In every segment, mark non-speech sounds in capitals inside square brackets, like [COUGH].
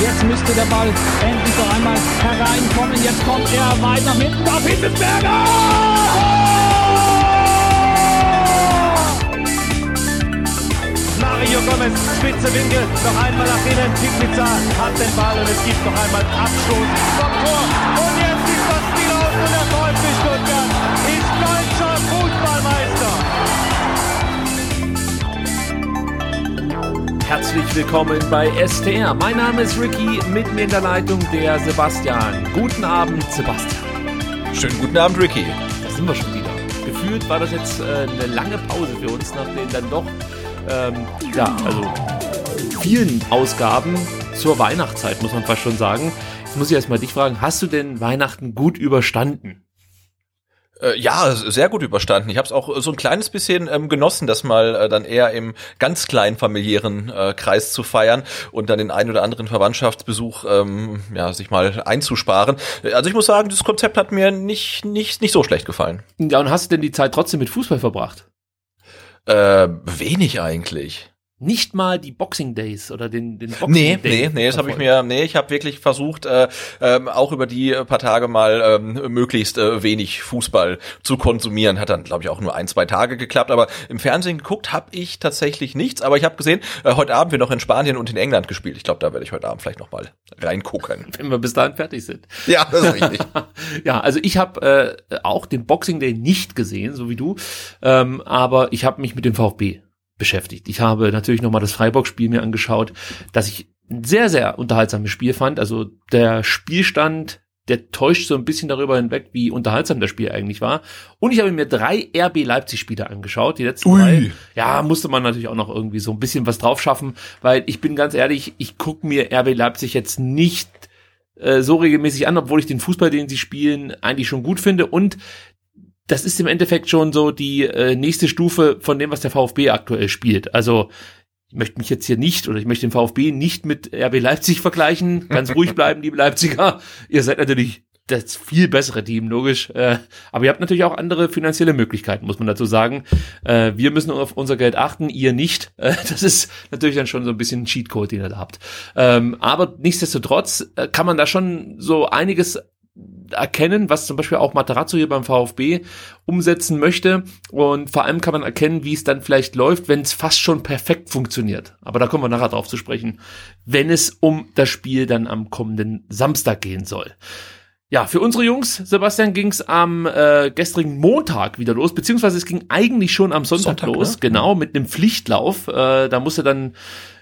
Jetzt müsste der Ball endlich noch einmal hereinkommen. Jetzt kommt er weit nach hinten auf Hitzelsberger! Mario Gomez, spitze Winkel, noch einmal nach innen. Pizza hat den Ball und es gibt noch einmal Abstoß vom Tor. Und jetzt ist das Spiel aus und der VfB Stuttgart Herzlich willkommen bei STR. Mein Name ist Ricky, mit mir in der Leitung der Sebastian. Guten Abend, Sebastian. Schönen guten Abend, Ricky. Da sind wir schon wieder. Gefühlt war das jetzt äh, eine lange Pause für uns, nachdem dann doch ähm, ja, also vielen Ausgaben zur Weihnachtszeit, muss man fast schon sagen. Jetzt muss ich erstmal dich fragen, hast du denn Weihnachten gut überstanden? Äh, ja, sehr gut überstanden. Ich habe es auch so ein kleines bisschen ähm, genossen, das mal äh, dann eher im ganz kleinen familiären äh, Kreis zu feiern und dann den ein oder anderen Verwandtschaftsbesuch ähm, ja sich mal einzusparen. Also ich muss sagen, das Konzept hat mir nicht nicht nicht so schlecht gefallen. Ja, und hast du denn die Zeit trotzdem mit Fußball verbracht? Äh, wenig eigentlich. Nicht mal die Boxing Days oder den, den Boxing Nee, Day nee, nee, das habe ich mir, nee, ich habe wirklich versucht, äh, ähm, auch über die paar Tage mal ähm, möglichst äh, wenig Fußball zu konsumieren. Hat dann, glaube ich, auch nur ein, zwei Tage geklappt. Aber im Fernsehen geguckt habe ich tatsächlich nichts. Aber ich habe gesehen, äh, heute Abend wird noch in Spanien und in England gespielt. Ich glaube, da werde ich heute Abend vielleicht noch mal reingucken. [LAUGHS] Wenn wir bis dahin fertig sind. Ja, das ist richtig. [LAUGHS] ja, also ich habe äh, auch den Boxing Day nicht gesehen, so wie du. Ähm, aber ich habe mich mit dem VfB beschäftigt. Ich habe natürlich nochmal das Freiburg-Spiel mir angeschaut, das ich ein sehr, sehr unterhaltsames Spiel fand. Also der Spielstand, der täuscht so ein bisschen darüber hinweg, wie unterhaltsam das Spiel eigentlich war. Und ich habe mir drei RB Leipzig-Spiele angeschaut, die letzten Ui. drei. Ja, musste man natürlich auch noch irgendwie so ein bisschen was drauf schaffen, weil ich bin ganz ehrlich, ich gucke mir RB Leipzig jetzt nicht äh, so regelmäßig an, obwohl ich den Fußball, den sie spielen, eigentlich schon gut finde und das ist im Endeffekt schon so die äh, nächste Stufe von dem, was der VfB aktuell spielt. Also ich möchte mich jetzt hier nicht oder ich möchte den VfB nicht mit RB Leipzig vergleichen. Ganz ruhig bleiben, liebe Leipziger. [LAUGHS] Ihr seid natürlich das viel bessere Team, logisch. Äh, aber ihr habt natürlich auch andere finanzielle Möglichkeiten, muss man dazu sagen. Äh, wir müssen auf unser Geld achten, ihr nicht. [LAUGHS] Äh, das ist natürlich dann schon so ein bisschen ein Cheatcode, den ihr da habt. Ähm, aber nichtsdestotrotz kann man da schon so einiges erkennen, was zum Beispiel auch Materazzo hier beim VfB umsetzen möchte. Und vor allem kann man erkennen, wie es dann vielleicht läuft, wenn es fast schon perfekt funktioniert. Aber da kommen wir nachher drauf zu sprechen, wenn es um das Spiel dann am kommenden Samstag gehen soll. Ja, für unsere Jungs, Sebastian, ging es am äh, gestrigen Montag wieder los, beziehungsweise es ging eigentlich schon am Sonntag, Sonntag, los, ne? genau, mit einem Pflichtlauf. Äh, da musste dann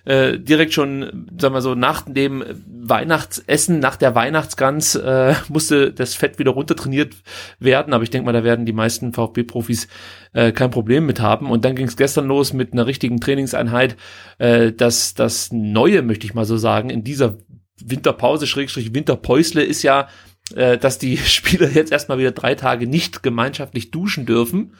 äh, direkt schon, sagen wir so, nach dem Weihnachtsessen, nach der Weihnachtsgans, äh, [LAUGHS] musste das Fett wieder runtertrainiert werden. Aber ich denke mal, da werden die meisten VfB-Profis äh, kein Problem mit haben. Und dann ging es gestern los mit einer richtigen Trainingseinheit. Äh, das, das Neue, möchte ich mal so sagen, in dieser Winterpause, Schrägstrich Winterpäusle ist ja, äh, dass die [LAUGHS] Spieler jetzt erstmal wieder drei Tage nicht gemeinschaftlich duschen dürfen.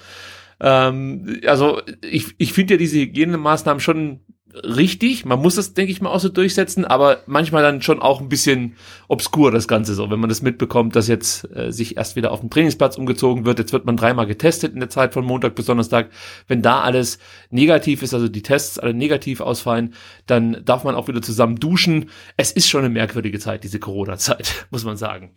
Ähm, also ich, ich finde ja diese Hygienemaßnahmen schon richtig. Man muss das, denke ich mal, auch so durchsetzen, aber manchmal dann schon auch ein bisschen obskur, das Ganze so, wenn man das mitbekommt, dass jetzt äh, sich erst wieder auf den Trainingsplatz umgezogen wird. Jetzt wird man dreimal getestet in der Zeit von Montag bis Donnerstag. Wenn da alles negativ ist, also die Tests alle negativ ausfallen, dann darf man auch wieder zusammen duschen. Es ist schon eine merkwürdige Zeit, diese Corona-Zeit, [LAUGHS] muss man sagen.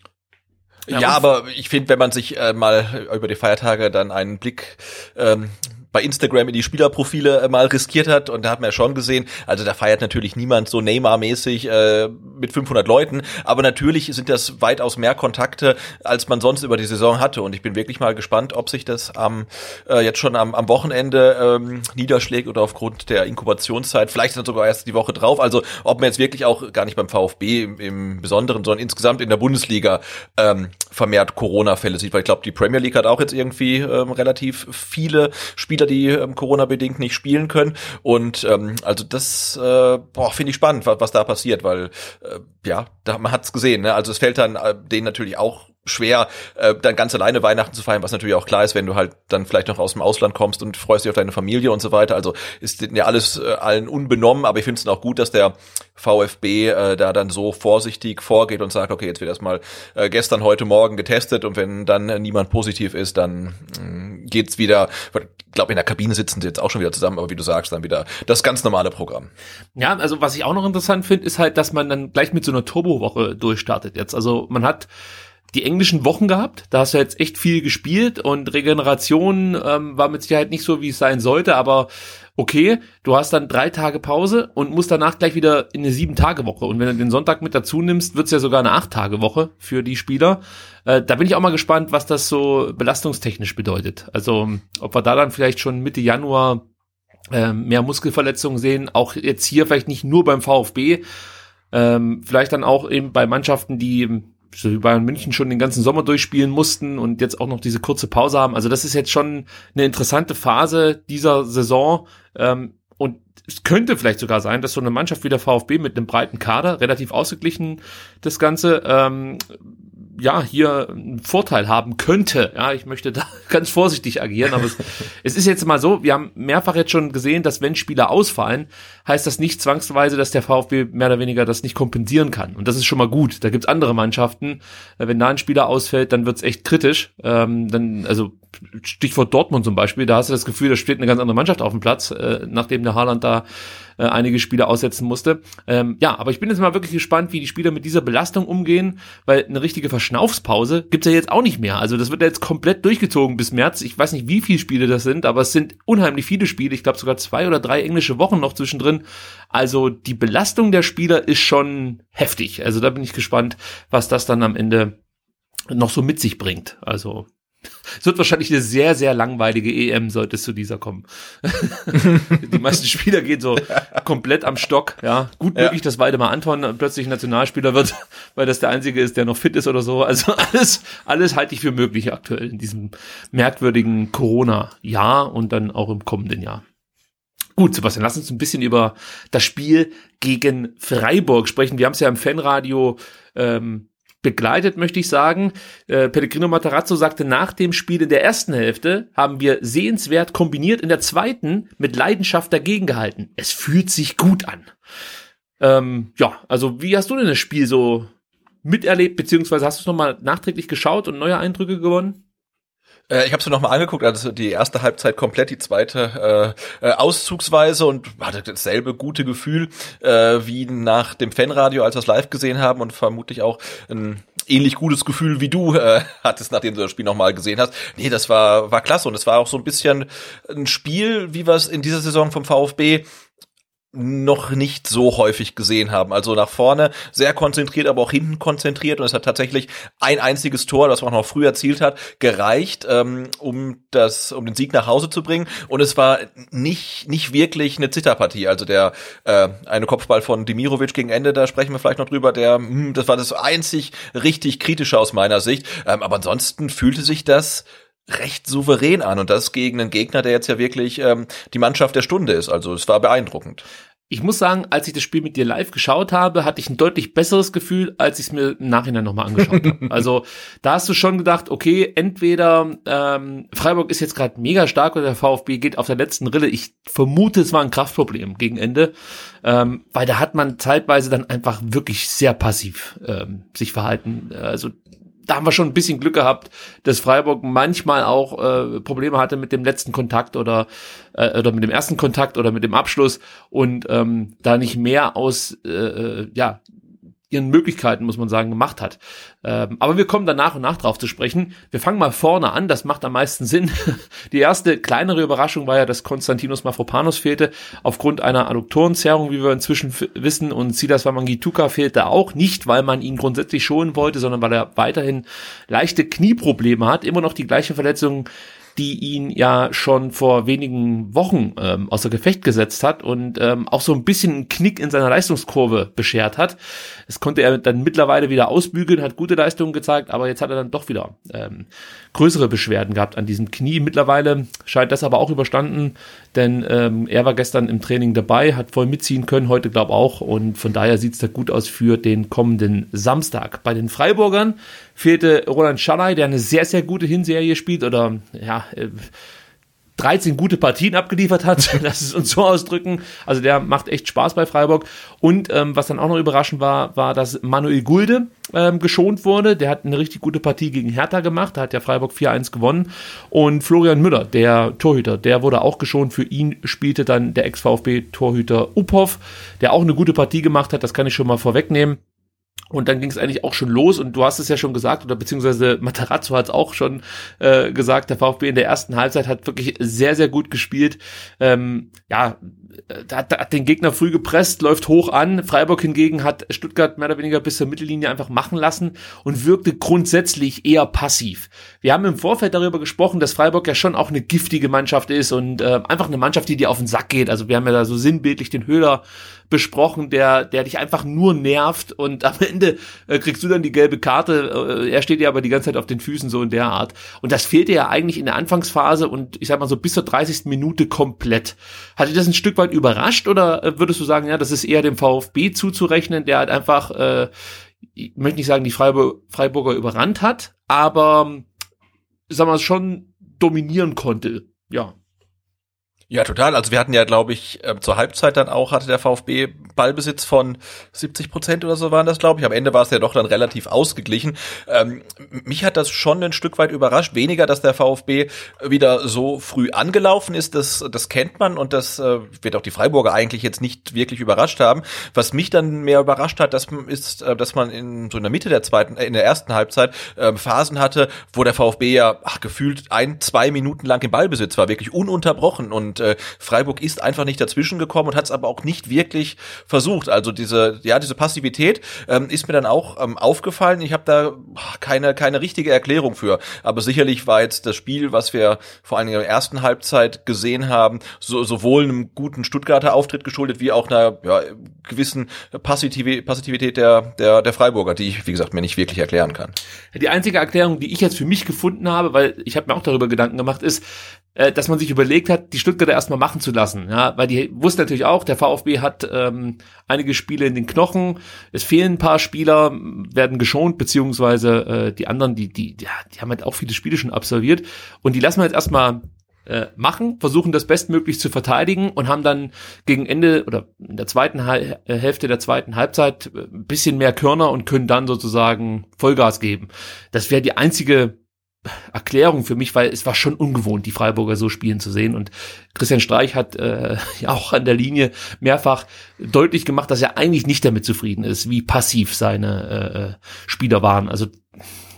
Ja, aber ich finde, wenn man sich äh, mal über die Feiertage dann einen Blick ähm, bei Instagram in die Spielerprofile äh, mal riskiert hat. Und da hat man ja schon gesehen, also da feiert natürlich niemand so Neymar-mäßig äh, mit 500 Leuten, aber natürlich sind das weitaus mehr Kontakte, als man sonst über die Saison hatte. Und ich bin wirklich mal gespannt, ob sich das am äh, jetzt schon am, am Wochenende ähm, niederschlägt oder aufgrund der Inkubationszeit, vielleicht dann sogar erst die Woche drauf, also ob man jetzt wirklich auch gar nicht beim VfB im, im Besonderen, sondern insgesamt in der Bundesliga ähm, vermehrt Corona-Fälle sieht, weil ich glaube, die Premier League hat auch jetzt irgendwie ähm, relativ viele Spieler Spieler, die ähm, Corona-bedingt nicht spielen können. Und ähm, also das äh, finde ich spannend, was, was da passiert, weil äh, ja, da, man hat's gesehen. Ne? Also es fällt dann äh, denen natürlich auch schwer, äh, dann ganz alleine Weihnachten zu feiern, was natürlich auch klar ist, wenn du halt dann vielleicht noch aus dem Ausland kommst und freust dich auf deine Familie und so weiter. Also ist ja alles äh, allen unbenommen, aber ich finde es auch gut, dass der VfB äh, da dann so vorsichtig vorgeht und sagt, okay, jetzt wird erstmal äh, gestern, heute Morgen getestet und wenn dann äh, niemand positiv ist, dann äh, geht's wieder. Ich glaube, in der Kabine sitzen sie jetzt auch schon wieder zusammen, aber wie du sagst, dann wieder das ganz normale Programm. Ja, also was ich auch noch interessant finde, ist halt, dass man dann gleich mit so einer Turbowoche durchstartet jetzt. Also man hat die englischen Wochen gehabt. Da hast du jetzt echt viel gespielt und Regeneration ähm, war mit Sicherheit nicht so, wie es sein sollte, aber okay, du hast dann drei Tage Pause und musst danach gleich wieder in eine sieben-Tage-Woche. Und wenn du den Sonntag mit dazu nimmst, wird's ja sogar eine acht-Tage-Woche für die Spieler. Äh, da bin ich auch mal gespannt, was das so belastungstechnisch bedeutet. Also ob wir da dann vielleicht schon Mitte Januar äh, mehr Muskelverletzungen sehen, auch jetzt hier vielleicht nicht nur beim VfB, ähm, vielleicht dann auch eben bei Mannschaften, die wie Bayern München schon den ganzen Sommer durchspielen mussten und jetzt auch noch diese kurze Pause haben. Also das ist jetzt schon eine interessante Phase dieser Saison. Ähm, und es könnte vielleicht sogar sein, dass so eine Mannschaft wie der VfB mit einem breiten Kader, relativ ausgeglichen das Ganze, ähm, ja, hier einen Vorteil haben könnte. Ja, ich möchte da [LAUGHS] ganz vorsichtig agieren, aber es, [LAUGHS] es, ist jetzt mal so, wir haben mehrfach jetzt schon gesehen, dass wenn Spieler ausfallen, heißt das nicht zwangsweise, dass der VfB mehr oder weniger das nicht kompensieren kann. Und das ist schon mal gut. Da gibt's andere Mannschaften, äh, wenn da ein Spieler ausfällt, dann wird's echt kritisch. Ähm, dann, also Stichwort Dortmund zum Beispiel, da hast du das Gefühl, da steht eine ganz andere Mannschaft auf dem Platz, äh, nachdem der Haaland da äh, einige Spiele aussetzen musste. Ähm, ja, aber ich bin jetzt mal wirklich gespannt, wie die Spieler mit dieser Belastung umgehen, weil eine richtige Verschnaufspause gibt's ja jetzt auch nicht mehr. Also das wird ja jetzt komplett durchgezogen bis März. Ich weiß nicht, wie viele Spiele das sind, aber es sind unheimlich viele Spiele. Ich glaube sogar zwei oder drei englische Wochen noch zwischendrin. Also die Belastung der Spieler ist schon heftig. Also da bin ich gespannt, was das dann am Ende noch so mit sich bringt. Also es wird wahrscheinlich eine sehr, sehr langweilige EM, sollte es zu dieser kommen. [LAUGHS] die meisten Spieler gehen so komplett am Stock, ja. Gut ja. möglich, dass Waldemar Anton plötzlich Nationalspieler wird, [LAUGHS] weil das der einzige ist, der noch fit ist oder so. Also alles, alles halte ich für möglich aktuell in diesem merkwürdigen Corona-Jahr und dann auch im kommenden Jahr. Gut, Sebastian, lass uns ein bisschen über das Spiel gegen Freiburg sprechen. Wir haben es ja im Fanradio ähm, begleitet, möchte ich sagen. Äh, Pellegrino Matarazzo sagte nach dem Spiel in der ersten Hälfte haben wir sehenswert kombiniert, in der zweiten mit Leidenschaft dagegen gehalten. Es fühlt sich gut an. Ähm, ja, also wie hast du denn das Spiel so miterlebt, beziehungsweise hast du es nochmal nachträglich geschaut und neue Eindrücke gewonnen? Äh, ich habe es mir nochmal angeguckt, also die erste Halbzeit komplett, die zweite äh, äh, auszugsweise und hatte dasselbe gute Gefühl äh, wie nach dem Fanradio, als wir es live gesehen haben und vermutlich auch ein ähnlich gutes Gefühl wie du äh, [LAUGHS] hattest, nachdem du das Spiel nochmal gesehen hast. Nee, das war, war klasse und es war auch so ein bisschen ein Spiel, wie wir es in dieser Saison vom VfB noch nicht so häufig gesehen haben. Also nach vorne sehr konzentriert, aber auch hinten konzentriert. Und es hat tatsächlich ein einziges Tor, das man auch noch früh erzielt hat, gereicht, ähm, um das, um den Sieg nach Hause zu bringen. Und es war nicht nicht wirklich eine Zitterpartie. Also der äh, eine Kopfball von Demirovic gegen Ende, da sprechen wir vielleicht noch drüber. Der, mh, hm, das war das einzig richtig kritische aus meiner Sicht. Ähm, aber ansonsten fühlte sich das recht souverän an und das gegen einen Gegner, der jetzt ja wirklich ähm, die Mannschaft der Stunde ist. Also es war beeindruckend. Ich muss sagen, als ich das Spiel mit dir live geschaut habe, hatte ich ein deutlich besseres Gefühl, als ich es mir im Nachhinein nochmal angeschaut habe. [LAUGHS] Also da hast du schon gedacht, okay, entweder ähm, Freiburg ist jetzt gerade mega stark oder der VfB geht auf der letzten Rille. Ich vermute, es war ein Kraftproblem gegen Ende, ähm, weil da hat man zeitweise dann einfach wirklich sehr passiv ähm, sich verhalten. Also da haben wir schon ein bisschen Glück gehabt, dass Freiburg manchmal auch äh, Probleme hatte mit dem letzten Kontakt oder äh, oder mit dem ersten Kontakt oder mit dem Abschluss und ähm, da nicht mehr aus äh, äh ja ihren Möglichkeiten, muss man sagen, gemacht hat. Ähm, aber wir kommen dann nach und nach drauf zu sprechen. Wir fangen mal vorne an, das macht am meisten Sinn. [LAUGHS] Die erste kleinere Überraschung war ja, dass Konstantinos Mafropanos fehlte, aufgrund einer Adduktorenzerrung, wie wir inzwischen wissen, und Silas Wamangituka fehlte auch, nicht weil man ihn grundsätzlich schonen wollte, sondern weil er weiterhin leichte Knieprobleme hat, immer noch die gleiche Verletzung die ihn ja schon vor wenigen Wochen ähm, außer Gefecht gesetzt hat und ähm, auch so ein bisschen einen Knick in seiner Leistungskurve beschert hat. Das konnte er dann mittlerweile wieder ausbügeln, hat gute Leistungen gezeigt, aber jetzt hat er dann doch wieder ähm, größere Beschwerden gehabt an diesem Knie. Mittlerweile scheint das aber auch überstanden, denn ähm, er war gestern im Training dabei, hat voll mitziehen können, heute glaube auch und von daher sieht es da gut aus für den kommenden Samstag. Bei den Freiburgern fehlte Roland Schallei, der eine sehr, sehr gute Hinserie spielt oder ja, 13 äh, gute Partien abgeliefert hat, [LAUGHS] lass es uns so ausdrücken. Also der macht echt Spaß bei Freiburg. Und ähm, was dann auch noch überraschend war, war, dass Manuel Gulde ähm, geschont wurde. Der hat eine richtig gute Partie gegen Hertha gemacht. Da hat ja Freiburg 4-1 gewonnen. Und Florian Müller, der Torhüter, der wurde auch geschont. Für ihn spielte dann der Ex-VfB-Torhüter Uphoff, der auch eine gute Partie gemacht hat. Das kann ich schon mal vorwegnehmen. Und dann ging es eigentlich auch schon los und du hast es ja schon gesagt, oder beziehungsweise Matarazzo hat es auch schon äh, gesagt, der VfB in der ersten Halbzeit hat wirklich sehr, sehr gut gespielt. Ähm, ja, hat, hat den Gegner früh gepresst, läuft hoch an. Freiburg hingegen hat Stuttgart mehr oder weniger bis zur Mittellinie einfach machen lassen und wirkte grundsätzlich eher passiv. Wir haben im Vorfeld darüber gesprochen, dass Freiburg ja schon auch eine giftige Mannschaft ist und äh, einfach eine Mannschaft, die dir auf den Sack geht. Also wir haben ja da so sinnbildlich den Höhler besprochen, der, der dich einfach nur nervt und am Ende äh, kriegst du dann die gelbe Karte. Äh, er steht dir aber die ganze Zeit auf den Füßen so in der Art. Und das fehlte ja eigentlich in der Anfangsphase und ich sag mal so bis zur 30. Minute komplett. Hat dich das ein Stück weit überrascht oder äh, würdest du sagen, ja, das ist eher dem VfB zuzurechnen, der halt einfach, äh, ich möchte nicht sagen, die Freiburg, Freiburger überrannt hat, aber sag mal schon dominieren konnte. Ja. Ja, total. Also wir hatten ja, glaube ich, äh, zur Halbzeit dann auch hatte der VfB Ballbesitz von 70 Prozent oder so waren das, glaube ich. Am Ende war es ja doch dann relativ ausgeglichen. Ähm, mich hat das schon ein Stück weit überrascht. Weniger, dass der VfB wieder so früh angelaufen ist. Das, das kennt man und das äh, wird auch die Freiburger eigentlich jetzt nicht wirklich überrascht haben. Was mich dann mehr überrascht hat, das ist, äh, dass man in so in der Mitte der zweiten, äh, in der ersten Halbzeit äh, Phasen hatte, wo der VfB ja ach, gefühlt ein, zwei Minuten lang im Ballbesitz war, wirklich ununterbrochen und äh, Freiburg ist einfach nicht dazwischen gekommen und hat es aber auch nicht wirklich versucht. Also diese, ja, diese Passivität ähm, ist mir dann auch ähm, aufgefallen. Ich habe da keine, keine richtige Erklärung für. Aber sicherlich war jetzt das Spiel, was wir vor allen Dingen in der ersten Halbzeit gesehen haben, so, sowohl einem guten Stuttgarter Auftritt geschuldet, wie auch einer ja, gewissen Passivität der, der, der Freiburger, die ich, wie gesagt, mir nicht wirklich erklären kann. Die einzige Erklärung, die ich jetzt für mich gefunden habe, weil ich habe mir auch darüber Gedanken gemacht, ist, äh, dass man sich überlegt hat, die Stuttgarter erstmal machen zu lassen. Ja, weil die wussten natürlich auch, der VfB hat ähm, einige Spiele in den Knochen. Es fehlen ein paar Spieler, werden geschont, beziehungsweise äh, die anderen, die, die, ja, die haben halt auch viele Spiele schon absolviert. Und die lassen wir jetzt erstmal äh, machen, versuchen das bestmöglich zu verteidigen und haben dann gegen Ende oder in der zweiten Hal äh, Hälfte der zweiten Halbzeit äh, ein bisschen mehr Körner und können dann sozusagen Vollgas geben. Das wäre die einzige Erklärung für mich, weil es war schon ungewohnt, die Freiburger so spielen zu sehen. Und Christian Streich hat äh, [LAUGHS] ja auch an der Linie mehrfach deutlich gemacht, dass er eigentlich nicht damit zufrieden ist, wie passiv seine äh, Spieler waren. Also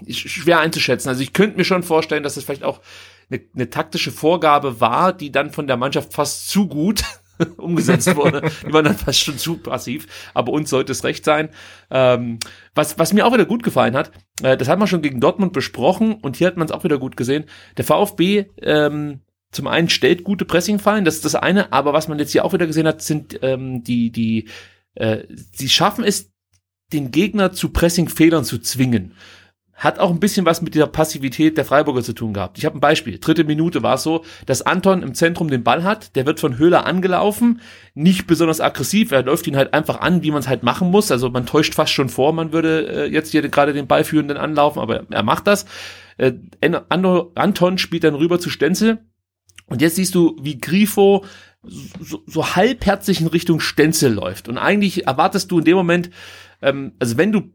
schwer einzuschätzen. Also ich könnte mir schon vorstellen, dass es vielleicht auch eine, eine taktische Vorgabe war, die dann von der Mannschaft fast zu gut [LAUGHS] [LAUGHS] umgesetzt wurde. Die waren dann fast schon zu passiv, aber uns sollte es recht sein. Ähm, was, was mir auch wieder gut gefallen hat, äh, das hat man schon gegen Dortmund besprochen und hier hat man es auch wieder gut gesehen. Der VfB ähm, zum einen stellt gute Pressingfallen, das ist das eine, aber was man jetzt hier auch wieder gesehen hat, sind ähm, die, die, äh, sie schaffen es, den Gegner zu Pressingfehlern zu zwingen hat auch ein bisschen was mit dieser Passivität der Freiburger zu tun gehabt. Ich habe ein Beispiel. Dritte Minute war es so, dass Anton im Zentrum den Ball hat, der wird von Höhler angelaufen, nicht besonders aggressiv, er läuft ihn halt einfach an, wie man es halt machen muss. Also man täuscht fast schon vor, man würde äh, jetzt hier gerade den Ballführenden anlaufen, aber er macht das. Äh, Anton spielt dann rüber zu Stenzel und jetzt siehst du, wie Grifo so, so halbherzig in Richtung Stenzel läuft. Und eigentlich erwartest du in dem Moment, ähm, also wenn du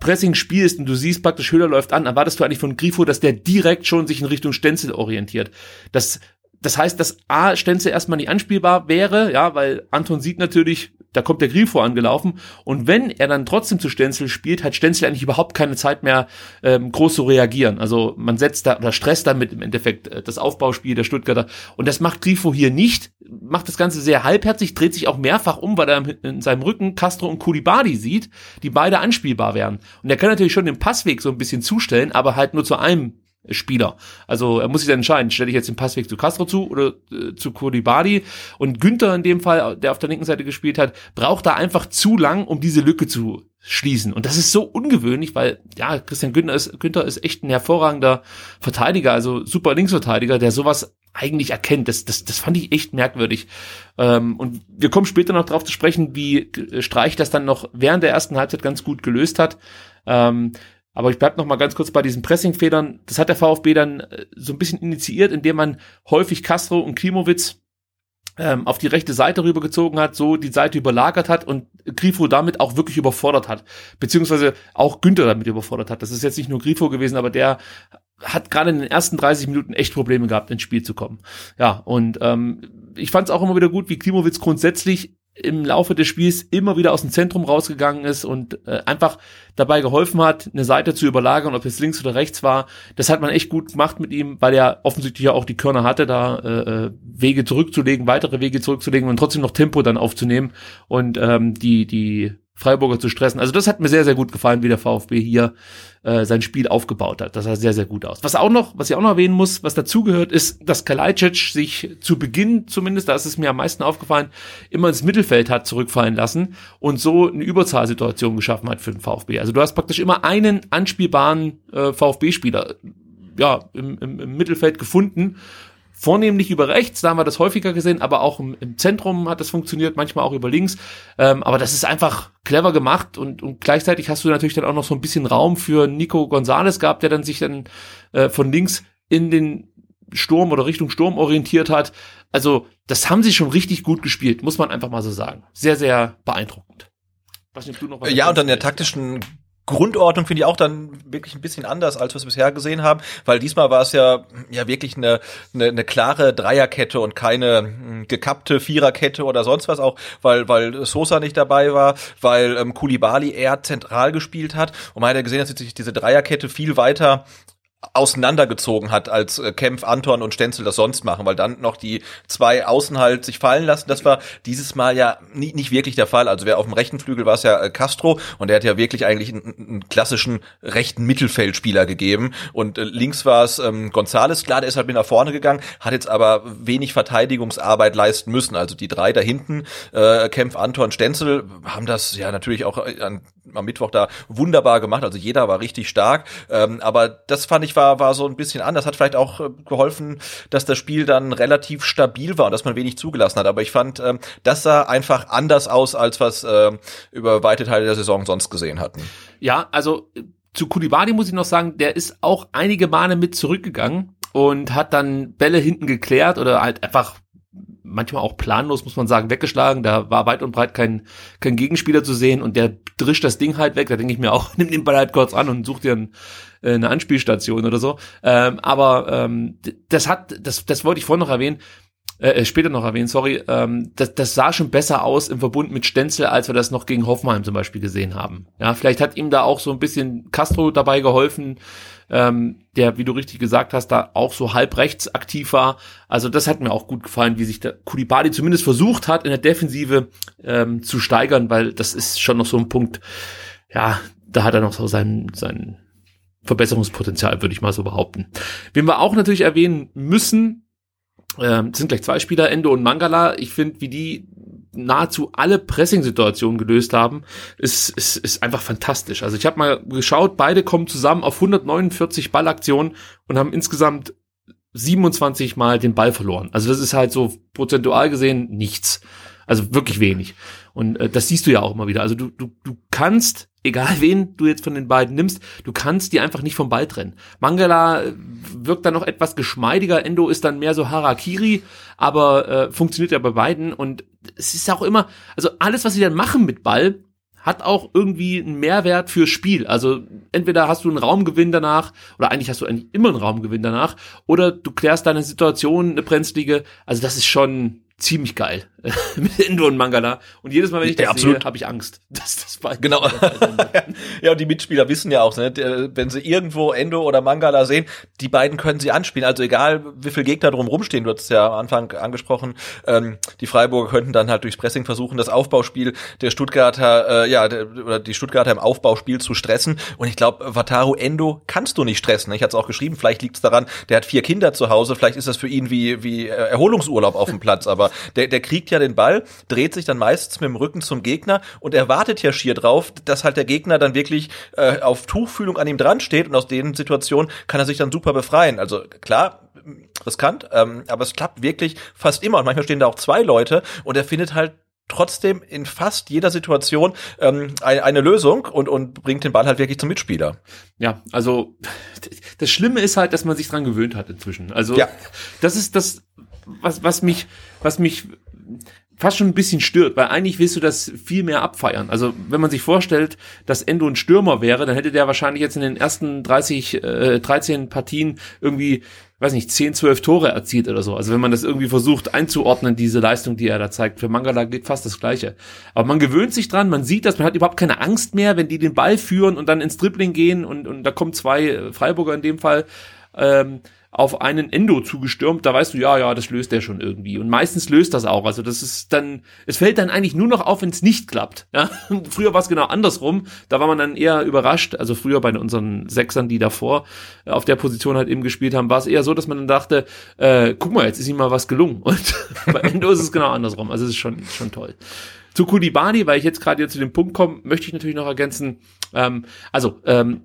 Pressing spielst und du siehst praktisch, Höhler läuft an, erwartest du eigentlich von Grifo, dass der direkt schon sich in Richtung Stenzel orientiert. Das, das heißt, dass A, Stenzel erstmal nicht anspielbar wäre, ja, weil Anton sieht natürlich, da kommt der Grifo angelaufen und wenn er dann trotzdem zu Stenzel spielt, hat Stenzel eigentlich überhaupt keine Zeit mehr ähm, groß zu reagieren. Also man setzt da oder stresst damit im Endeffekt äh, das Aufbauspiel der Stuttgarter und das macht Grifo hier nicht, macht das Ganze sehr halbherzig, dreht sich auch mehrfach um, weil er in seinem Rücken Castro und Kulibadi sieht, die beide anspielbar wären. Und er kann natürlich schon den Passweg so ein bisschen zustellen, aber halt nur zu einem Spieler. Also er muss sich dann entscheiden, stelle ich jetzt den Passweg zu Castro zu oder äh, zu Kodibadi und Günther in dem Fall, der auf der linken Seite gespielt hat, braucht da einfach zu lang, um diese Lücke zu schließen. Und das ist so ungewöhnlich, weil ja, Christian Günther ist, Günther ist echt ein hervorragender Verteidiger, also super Linksverteidiger, der sowas eigentlich erkennt. Das, das, das fand ich echt merkwürdig. Ähm, und wir kommen später noch darauf zu sprechen, wie Streich das dann noch während der ersten Halbzeit ganz gut gelöst hat. Ähm, aber ich bleib noch mal ganz kurz bei diesen Pressing-Federn. Das hat der VfB dann äh, so ein bisschen initiiert, indem man häufig Castro und Klimowitz ähm, auf die rechte Seite rübergezogen hat, so die Seite überlagert hat und Grifo damit auch wirklich überfordert hat, beziehungsweise auch Günther damit überfordert hat. Das ist jetzt nicht nur Grifo gewesen, aber der hat gerade in den ersten 30 Minuten echt Probleme gehabt, ins Spiel zu kommen. Ja, und ähm, ich fand es auch immer wieder gut, wie Klimowitz grundsätzlich im Laufe des Spiels immer wieder aus dem Zentrum rausgegangen ist und äh, einfach dabei geholfen hat, eine Seite zu überlagern, ob es links oder rechts war. Das hat man echt gut gemacht mit ihm, weil er offensichtlich ja auch die Körner hatte, da äh, äh Wege zurückzulegen, weitere Wege zurückzulegen und trotzdem noch Tempo dann aufzunehmen und ähm, die die Freiburger zu stressen. Also das hat mir sehr, sehr gut gefallen, wie der VfB hier äh, sein Spiel aufgebaut hat. Das sah sehr, sehr gut aus. Was auch noch, was ich auch noch erwähnen muss, was dazugehört, ist, dass Kalajdzic sich zu Beginn zumindest, da ist es mir am meisten aufgefallen, immer ins Mittelfeld hat zurückfallen lassen und so eine Überzahlsituation geschaffen hat für den VfB. Also du hast praktisch immer einen anspielbaren äh, VfB-Spieler ja, im, im, im Mittelfeld gefunden vornehmlich über rechts, da haben wir das häufiger gesehen, aber auch im, im Zentrum hat das funktioniert, manchmal auch über links. Ähm, aber das ist einfach clever gemacht und, und gleichzeitig hast du natürlich dann auch noch so ein bisschen Raum für Nico Gonzalez gehabt, der dann sich dann äh, von links in den Sturm oder Richtung Sturm orientiert hat. Also das haben sie schon richtig gut gespielt, muss man einfach mal so sagen. Sehr, sehr beeindruckend. Nicht, ja, und dann der taktischen Grundordnung finde ich auch dann wirklich ein bisschen anders, als wir es bisher gesehen haben, weil diesmal war es ja ja wirklich eine, eine, eine klare Dreierkette und keine hm, gekappte Viererkette oder sonst was auch, weil weil Sosa nicht dabei war, weil ähm, Kulibali eher zentral gespielt hat. Und man hat ja gesehen, dass sich diese Dreierkette viel weiter auseinandergezogen hat, als äh, Kempf, Anton und Stenzel das sonst machen, weil dann noch die zwei Außen halt sich fallen lassen. Das war dieses Mal ja nie, nicht wirklich der Fall. Also wer auf dem rechten Flügel war es ja äh, Castro und der hat ja wirklich eigentlich einen, einen klassischen rechten Mittelfeldspieler gegeben und äh, links war es ähm, Gonzales. Klar, der ist halt mit nach vorne gegangen, hat jetzt aber wenig Verteidigungsarbeit leisten müssen. Also die drei da hinten, äh, Kempf, Anton, Stenzel, haben das ja natürlich auch an, am Mittwoch da wunderbar gemacht. Also jeder war richtig stark, ähm, aber das fand ich war, war so ein bisschen anders. Hat vielleicht auch äh, geholfen, dass das Spiel dann relativ stabil war und dass man wenig zugelassen hat. Aber ich fand, ähm, das sah einfach anders aus, als was äh, über weite Teile der Saison sonst gesehen hatten. Ja, also zu Kulibadi muss ich noch sagen, der ist auch einige Male mit zurückgegangen und hat dann Bälle hinten geklärt oder halt einfach manchmal auch planlos, muss man sagen, weggeschlagen. Da war weit und breit kein, kein Gegenspieler zu sehen und der drischt das Ding halt weg. Da denke ich mir auch, [LAUGHS] nimm den Ball halt kurz an und such dir ein, äh, eine Anspielstation oder so. Ähm, aber ähm, das hat, das, das wollte ich vorhin noch erwähnen, äh, äh, später noch erwähnen, sorry, ähm, das, das sah schon besser aus im Verbund mit Stenzel, als wir das noch gegen Hoffenheim zum Beispiel gesehen haben. Ja, vielleicht hat ihm da auch so ein bisschen Castro dabei geholfen, ähm, der, wie du richtig gesagt hast, da auch so halb rechts aktiv war. Also das hat mir auch gut gefallen, wie sich der Kulibali zumindest versucht hat, in der Defensive ähm, zu steigern, weil das ist schon noch so ein Punkt, ja, da hat er noch so sein, sein Verbesserungspotenzial, würde ich mal so behaupten. Wen wir auch natürlich erwähnen müssen, ähm, sind gleich zwei Spieler, Endo und Mangala. Ich finde, wie die nahezu alle Pressing-Situationen gelöst haben, ist, ist, ist einfach fantastisch. Also ich habe mal geschaut, beide kommen zusammen auf 149 Ballaktionen und haben insgesamt 27 Mal den Ball verloren. Also das ist halt so prozentual gesehen nichts. Also wirklich wenig. Und äh, das siehst du ja auch immer wieder. Also du, du, du kannst, egal wen du jetzt von den beiden nimmst, du kannst die einfach nicht vom Ball trennen. Mangala äh, wirkt dann noch etwas geschmeidiger, Endo ist dann mehr so Harakiri, aber äh, funktioniert ja bei beiden. Und es ist auch immer, also alles, was sie dann machen mit Ball, hat auch irgendwie einen Mehrwert fürs Spiel. Also entweder hast du einen Raumgewinn danach, oder eigentlich hast du eigentlich immer einen Raumgewinn danach, oder du klärst deine Situation, eine brenzlige. Also das ist schon ziemlich geil, [LAUGHS] mit Endo und Mangala. Und jedes Mal, wenn ich das ja, sehe, habe ich Angst. [LAUGHS] Das, das war genau. [LAUGHS] ja, und die Mitspieler wissen ja auch, ne, wenn sie irgendwo Endo oder Mangala sehen, die beiden können sie anspielen. Also egal, wie viele Gegner drum rumstehen, du hast es ja am Anfang angesprochen, ähm, die Freiburger könnten dann halt durchs Pressing versuchen, das Aufbauspiel der Stuttgarter, äh, ja, der, oder die Stuttgarter im Aufbauspiel zu stressen. Und ich glaube, Wataru Endo kannst du nicht stressen. Ich hatte es auch geschrieben, vielleicht liegt es daran, der hat vier Kinder zu Hause, vielleicht ist das für ihn wie, wie äh, Erholungsurlaub auf dem Platz, aber der, der kriegt ja den Ball, dreht sich dann meistens mit dem Rücken zum Gegner und er wartet ja schier drauf, dass halt der Gegner dann wirklich äh, auf Tuchfühlung an ihm dran steht und aus den Situationen kann er sich dann super befreien. Also klar, riskant, ähm, aber es klappt wirklich fast immer und manchmal stehen da auch zwei Leute und er findet halt trotzdem in fast jeder Situation ähm, eine, eine Lösung und, und bringt den Ball halt wirklich zum Mitspieler. Ja, also das Schlimme ist halt, dass man sich dran gewöhnt hat inzwischen. Also ja. das ist das, was, was mich, was mich fast schon ein bisschen stört, weil eigentlich willst du das viel mehr abfeiern. Also wenn man sich vorstellt, dass Endo ein Stürmer wäre, dann hätte der wahrscheinlich jetzt in den ersten 30, äh, 13 Partien irgendwie weiß nicht, 10, 12 Tore erzielt oder so. Also wenn man das irgendwie versucht einzuordnen, diese Leistung, die er da zeigt. Für Mangala geht fast das Gleiche. Aber man gewöhnt sich dran, man sieht das, man hat überhaupt keine Angst mehr, wenn die den Ball führen und dann ins Dribbling gehen und, und da kommen zwei Freiburger in dem Fall. Ähm, auf einen Endo zugestürmt, da weißt du, ja, ja, das löst der schon irgendwie. Und meistens löst das auch. Also das ist dann, es fällt dann eigentlich nur noch auf, wenn es nicht klappt. Ja? [LAUGHS] früher war es genau andersrum. Da war man dann eher überrascht. Also früher bei unseren Sechsern, die davor auf der Position halt eben gespielt haben, war es eher so, dass man dann dachte, äh, guck mal, jetzt ist ihm mal was gelungen. [LAUGHS] Und bei Endo ist es genau andersrum. Also es ist schon, schon toll. Zu Kulibani, weil ich jetzt gerade zu dem Punkt komme, möchte ich natürlich noch ergänzen, ähm, also ähm,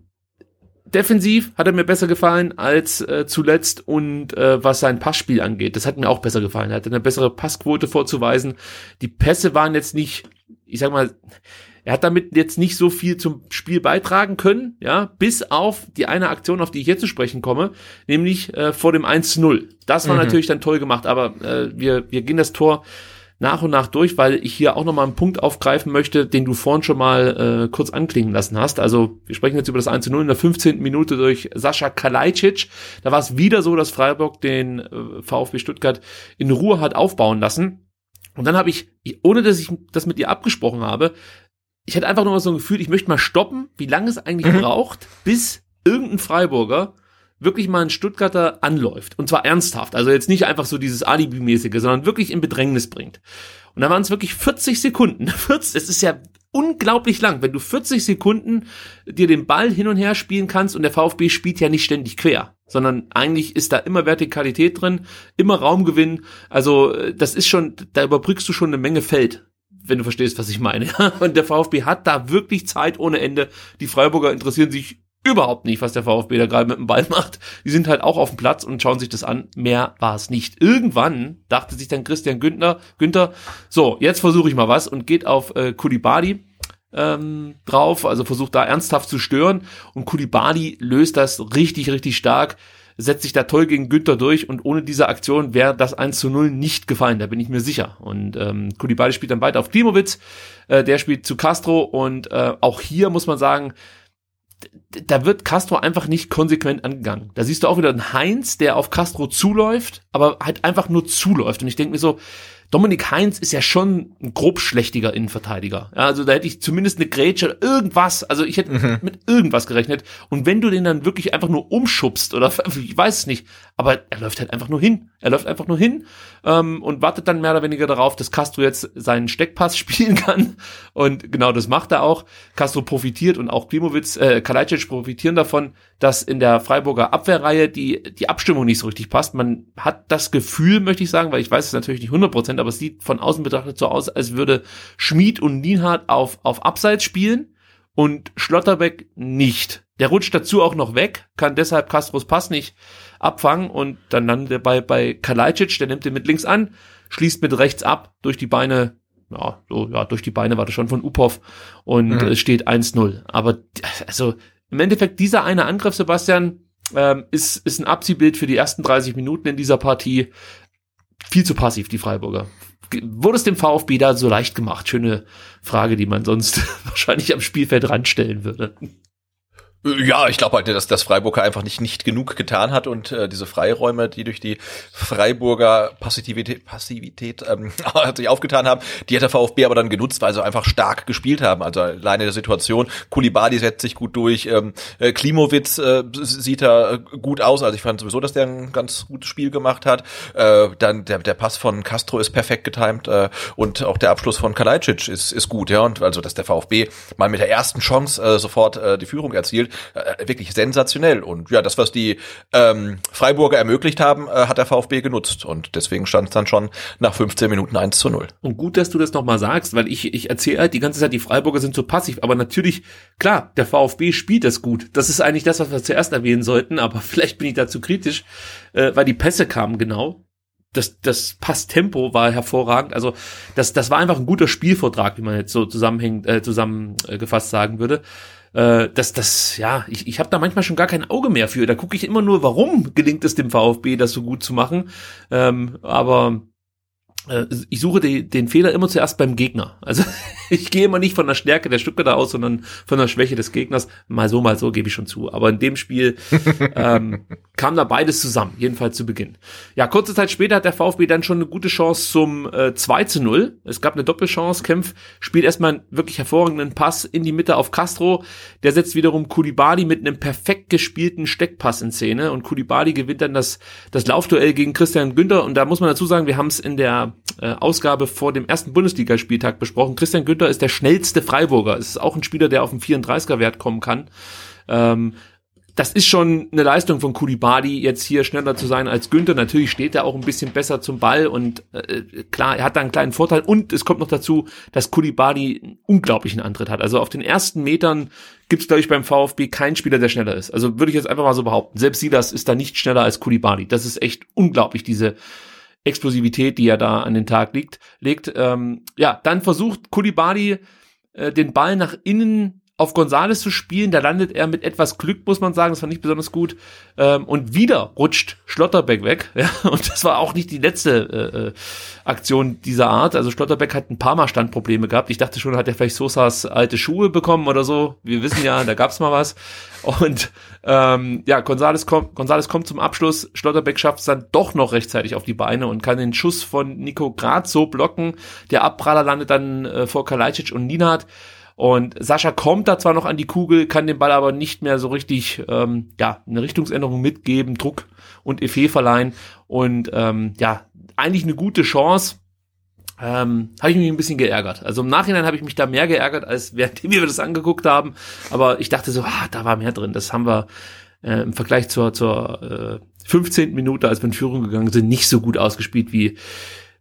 defensiv hat er mir besser gefallen als äh, zuletzt und äh, was sein Passspiel angeht, das hat mir auch besser gefallen. Er hatte eine bessere Passquote vorzuweisen. Die Pässe waren jetzt nicht, ich sag mal, er hat damit jetzt nicht so viel zum Spiel beitragen können, ja, bis auf die eine Aktion, auf die ich jetzt zu sprechen komme, nämlich äh, vor dem 1-0. Das war mhm. natürlich dann toll gemacht, aber äh, wir, wir gehen das Tor nach und nach durch, weil ich hier auch nochmal einen Punkt aufgreifen möchte, den du vorhin schon mal äh, kurz anklingen lassen hast. Also wir sprechen jetzt über das 1 zu 0 in der 15. Minute durch Sascha Kalajdzic. Da war es wieder so, dass Freiburg den äh, VfB Stuttgart in Ruhe hat aufbauen lassen. Und dann habe ich, ohne dass ich das mit dir abgesprochen habe, ich hatte einfach nur so ein Gefühl, ich möchte mal stoppen, wie lange es eigentlich mhm. braucht, bis irgendein Freiburger wirklich mal ein Stuttgarter anläuft. Und zwar ernsthaft. Also jetzt nicht einfach so dieses Alibi-mäßige, sondern wirklich in Bedrängnis bringt. Und da waren es wirklich 40 Sekunden. [LAUGHS] 40, es ist ja unglaublich lang, wenn du 40 Sekunden dir den Ball hin und her spielen kannst und der VfB spielt ja nicht ständig quer, sondern eigentlich ist da immer Vertikalität drin, immer Raumgewinn. Also äh, das ist schon, da überbrückst du schon eine Menge Feld wenn du verstehst, was ich meine. [LAUGHS] Und der VfB hat da wirklich Zeit ohne Ende. Die Freiburger interessieren sich überhaupt nicht, was der VfB da gerade mit dem Ball macht. Die sind halt auch auf dem Platz und schauen sich das an. Mehr war es nicht. Irgendwann dachte sich dann Christian Günther, Günther, so, jetzt versuche ich mal was und geht auf äh, Kulibadi ähm, drauf, also versucht da ernsthaft zu stören und Kulibadi löst das richtig, richtig stark, setzt sich da toll gegen Günther durch und ohne diese Aktion wäre das 1 zu 0 nicht gefallen, da bin ich mir sicher. Und ähm, Kulibadi spielt dann weiter auf Klimowitz, äh, der spielt zu Castro und äh, auch hier muss man sagen, da wird Castro einfach nicht konsequent angegangen. Da siehst du auch wieder einen Heinz, der auf Castro zuläuft, aber halt einfach nur zuläuft. Und ich denke mir so, Dominik Heinz ist ja schon ein grob schlechtiger Innenverteidiger. Ja, also da hätte ich zumindest eine Grätsche oder irgendwas. Also ich hätte mhm. mit irgendwas gerechnet. Und wenn du den dann wirklich einfach nur umschubst oder ich weiß es nicht, aber er läuft halt einfach nur hin. Er läuft einfach nur hin ähm, und wartet dann mehr oder weniger darauf, dass Castro jetzt seinen Steckpass [LAUGHS] spielen kann. Und genau das macht er auch. Castro profitiert und auch Klimowitz, äh, Kalajdzic profitieren davon, dass in der Freiburger Abwehrreihe die, die Abstimmung nicht so richtig passt. Man hat das Gefühl, möchte ich sagen, weil ich weiß es natürlich nicht 100 Prozent, aber es sieht von außen betrachtet so aus, als würde Schmid und Nienhardt auf, auf Abseits spielen und Schlotterbeck nicht. Der rutscht dazu auch noch weg, kann deshalb Castros Pass nicht abfangen und dann landet er bei, bei Kalajdzic, der nimmt den mit links an, schließt mit rechts ab, durch die Beine, ja, so, ja, durch die Beine war das schon von Upov und mhm. es steht 1-0. Aber, also, im Endeffekt, dieser eine Angriff, Sebastian, ähm, ist, ist ein Abziehbild für die ersten 30 Minuten in dieser Partie viel zu passiv, die Freiburger. Wurde es dem VfB da so leicht gemacht? Schöne Frage, die man sonst [LAUGHS] wahrscheinlich am Spielfeld ranstellen würde. Ja, ich glaube halt, dass das Freiburger einfach nicht nicht genug getan hat und äh, diese Freiräume, die durch die Freiburger Passivität, Passivität ähm, [LAUGHS] sich aufgetan haben, die hat der VfB aber dann genutzt, weil sie einfach stark gespielt haben. Also alleine der Situation, Kulibali setzt sich gut durch, ähm, äh, Klimowitz äh, sieht da gut aus. Also ich fand sowieso, dass der ein ganz gutes Spiel gemacht hat. Äh, dann der, der Pass von Castro ist perfekt getimt äh, und auch der Abschluss von Kalajdzic ist ist gut, ja. Und also dass der VfB mal mit der ersten Chance äh, sofort äh, die Führung erzielt äh, wirklich sensationell. Und ja, das, was die ähm, Freiburger ermöglicht haben, äh, hat der VfB genutzt. Und deswegen stand es dann schon nach 15 Minuten 1 zu 0. Und gut, dass du das nochmal sagst, weil ich, ich erzähle halt die ganze Zeit, die Freiburger sind so passiv. Aber natürlich, klar, der VfB spielt das gut. Das ist eigentlich das, was wir zuerst erwähnen sollten. Aber [LAUGHS] vielleicht bin ich dazu kritisch, äh, weil die Pässe kamen genau das, das Passtempo war hervorragend. Also das, das war einfach ein guter Spielvortrag, wie man jetzt so zusammenhängt, äh, zusammengefasst sagen würde äh, das, das, ja, ich, ich habe da manchmal schon gar kein Auge mehr für. Da gucke ich immer nur, warum gelingt es dem VfB, das so gut zu machen. Ähm, aber äh, ich suche den Fehler immer zuerst beim Gegner. Also [LAUGHS] [LAUGHS] ich gehe immer nicht von der Stärke der Stücke da aus, sondern von der Schwäche des Gegners. Mal so, mal so, gebe ich schon zu. Aber in dem Spiel [LAUGHS] ähm, kam da beides zusammen, jedenfalls zu Beginn. Ja, kurze Zeit später hat der VfB dann schon eine gute Chance zum äh, 2 zu 0. Es gab eine Doppelchance. Kempf spielt erstmal einen wirklich hervorragenden Pass in die Mitte auf Castro. Der setzt wiederum Kulibali mit einem perfekt gespielten Steckpass in Szene und Kulibali gewinnt dann das, das Laufduell gegen Christian Günther. Und da muss man dazu sagen, wir haben es in der äh, Ausgabe vor dem ersten Bundesligaspieltag besprochen. Christian Günther ist der schnellste Freiburger. Es ist auch ein Spieler, der auf einen 34er-Wert kommen kann. Ähm, das ist schon eine Leistung von Kulibadi, jetzt hier schneller zu sein als Günther. Natürlich steht er auch ein bisschen besser zum Ball und äh, klar, er hat da einen kleinen Vorteil. Und es kommt noch dazu, dass Kulibadi einen unglaublichen Antritt hat. Also auf den ersten Metern gibt es, glaube ich, beim VfB keinen Spieler, der schneller ist. Also würde ich jetzt einfach mal so behaupten. Selbst Silas ist da nicht schneller als Kulibadi. Das ist echt unglaublich, diese Explosivität, die er da an den Tag legt. legt. Ähm, ja, dann versucht Kulibadi äh, den Ball nach innen auf Gonzales zu spielen. Da landet er mit etwas Glück, muss man sagen. Das war nicht besonders gut. Ähm, und wieder rutscht Schlotterbeck weg. [LAUGHS] Ja, und das war auch nicht die letzte äh, äh, Aktion dieser Art. Also Schlotterbeck hat ein paar Mal Standprobleme gehabt. Ich dachte schon, hat er vielleicht Sosas alte Schuhe bekommen oder so. Wir wissen ja, da gab's mal was. Und ähm, ja, Gonzales kommt, Gonzales kommt zum Abschluss. Schlotterbeck schafft es dann doch noch rechtzeitig auf die Beine und kann den Schuss von Nico Grad so blocken. Der Abpraller landet dann äh, vor Kalajdzic und Ninat. Und Sascha kommt da zwar noch an die Kugel, kann den Ball aber nicht mehr so richtig, ähm, ja, eine Richtungsänderung mitgeben, Druck und Effet verleihen. Und ähm, ja, eigentlich eine gute Chance. Ähm, habe ich mich ein bisschen geärgert. Also im Nachhinein habe ich mich da mehr geärgert, als [LAUGHS] während wir das angeguckt haben. Aber ich dachte so, ah, da war mehr drin. Das haben wir äh, im Vergleich zur, zur äh, 15. Minute, als wir in Führung gegangen sind, nicht so gut ausgespielt, wie,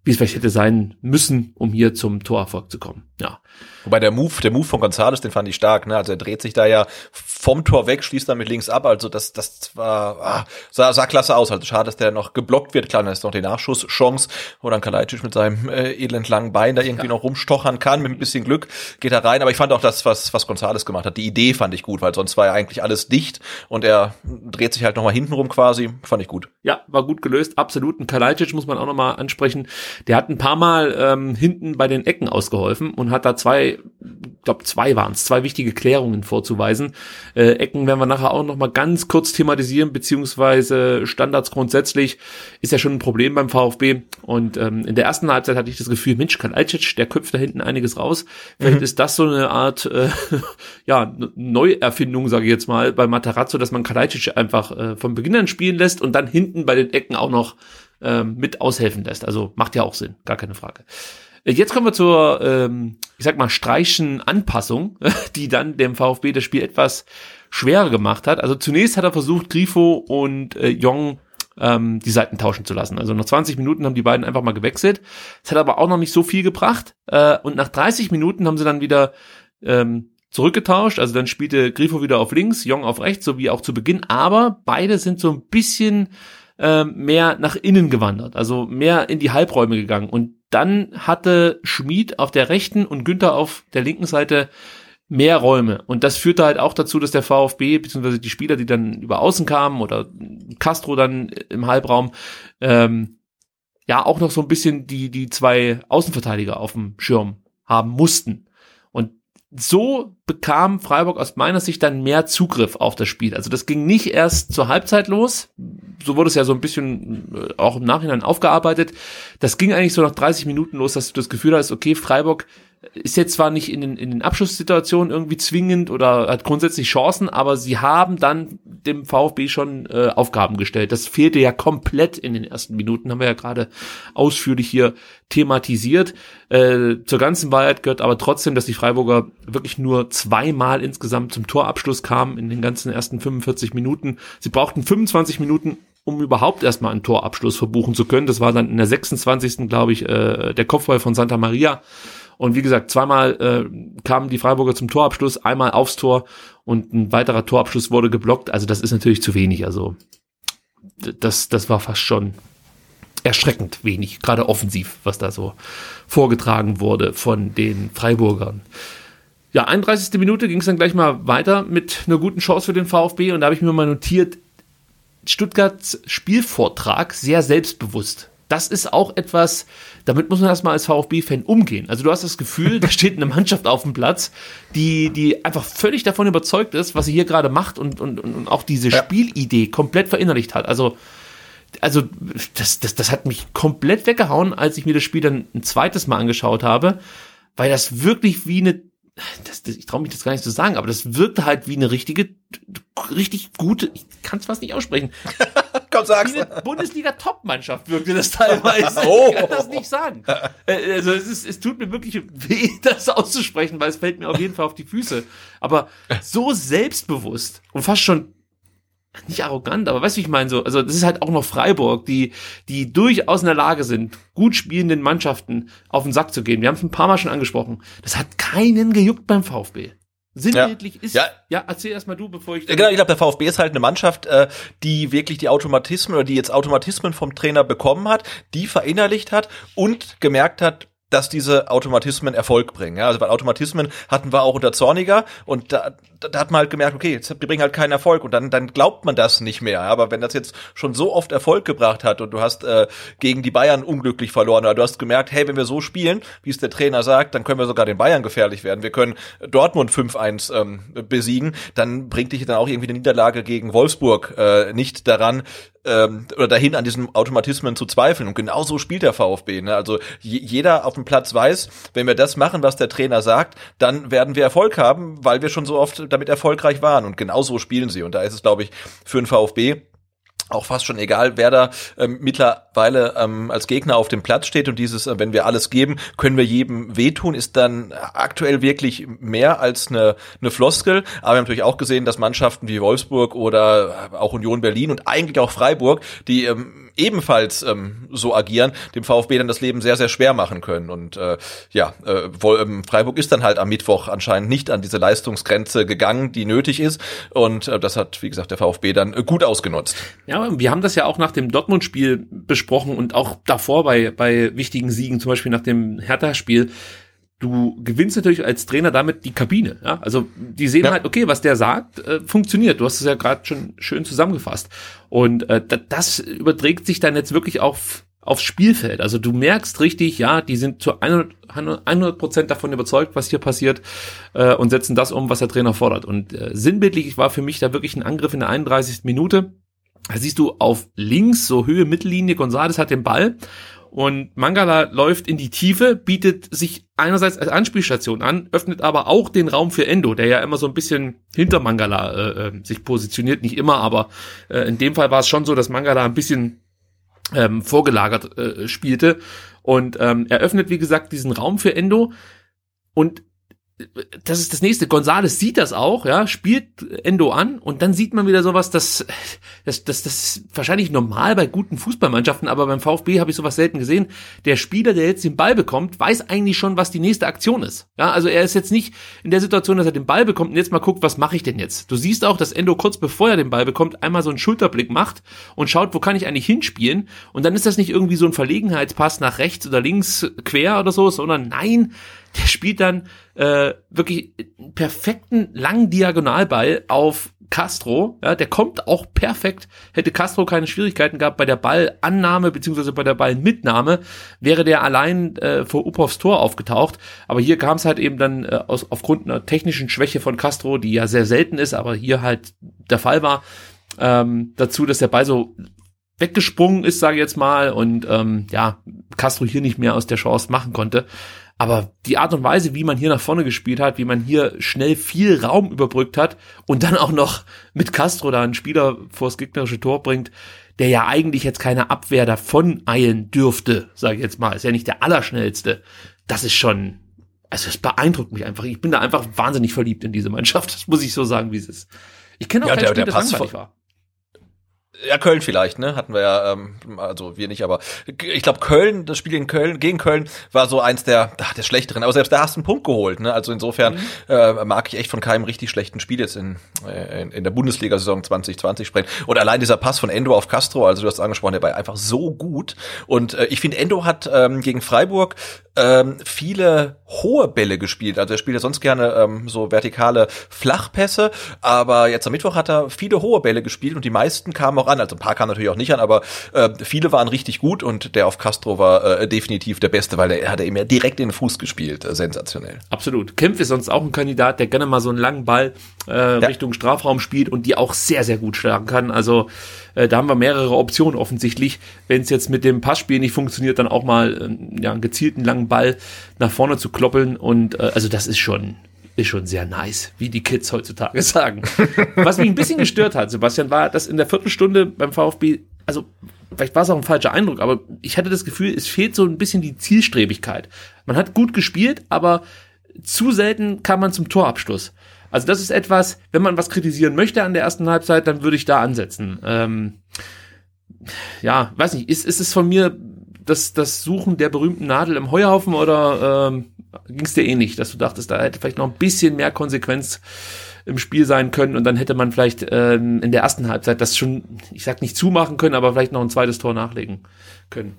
wie es vielleicht hätte sein müssen, um hier zum Torerfolg zu kommen. Ja. Wobei der Move, der Move von González, den fand ich stark, ne? Also er dreht sich da ja vom Tor weg, schließt dann mit links ab. Also das, das war, ah, sah, sah klasse aus. Also schade, dass der noch geblockt wird. Klar, dann ist noch die Nachschusschance, wo dann Kalajdzic mit seinem äh, elend langen Bein da irgendwie ja. noch rumstochern kann. Mit ein bisschen Glück geht er rein. Aber ich fand auch das, was, was González gemacht hat. Die Idee fand ich gut, weil sonst war ja eigentlich alles dicht und er dreht sich halt nochmal hinten rum quasi. Fand ich gut. Ja, war gut gelöst. Absolut. Ein Kalajdzic muss man auch nochmal ansprechen. Der hat ein paar Mal ähm, hinten bei den Ecken ausgeholfen und hat da zwei ich glaube zwei waren es, zwei wichtige Klärungen vorzuweisen. Äh, Ecken werden wir nachher auch noch mal ganz kurz thematisieren, beziehungsweise Standards grundsätzlich ist ja schon ein Problem beim VfB. Und ähm, in der ersten Halbzeit hatte ich das Gefühl, Mensch, Kalajdzic, der köpft da hinten einiges raus. Vielleicht mhm. ist das so eine Art äh, [LAUGHS] ja Neuerfindung, sage ich jetzt mal, bei Matarazzo, dass man Kalajdzic einfach äh, von Beginn an spielen lässt und dann hinten bei den Ecken auch noch ähm, mit aushelfen lässt. Also macht ja auch Sinn, gar keine Frage. Jetzt kommen wir zur, ähm, ich sag mal, streichen Anpassung, [LAUGHS] die dann dem VfB das Spiel etwas schwerer gemacht hat. Also zunächst hat er versucht, Grifo und äh, Jong ähm, die Seiten tauschen zu lassen. Also nach 20 Minuten haben die beiden einfach mal gewechselt. Es hat aber auch noch nicht so viel gebracht. Äh, und nach 30 Minuten haben sie dann wieder ähm, zurückgetauscht. Also dann spielte Grifo wieder auf links, Jong auf rechts, so wie auch zu Beginn. Aber beide sind so ein bisschen äh, mehr nach innen gewandert, also mehr in die Halbräume gegangen. Und dann hatte Schmid auf der rechten und Günther auf der linken Seite mehr Räume. Und das führte halt auch dazu, dass der VfB, beziehungsweise die Spieler, die dann über außen kamen oder Castro dann im Halbraum, ähm, ja auch noch so ein bisschen die, die zwei Außenverteidiger auf dem Schirm haben mussten. So bekam Freiburg aus meiner Sicht dann mehr Zugriff auf das Spiel. Also das ging nicht erst zur Halbzeit los, so wurde es ja so ein bisschen äh, auch im Nachhinein aufgearbeitet. Das ging eigentlich so nach 30 Minuten los, dass du das Gefühl hast, okay, Freiburg ist jetzt zwar nicht in den, in den Abschlusssituationen irgendwie zwingend oder hat grundsätzlich Chancen, aber sie haben dann dem VfB schon äh, Aufgaben gestellt. Das fehlte ja komplett in den ersten Minuten, haben wir ja gerade ausführlich hier thematisiert. Äh, zur ganzen Wahrheit gehört aber trotzdem, dass die Freiburger wirklich nur zweimal insgesamt zum Torabschluss kamen in den ganzen ersten 45 Minuten. Sie brauchten 25 Minuten, um überhaupt erstmal einen Torabschluss verbuchen zu können. Das war dann in der 26. glaube ich, äh, der Kopfball von Santa Maria. Und wie gesagt, zweimal äh, kamen die Freiburger zum Torabschluss, einmal aufs Tor und ein weiterer Torabschluss wurde geblockt. Also das ist natürlich zu wenig. Also das, das war fast schon erschreckend wenig, gerade offensiv, was da so vorgetragen wurde von den Freiburgern. Ja, 31. Minute ging es dann gleich mal weiter mit einer guten Chance für den VfB und da habe ich mir mal notiert, Stuttgarts Spielvortrag sehr selbstbewusst das ist auch etwas, damit muss man erstmal als VfB-Fan umgehen. Also du hast das Gefühl, [LAUGHS] da steht eine Mannschaft auf dem Platz, die, die einfach völlig davon überzeugt ist, was sie hier gerade macht und, und, und auch diese ja. Spielidee komplett verinnerlicht hat. Also, also das, das, das hat mich komplett weggehauen, als ich mir das Spiel dann ein zweites Mal angeschaut habe, weil das wirklich wie eine das, das, ich traue mich das gar nicht zu sagen, aber das wirkte halt wie eine richtige, richtig gute, ich kann es fast nicht aussprechen. [LAUGHS] Komm, sag's. Wie eine Bundesliga-Top-Mannschaft wirkte das teilweise. [LAUGHS] oh. Ich kann das nicht sagen. Äh, also es, ist, es tut mir wirklich weh, [LAUGHS] das auszusprechen, weil es fällt mir auf jeden Fall auf die Füße. Aber so selbstbewusst und fast schon nicht arrogant, aber weißt du, ich meine so, also das ist halt auch noch Freiburg, die die durchaus in der Lage sind, gut spielenden Mannschaften auf den Sack zu gehen. Wir haben es ein paar Mal schon angesprochen. Das hat keinen gejuckt beim VfB. Sinnbildlich ja. ist. Ja. ja, erzähl erstmal du, bevor ich. Genau, ich glaube, der VfB ist halt eine Mannschaft, äh, die wirklich die Automatismen oder die jetzt Automatismen vom Trainer bekommen hat, die verinnerlicht hat und gemerkt hat, dass diese Automatismen Erfolg bringen. Ja, also weil Automatismen hatten wir auch unter Zorniger und da, da, da hat man halt gemerkt, okay, jetzt, die bringen halt keinen Erfolg und dann, dann glaubt man das nicht mehr. Aber wenn das jetzt schon so oft Erfolg gebracht hat und du hast äh, gegen die Bayern unglücklich verloren oder du hast gemerkt, hey, wenn wir so spielen, wie es der Trainer sagt, dann können wir sogar den Bayern gefährlich werden. Wir können Dortmund 5-1 ähm, besiegen, dann bringt dich dann auch irgendwie eine Niederlage gegen Wolfsburg äh, nicht daran, ähm, oder dahin an diesen Automatismen zu zweifeln. Und genau so spielt der VfB. Ne? Also jeder auf dem Platz weiß, wenn wir das machen, was der Trainer sagt, dann werden wir Erfolg haben, weil wir schon so oft damit erfolgreich waren. Und genau so spielen sie. Und da ist es, glaube ich, für den VfB auch fast schon egal, wer da ähm, mittlerweile ähm, als Gegner auf dem Platz steht und dieses, äh, wenn wir alles geben, können wir jedem wehtun, ist dann aktuell wirklich mehr als eine, eine Floskel. Aber wir haben natürlich auch gesehen, dass Mannschaften wie Wolfsburg oder auch Union Berlin und eigentlich auch Freiburg, die ähm, ebenfalls ähm, so agieren, dem VfB dann das Leben sehr, sehr schwer machen können. Und äh, ja, äh, ähm, Freiburg ist dann halt am Mittwoch anscheinend nicht an diese Leistungsgrenze gegangen, die nötig ist. Und äh, das hat, wie gesagt, der VfB dann äh, gut ausgenutzt. Ja, wir haben das ja auch nach dem Dortmund-Spiel besprochen und auch davor bei, bei wichtigen Siegen, zum Beispiel nach dem Hertha-Spiel du gewinnst natürlich als Trainer damit die Kabine. Ja? Also die sehen ja. halt, okay, was der sagt, äh, funktioniert. Du hast es ja gerade schon schön zusammengefasst. Und äh, das überträgt sich dann jetzt wirklich auf aufs Spielfeld. Also du merkst richtig, ja, die sind zu 100 Prozent davon überzeugt, was hier passiert äh, und setzen das um, was der Trainer fordert. Und äh, sinnbildlich war für mich da wirklich ein Angriff in der 31. Minute. Da siehst du auf links, so Höhe Mittellinie, Gonzales hat den Ball und Mangala läuft in die Tiefe, bietet sich einerseits als Anspielstation an, öffnet aber auch den Raum für Endo, der ja immer so ein bisschen hinter Mangala äh, äh, sich positioniert. Nicht immer, aber äh, in dem Fall war es schon so, dass Mangala ein bisschen ähm, vorgelagert äh, spielte. Und ähm, er öffnet, wie gesagt, diesen Raum für Endo. Und das ist das nächste. Gonzales sieht das auch, ja, spielt Endo an und dann sieht man wieder sowas, das, das, das, das ist wahrscheinlich normal bei guten Fußballmannschaften, aber beim VfB habe ich sowas selten gesehen. Der Spieler, der jetzt den Ball bekommt, weiß eigentlich schon, was die nächste Aktion ist. Ja, also er ist jetzt nicht in der Situation, dass er den Ball bekommt und jetzt mal guckt, was mache ich denn jetzt? Du siehst auch, dass Endo kurz bevor er den Ball bekommt, einmal so einen Schulterblick macht und schaut, wo kann ich eigentlich hinspielen? Und dann ist das nicht irgendwie so ein Verlegenheitspass nach rechts oder links quer oder so, sondern nein, der spielt dann äh, wirklich perfekten langen Diagonalball auf Castro, ja, der kommt auch perfekt. Hätte Castro keine Schwierigkeiten gehabt bei der Ballannahme beziehungsweise bei der Ballmitnahme, wäre der allein äh, vor Upovs Tor aufgetaucht. Aber hier kam es halt eben dann äh, aus, aufgrund einer technischen Schwäche von Castro, die ja sehr selten ist, aber hier halt der Fall war, ähm, dazu, dass der Ball so weggesprungen ist, sage ich jetzt mal, und ähm, ja, Castro hier nicht mehr aus der Chance machen konnte. Aber die Art und Weise, wie man hier nach vorne gespielt hat, wie man hier schnell viel Raum überbrückt hat und dann auch noch mit Castro da einen Spieler vors gegnerische Tor bringt, der ja eigentlich jetzt keine Abwehr davon eilen dürfte, sage ich jetzt mal, ist ja nicht der allerschnellste. Das ist schon, also es beeindruckt mich einfach. Ich bin da einfach wahnsinnig verliebt in diese Mannschaft. Das muss ich so sagen, wie es ist. Ich kenne auch ja, kein der, Spiel, der das langweilig war. Ja, Köln vielleicht, ne? Hatten wir ja, ähm, also wir nicht, aber ich glaube Köln, das Spiel in Köln, gegen Köln war so eins der, ach, der schlechteren. Aber selbst da hast du einen Punkt geholt, ne? Also insofern mhm. äh, mag ich echt von keinem richtig schlechten Spiel jetzt in, äh, in, in der Bundesliga-Saison 2020 sprechen. Und allein dieser Pass von Endo auf Castro, also du hast angesprochen, der war einfach so gut. Und äh, ich finde, Endo hat ähm, gegen Freiburg ähm, viele hohe Bälle gespielt. Also er spielt ja sonst gerne ähm, so vertikale Flachpässe, aber jetzt am Mittwoch hat er viele hohe Bälle gespielt und die meisten kamen auch an. Also ein paar kamen natürlich auch nicht an, aber äh, viele waren richtig gut und der auf Castro war äh, definitiv der Beste, weil er hat ihm ja direkt in den Fuß gespielt. Äh, sensationell. Absolut. Kempf ist sonst auch ein Kandidat, der gerne mal so einen langen Ball äh, ja. Richtung Strafraum spielt und die auch sehr, sehr gut schlagen kann. Also äh, da haben wir mehrere Optionen offensichtlich. Wenn es jetzt mit dem Passspiel nicht funktioniert, dann auch mal äh, ja, einen gezielten langen Ball nach vorne zu kloppeln. Und äh, also das ist schon, ist schon sehr nice, wie die Kids heutzutage [LAUGHS] sagen. Was mich ein bisschen gestört hat, Sebastian, war, dass in der vierten Stunde beim VfB, also vielleicht war es auch ein falscher Eindruck, aber ich hatte das Gefühl, es fehlt so ein bisschen die Zielstrebigkeit. Man hat gut gespielt, aber zu selten kam man zum Torabschluss. Also das ist etwas, wenn man was kritisieren möchte an der ersten Halbzeit, dann würde ich da ansetzen. Ähm, ja, weiß nicht, ist, ist es von mir das, das Suchen der berühmten Nadel im Heuhaufen oder ähm, ging es dir eh nicht, dass du dachtest, da hätte vielleicht noch ein bisschen mehr Konsequenz im Spiel sein können und dann hätte man vielleicht ähm, in der ersten Halbzeit das schon, ich sag nicht zumachen können, aber vielleicht noch ein zweites Tor nachlegen können.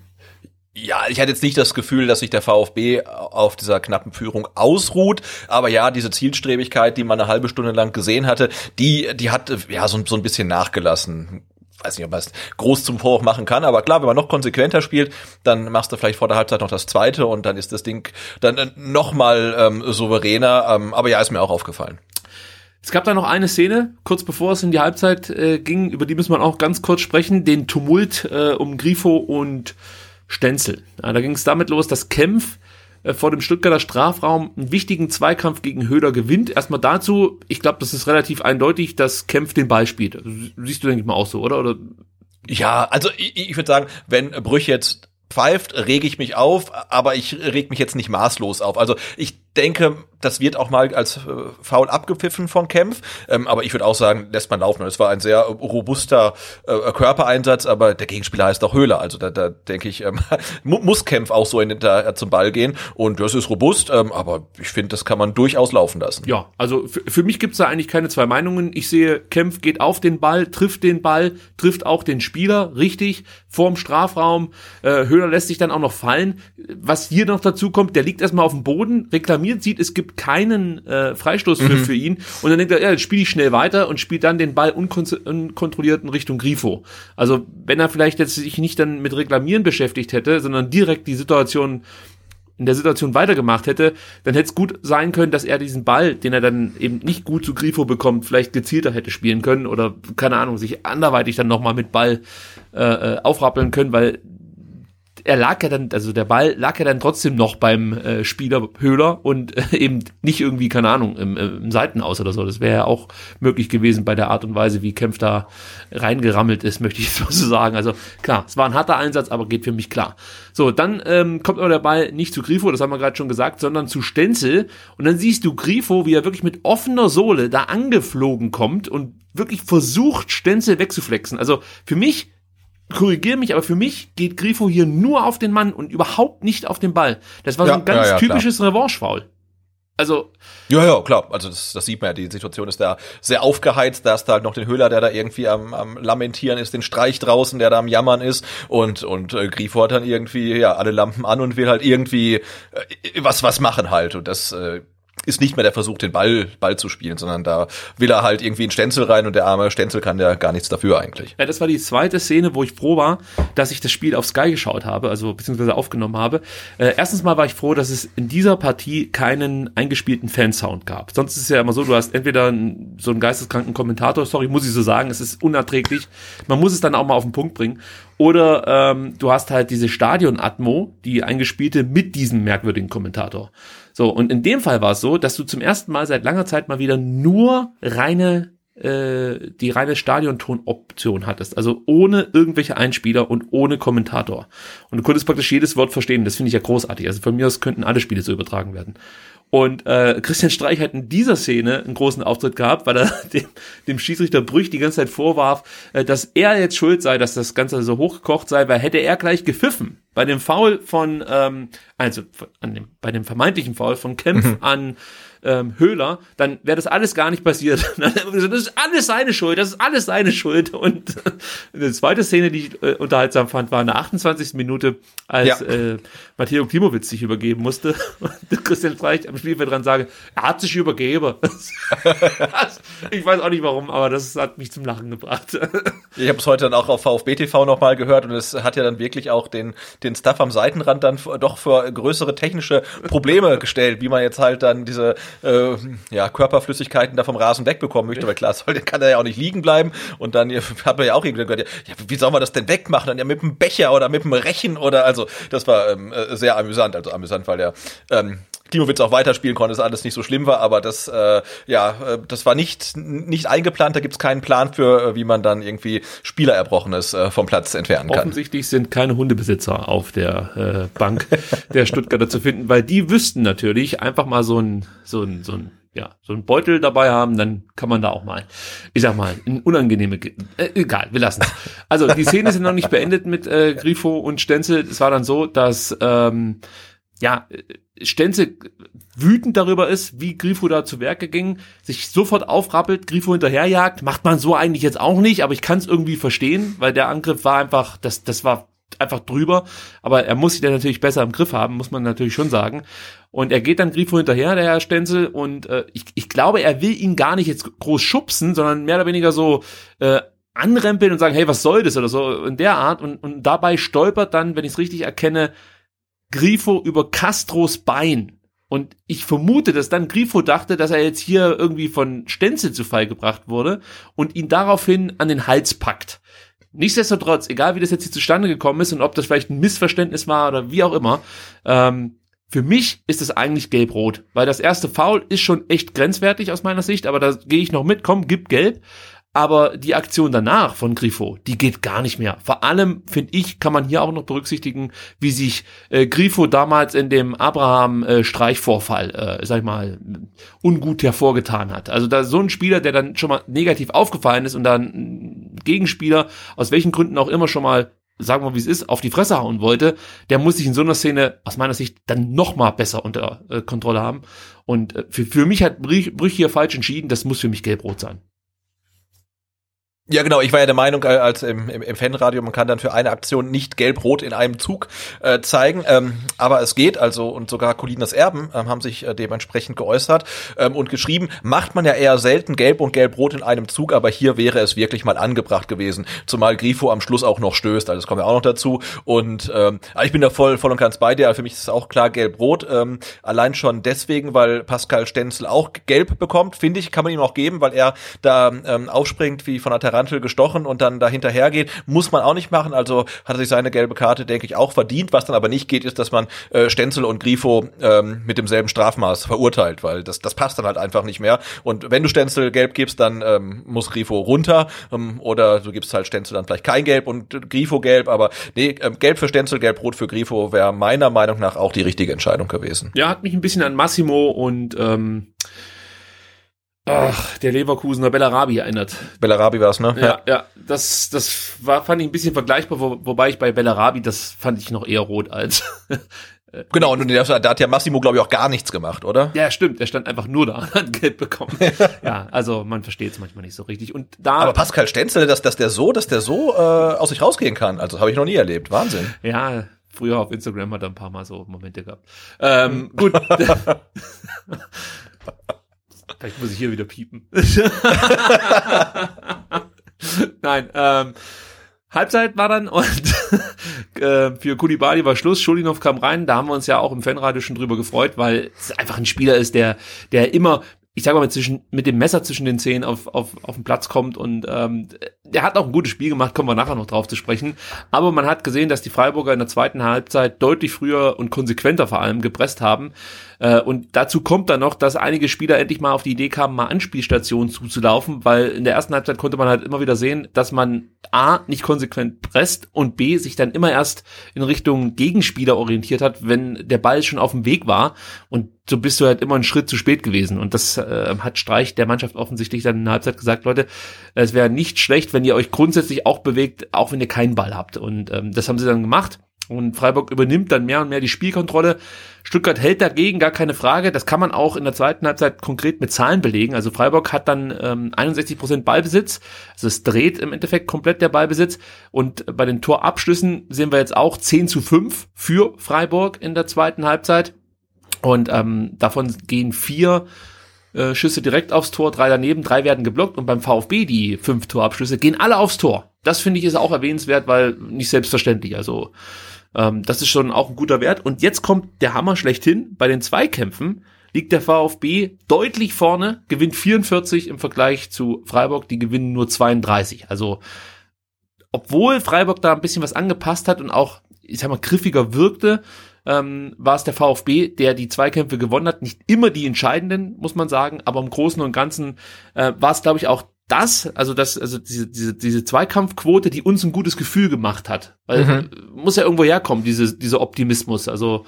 Ja, ich hatte jetzt nicht das Gefühl, dass sich der VfB auf dieser knappen Führung ausruht, aber ja, diese Zielstrebigkeit, die man eine halbe Stunde lang gesehen hatte, die, die hat ja so, so ein bisschen nachgelassen weiß nicht, ob man es groß zum Vorwurf machen kann, aber klar, wenn man noch konsequenter spielt, dann machst du vielleicht vor der Halbzeit noch das zweite und dann ist das Ding dann äh, noch mal ähm, souveräner. Ähm, aber ja, ist mir auch aufgefallen. Es gab da noch eine Szene, kurz bevor es in die Halbzeit äh, ging, über die müssen wir auch ganz kurz sprechen, den Tumult äh, um Grifo und Stenzel. Ja, da ging es damit los, dass Kempf vor dem Stuttgarter Strafraum einen wichtigen Zweikampf gegen Höhler gewinnt. Erstmal dazu, ich glaube, das ist relativ eindeutig, dass Kempf den Ball spielt. Also, siehst du, denke ich mal, auch so, oder? oder? Ja, also ich, ich würde sagen, wenn Brüch jetzt pfeift, rege ich mich auf, aber ich reg mich jetzt nicht maßlos auf. Also ich denke, das wird auch mal als äh, faul abgepfiffen von Kempf. Ähm, aber ich würde auch sagen, lässt man laufen. Es war ein sehr robuster äh, Körpereinsatz, aber der Gegenspieler heißt auch Höhler. Also da, da denke ich, ähm, [LAUGHS] muss Kempf auch so in, da, äh, zum Ball gehen. Und das ist robust, ähm, aber ich finde, das kann man durchaus laufen lassen. Ja, also für mich gibt's da eigentlich keine zwei Meinungen. Ich sehe, Kempf geht auf den Ball, trifft den Ball, trifft auch den Spieler richtig vorm Strafraum. Äh, Höhler lässt sich dann auch noch fallen. Was hier noch dazu kommt, der liegt erstmal auf dem Boden, reklamiert, sieht, es gibt gibt keinen äh, Freistoß für, mhm. für ihn. Und dann denkt er, ja, jetzt spiele ich schnell weiter und spielt dann den Ball unkontrolliert in Richtung Grifo. Also wenn er vielleicht jetzt sich nicht dann mit Reklamieren beschäftigt hätte, sondern direkt die Situation in der Situation weitergemacht hätte, dann hätte es gut sein können, dass er diesen Ball, den er dann eben nicht gut zu Grifo bekommt, vielleicht gezielter hätte spielen können oder keine Ahnung, sich anderweitig dann nochmal mit Ball äh, äh aufrappeln können, weil er lag ja dann, also der Ball lag ja dann trotzdem noch beim äh, Spieler Höhler und äh, [LAUGHS] eben nicht irgendwie, keine Ahnung, im, im Seitenaus oder so. Das wäre ja auch möglich gewesen bei der Art und Weise, wie Kempf da reingerammelt ist, [LAUGHS] möchte ich so sagen. Also klar, es war ein harter Einsatz, aber geht für mich klar. So, dann ähm, kommt aber der Ball nicht zu Grifo, das haben wir gerade schon gesagt, sondern zu Stenzel. Und dann siehst du Grifo, wie er wirklich mit offener Sohle da angeflogen kommt und wirklich versucht, Stenzel wegzuflexen. Also für mich korrigiere mich, aber für mich geht Grifo hier nur auf den Mann und überhaupt nicht auf den Ball. Das war ja, so ein ganz ja, ja, typisches Revanche-Foul. Also. Ja, ja, klar. Also das, das sieht man ja. Die Situation ist da sehr aufgeheizt. Da hast du halt noch den Höhler, der da irgendwie am, am Lamentieren ist, den Streich draußen, der da am Jammern ist. Und, und äh, Grifo hat dann irgendwie, ja, alle Lampen an und will halt irgendwie äh, was, was machen halt. Und das, äh, ist nicht mehr der Versuch, den Ball, Ball zu spielen, sondern da will er halt irgendwie einen Stenzel rein und der arme Stenzel kann ja gar nichts dafür eigentlich. Ja, das war die zweite Szene, wo ich froh war, dass ich das Spiel auf Sky geschaut habe, also beziehungsweise aufgenommen habe. Äh, erstens mal war ich froh, dass es in dieser Partie keinen eingespielten Fansound gab. Sonst ist es ja immer so, du hast entweder so einen geisteskranken Kommentator, sorry, muss ich so sagen, es ist unerträglich. Man muss es dann auch mal auf den Punkt bringen. Oder ähm, du hast halt diese Stadion-Atmo, die eingespielte mit diesem merkwürdigen Kommentator. So, und in dem Fall war es so, dass du zum ersten Mal seit langer Zeit mal wieder nur reine äh, die reine Stadionton-Option hattest, also ohne irgendwelche Einspieler und ohne Kommentator. Und du konntest praktisch jedes Wort verstehen. Das finde ich ja großartig. Also von mir aus könnten alle Spiele so übertragen werden. Und äh, Christian Streich hat in dieser Szene einen großen Auftritt gehabt, weil er [LAUGHS] dem, dem Schiedsrichter Brüch die ganze Zeit vorwarf, äh, dass er jetzt schuld sei, dass das Ganze so hochgekocht sei, weil hätte er gleich gepfiffen bei dem Foul von, ähm, also an dem, bei dem vermeintlichen Foul von Kempf mhm. an ähm, Höhler, dann wäre das alles gar nicht passiert. [LAUGHS] das ist alles seine Schuld, das ist alles seine Schuld. Und eine zweite Szene, die ich äh, unterhaltsam fand, war in der 28. Minute, als ja. äh, Matteo Klimowitz sich übergeben musste [LAUGHS] und Christian Streich am Spielfeld dran sage, er hat sich übergeben. [LAUGHS] ich weiß auch nicht warum, aber das hat mich zum Lachen gebracht. ich habe es heute dann auch auf VfB TV nochmal gehört und es hat ja dann wirklich auch den, den Stuff am Seitenrand dann doch für größere technische Probleme gestellt, wie man jetzt halt dann diese äh, ja, Körperflüssigkeiten da vom Rasen wegbekommen möchte, weil klar, soll, kann er ja auch nicht liegen bleiben. Und dann [LAUGHS] hat man ja auch irgendwie gehört, ja, wie soll man das denn wegmachen? Dann ja mit einem Becher oder mit einem Rechen oder also das war ähm, äh, sehr amüsant, also amüsant, weil der ähm, Klimowitz auch weiterspielen konnte, dass alles nicht so schlimm war, aber das, äh, ja, äh, das war nicht, nicht eingeplant, da gibt's keinen Plan für, äh, wie man dann irgendwie Spielererbrochenes äh, vom Platz entfernen kann. Offensichtlich sind keine Hundebesitzer auf der äh, Bank [LAUGHS] der Stuttgarter zu finden, weil die wüssten natürlich einfach mal so ein, so ein, so ein ja, so ein Beutel dabei haben, dann kann man da auch mal, ich sag mal, ein unangenehme, äh, egal, wir lassen. Also die Szene sind noch nicht beendet mit äh, Grifo und Stenzel. Es war dann so, dass ähm, ja, Stenzel wütend darüber ist, wie Grifo da zu Werke ging, sich sofort aufrappelt, Grifo hinterherjagt, macht man so eigentlich jetzt auch nicht, aber ich kann es irgendwie verstehen, weil der Angriff war einfach, das, das war einfach drüber, aber er muss sich dann natürlich besser im Griff haben, muss man natürlich schon sagen. Und er geht dann Grifo hinterher, der Herr Stenzel, und äh, ich, ich glaube, er will ihn gar nicht jetzt groß schubsen, sondern mehr oder weniger so äh, anrempeln und sagen, hey, was soll das oder so in der Art. Und, und dabei stolpert dann, wenn ich es richtig erkenne, Grifo über Castros Bein. Und ich vermute, dass dann Grifo dachte, dass er jetzt hier irgendwie von Stenzel zu Fall gebracht wurde und ihn daraufhin an den Hals packt. Nichtsdestotrotz, egal wie das jetzt hier zustande gekommen ist und ob das vielleicht ein Missverständnis war oder wie auch immer, ähm, für mich ist es eigentlich gelb-rot, weil das erste Foul ist schon echt grenzwertig aus meiner Sicht, aber da gehe ich noch mit, komm, gib gelb. Aber die Aktion danach von Grifo, die geht gar nicht mehr. Vor allem, finde ich, kann man hier auch noch berücksichtigen, wie sich äh, Grifo damals in dem Abraham-Streichvorfall, äh, äh, sag ich mal, ungut hervorgetan hat. Also da so ein Spieler, der dann schon mal negativ aufgefallen ist und dann Gegenspieler, aus welchen Gründen auch immer schon mal sagen wir wie es ist, auf die Fresse hauen wollte, der muss sich in so einer Szene aus meiner Sicht dann noch mal besser unter äh, Kontrolle haben. Und äh, für, für mich hat Brüch, Brüch hier falsch entschieden, das muss für mich gelb-rot sein. Ja, genau. Ich war ja der Meinung, äh, als im, im, im Fanradio, man kann dann für eine Aktion nicht gelb-rot in einem Zug äh, zeigen. Ähm, aber es geht, also, und sogar Colinas Erben ähm, haben sich äh, dementsprechend geäußert ähm, und geschrieben, macht man ja eher selten gelb und gelb-rot in einem Zug, aber hier wäre es wirklich mal angebracht gewesen. Zumal Grifo am Schluss auch noch stößt, also das kommt ja auch noch dazu. Und ähm, ich bin da voll, voll und ganz bei dir. Für mich ist es auch klar gelb-rot. Ähm, allein schon deswegen, weil Pascal Stenzel auch gelb bekommt, finde ich, kann man ihm auch geben, weil er da ähm, aufspringt wie von der Terrasse Tarantel gestochen und dann dahinterher geht, muss man auch nicht machen. Also hat er sich seine gelbe Karte, denke ich, auch verdient. Was dann aber nicht geht, ist, dass man äh, Stenzel und Grifo ähm, mit demselben Strafmaß verurteilt, weil das, das passt dann halt einfach nicht mehr. Und wenn du Stenzel gelb gibst, dann ähm, muss Grifo runter ähm, oder du gibst halt Stenzel dann vielleicht kein Gelb und Grifo gelb, aber nee, ähm, gelb für Stenzel, gelb-rot für Grifo wäre meiner Meinung nach auch die richtige Entscheidung gewesen. Ja, hat mich ein bisschen an Massimo und ähm, Ach, der Leverkusener Bellarabi erinnert. Bellarabi war es, ne? Ja, ja, das, das war, fand ich ein bisschen vergleichbar, wo, wobei ich bei Bellarabi, das fand ich noch eher rot als. [LAUGHS] genau, und da hat ja Massimo, glaube ich, auch gar nichts gemacht, oder? Ja, stimmt, er stand einfach nur da und hat Geld bekommen. [LAUGHS] ja, also man versteht es manchmal nicht so richtig. Und da. Aber Pascal Stenzel, dass, dass der so, dass der so äh, aus sich rausgehen kann, also habe ich noch nie erlebt. Wahnsinn. Ja, Früher auf Instagram hat er ein paar Mal so Momente gehabt. Ähm, gut. [LAUGHS] Vielleicht muss ich hier wieder piepen. [LAUGHS] Nein, ähm, Halbzeit war dann und [LAUGHS] äh, für Kulibali war Schluss. Schulinov kam rein. Da haben wir uns ja auch im Fanradio schon drüber gefreut, weil es einfach ein Spieler ist, der, der immer ich sag mal, mit, zwischen, mit dem Messer zwischen den Zehen auf, auf, auf den Platz kommt und ähm, der hat auch ein gutes Spiel gemacht, kommen wir nachher noch drauf zu sprechen. Aber man hat gesehen, dass die Freiburger in der zweiten Halbzeit deutlich früher und konsequenter vor allem gepresst haben. Äh, und dazu kommt dann noch, dass einige Spieler endlich mal auf die Idee kamen, mal Anspielstationen zuzulaufen, weil in der ersten Halbzeit konnte man halt immer wieder sehen, dass man A, nicht konsequent presst und B, sich dann immer erst in Richtung Gegenspieler orientiert hat, wenn der Ball schon auf dem Weg war. Und so bist du halt immer einen Schritt zu spät gewesen. Und das äh, hat Streich der Mannschaft offensichtlich dann in der Halbzeit gesagt, Leute, es wäre nicht schlecht, wenn ihr euch grundsätzlich auch bewegt, auch wenn ihr keinen Ball habt. Und ähm, das haben sie dann gemacht. Und Freiburg übernimmt dann mehr und mehr die Spielkontrolle. Stuttgart hält dagegen, gar keine Frage. Das kann man auch in der zweiten Halbzeit konkret mit Zahlen belegen. Also Freiburg hat dann ähm, 61 Prozent Ballbesitz. Also es dreht im Endeffekt komplett der Ballbesitz. Und bei den Torabschlüssen sehen wir jetzt auch 10 zu 5 für Freiburg in der zweiten Halbzeit. Und ähm, davon gehen vier äh, Schüsse direkt aufs Tor, drei daneben, drei werden geblockt und beim VfB die fünf Torabschlüsse gehen alle aufs Tor. Das finde ich ist auch erwähnenswert, weil nicht selbstverständlich. Also ähm, das ist schon auch ein guter Wert. Und jetzt kommt der Hammer schlechthin. Bei den Zweikämpfen liegt der VfB deutlich vorne, gewinnt 44 im Vergleich zu Freiburg, die gewinnen nur 32. Also obwohl Freiburg da ein bisschen was angepasst hat und auch, ich sag mal, griffiger wirkte, ähm, war es der VfB, der die Zweikämpfe gewonnen hat. Nicht immer die entscheidenden, muss man sagen, aber im Großen und Ganzen äh, war es, glaube ich, auch das, also das, also diese, diese, diese Zweikampfquote, die uns ein gutes Gefühl gemacht hat. Weil mhm. muss ja irgendwo herkommen, diese, dieser Optimismus. Also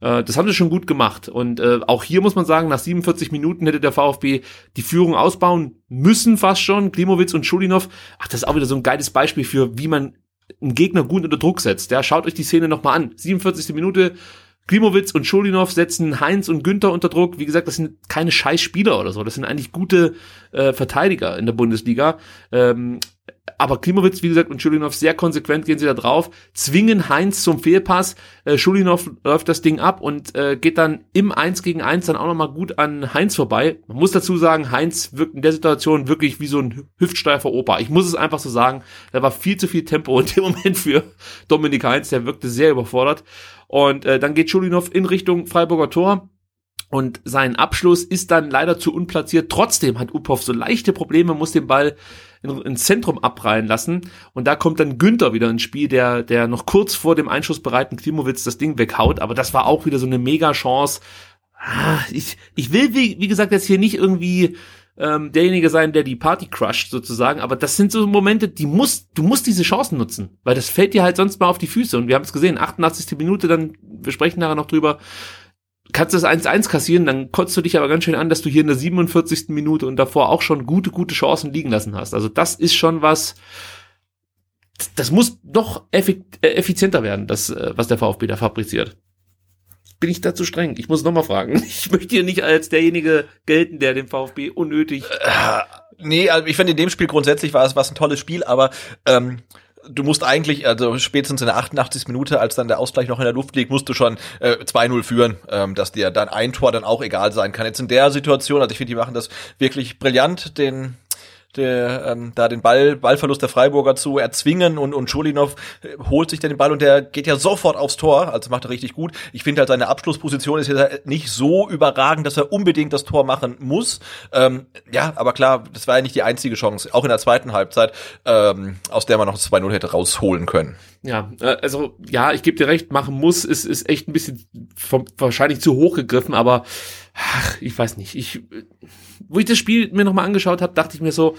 äh, das haben sie schon gut gemacht. Und äh, auch hier muss man sagen, nach 47 Minuten hätte der VfB die Führung ausbauen müssen, fast schon. Klimowitz und Schulinov, ach, das ist auch wieder so ein geiles Beispiel für, wie man einen Gegner gut unter Druck setzt. Ja, schaut euch die Szene nochmal an. 47. Minute, Klimowitz und Schulinov setzen Heinz und Günther unter Druck. Wie gesagt, das sind keine scheiß Spieler oder so. Das sind eigentlich gute äh, Verteidiger in der Bundesliga. Ähm, aber Klimowitz, wie gesagt, und Schulinov sehr konsequent gehen sie da drauf, zwingen Heinz zum Fehlpass. Äh, Schulinov läuft das Ding ab und äh, geht dann im 1 gegen 1 dann auch nochmal gut an Heinz vorbei. Man muss dazu sagen, Heinz wirkt in der Situation wirklich wie so ein hüftsteifer Opa. Ich muss es einfach so sagen, da war viel zu viel Tempo in dem [LAUGHS] Moment für Dominik Heinz, der wirkte sehr überfordert. Und äh, dann geht Schulinov in Richtung Freiburger Tor. Und sein Abschluss ist dann leider zu unplatziert. Trotzdem hat Upov so leichte Probleme, muss den Ball ins Zentrum abreihen lassen. Und da kommt dann Günther wieder ins Spiel, der, der noch kurz vor dem einschussbereiten Klimowitz das Ding weghaut. Aber das war auch wieder so eine mega Chance. Ah, ich, ich will, wie, wie gesagt, jetzt hier nicht irgendwie ähm, derjenige sein, der die Party crusht sozusagen, aber das sind so Momente, die musst, du musst diese Chancen nutzen, weil das fällt dir halt sonst mal auf die Füße und wir haben es gesehen, 88. Minute, dann, wir sprechen nachher noch drüber, kannst das 1-1 kassieren, dann kotzt du dich aber ganz schön an, dass du hier in der 47. Minute und davor auch schon gute, gute Chancen liegen lassen hast. Also das ist schon was, das muss noch äh, effizienter werden, das, äh, was der VfB da fabriziert. Bin ich da zu streng? Ich muss nochmal fragen. [LAUGHS] Ich möchte hier nicht als derjenige gelten, der den VfB unnötig. Äh, nee, also ich finde in dem Spiel grundsätzlich war es was ein tolles Spiel, aber ähm, du musst eigentlich, also spätestens in der 88. Minute, als dann der Ausgleich noch in der Luft liegt, musst du schon äh, 2-0 führen, ähm, dass dir dann ein Tor dann auch egal sein kann. Jetzt in der Situation, also ich finde, die machen das wirklich brillant, den der, ähm, da den Ball, Ballverlust der Freiburger zu erzwingen und, und Schulinov äh, holt sich dann den Ball und der geht ja sofort aufs Tor, also macht er richtig gut. Ich finde halt seine Abschlussposition ist jetzt nicht so überragend, dass er unbedingt das Tor machen muss. Ähm, ja, aber klar, das war ja nicht die einzige Chance, auch in der zweiten Halbzeit, ähm, aus der man noch 2-0 hätte rausholen können. Ja, äh, also ja, ich gebe dir recht, machen muss, ist, ist echt ein bisschen vom, wahrscheinlich zu hoch gegriffen, aber ach, ich weiß nicht. Ich, wo ich das Spiel mir nochmal angeschaut habe, dachte ich mir so,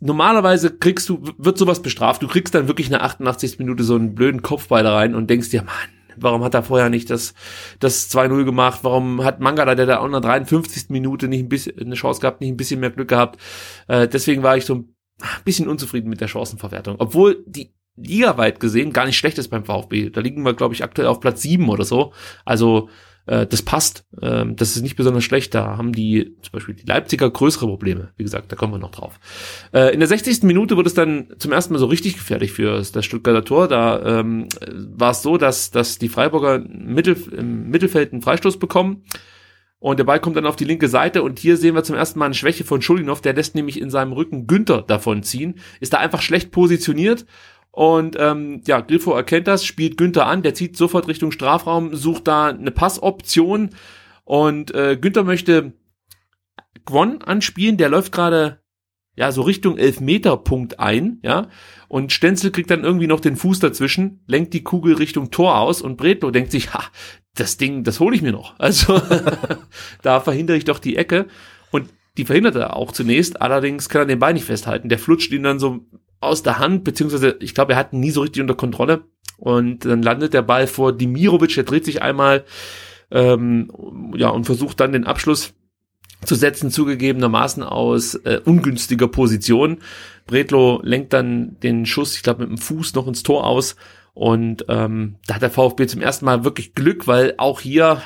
normalerweise kriegst du, wird sowas bestraft. Du kriegst dann wirklich in der 88. Minute so einen blöden Kopfball da rein und denkst dir, Mann, warum hat er vorher nicht das, das 2-0 gemacht? Warum hat Mangala, der da auch in der 53. Minute nicht ein bisschen, eine Chance gehabt, nicht ein bisschen mehr Glück gehabt? Äh, deswegen war ich so ein bisschen unzufrieden mit der Chancenverwertung. Obwohl die ligaweit gesehen gar nicht schlecht ist beim VfB. Da liegen wir, glaube ich, aktuell auf Platz 7 oder so. Also äh, das passt. Ähm, das ist nicht besonders schlecht. Da haben die zum Beispiel die Leipziger größere Probleme. Wie gesagt, da kommen wir noch drauf. Äh, in der 60. Minute wurde es dann zum ersten Mal so richtig gefährlich für das Stuttgarter Tor. Da ähm, war es so, dass, dass die Freiburger Mittel, im Mittelfeld einen Freistoß bekommen. Und der Ball kommt dann auf die linke Seite und hier sehen wir zum ersten Mal eine Schwäche von Schulinov, der lässt nämlich in seinem Rücken Günther davon ziehen, ist da einfach schlecht positioniert und ähm, ja, Grifo erkennt das, spielt Günther an, der zieht sofort Richtung Strafraum, sucht da eine Passoption und äh, Günther möchte Gwon anspielen, der läuft gerade ja so Richtung Elfmeterpunkt ein, ja, und Stenzel kriegt dann irgendwie noch den Fuß dazwischen, lenkt die Kugel Richtung Tor aus und Bretlo denkt sich, ha, das Ding, das hole ich mir noch. Also [LAUGHS] da verhindere ich doch die Ecke und die verhindert er auch zunächst, allerdings kann er den Bein nicht festhalten. Der flutscht ihn dann so aus der Hand, beziehungsweise ich glaube, er hat ihn nie so richtig unter Kontrolle. Und dann landet der Ball vor Dimirovic, der dreht sich einmal ähm, ja und versucht dann den Abschluss zu setzen, zugegebenermaßen aus äh, ungünstiger Position. Bretlo lenkt dann den Schuss, ich glaube, mit dem Fuß noch ins Tor aus. Und ähm, da hat der VfB zum ersten Mal wirklich Glück, weil auch hier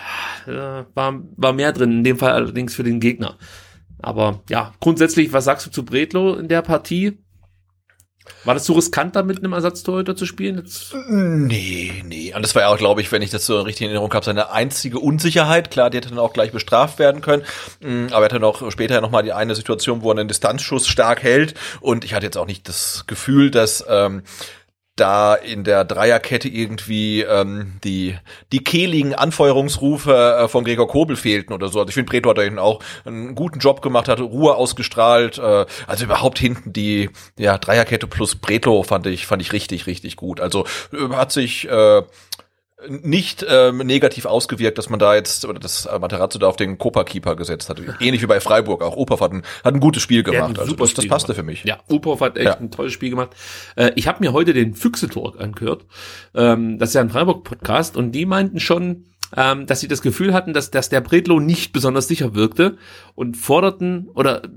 äh, war, war mehr drin, in dem Fall allerdings für den Gegner. Aber ja, grundsätzlich, was sagst du zu Bretlo in der Partie? War das so riskant, da mit einem Ersatztorhüter zu spielen? Jetzt? Nee, nee. Und das war ja auch, glaube ich, wenn ich das so richtig in Erinnerung habe, seine einzige Unsicherheit. Klar, die hätte dann auch gleich bestraft werden können. Mm, aber er hatte noch später noch mal die eine Situation, wo er einen Distanzschuss stark hält. Und ich hatte jetzt auch nicht das Gefühl, dass ähm, da in der Dreierkette irgendwie ähm, die die kehligen Anfeuerungsrufe äh, von Gregor Kobel fehlten oder so. Also ich finde, Preto hat da hinten auch einen guten Job gemacht, hat Ruhe ausgestrahlt. Äh, also überhaupt hinten die ja, Dreierkette plus Bretlo fand ich fand ich richtig richtig gut. Also äh, hat sich äh, nicht ähm, negativ ausgewirkt, dass man da jetzt, oder dass Materazzo da auf den Copa-Keeper gesetzt hat. [LAUGHS] Ähnlich wie bei Freiburg auch. Upov hat ein, hat ein gutes Spiel gemacht. Also das, das passte für mich. Ja, Upov hat echt ja. ein tolles Spiel gemacht. Äh, ich habe mir heute den Füchse-Talk angehört. Ähm, das ist ja ein Freiburg-Podcast und die meinten schon, ähm, dass sie das Gefühl hatten, dass, dass der Bredlo nicht besonders sicher wirkte und forderten oder äh,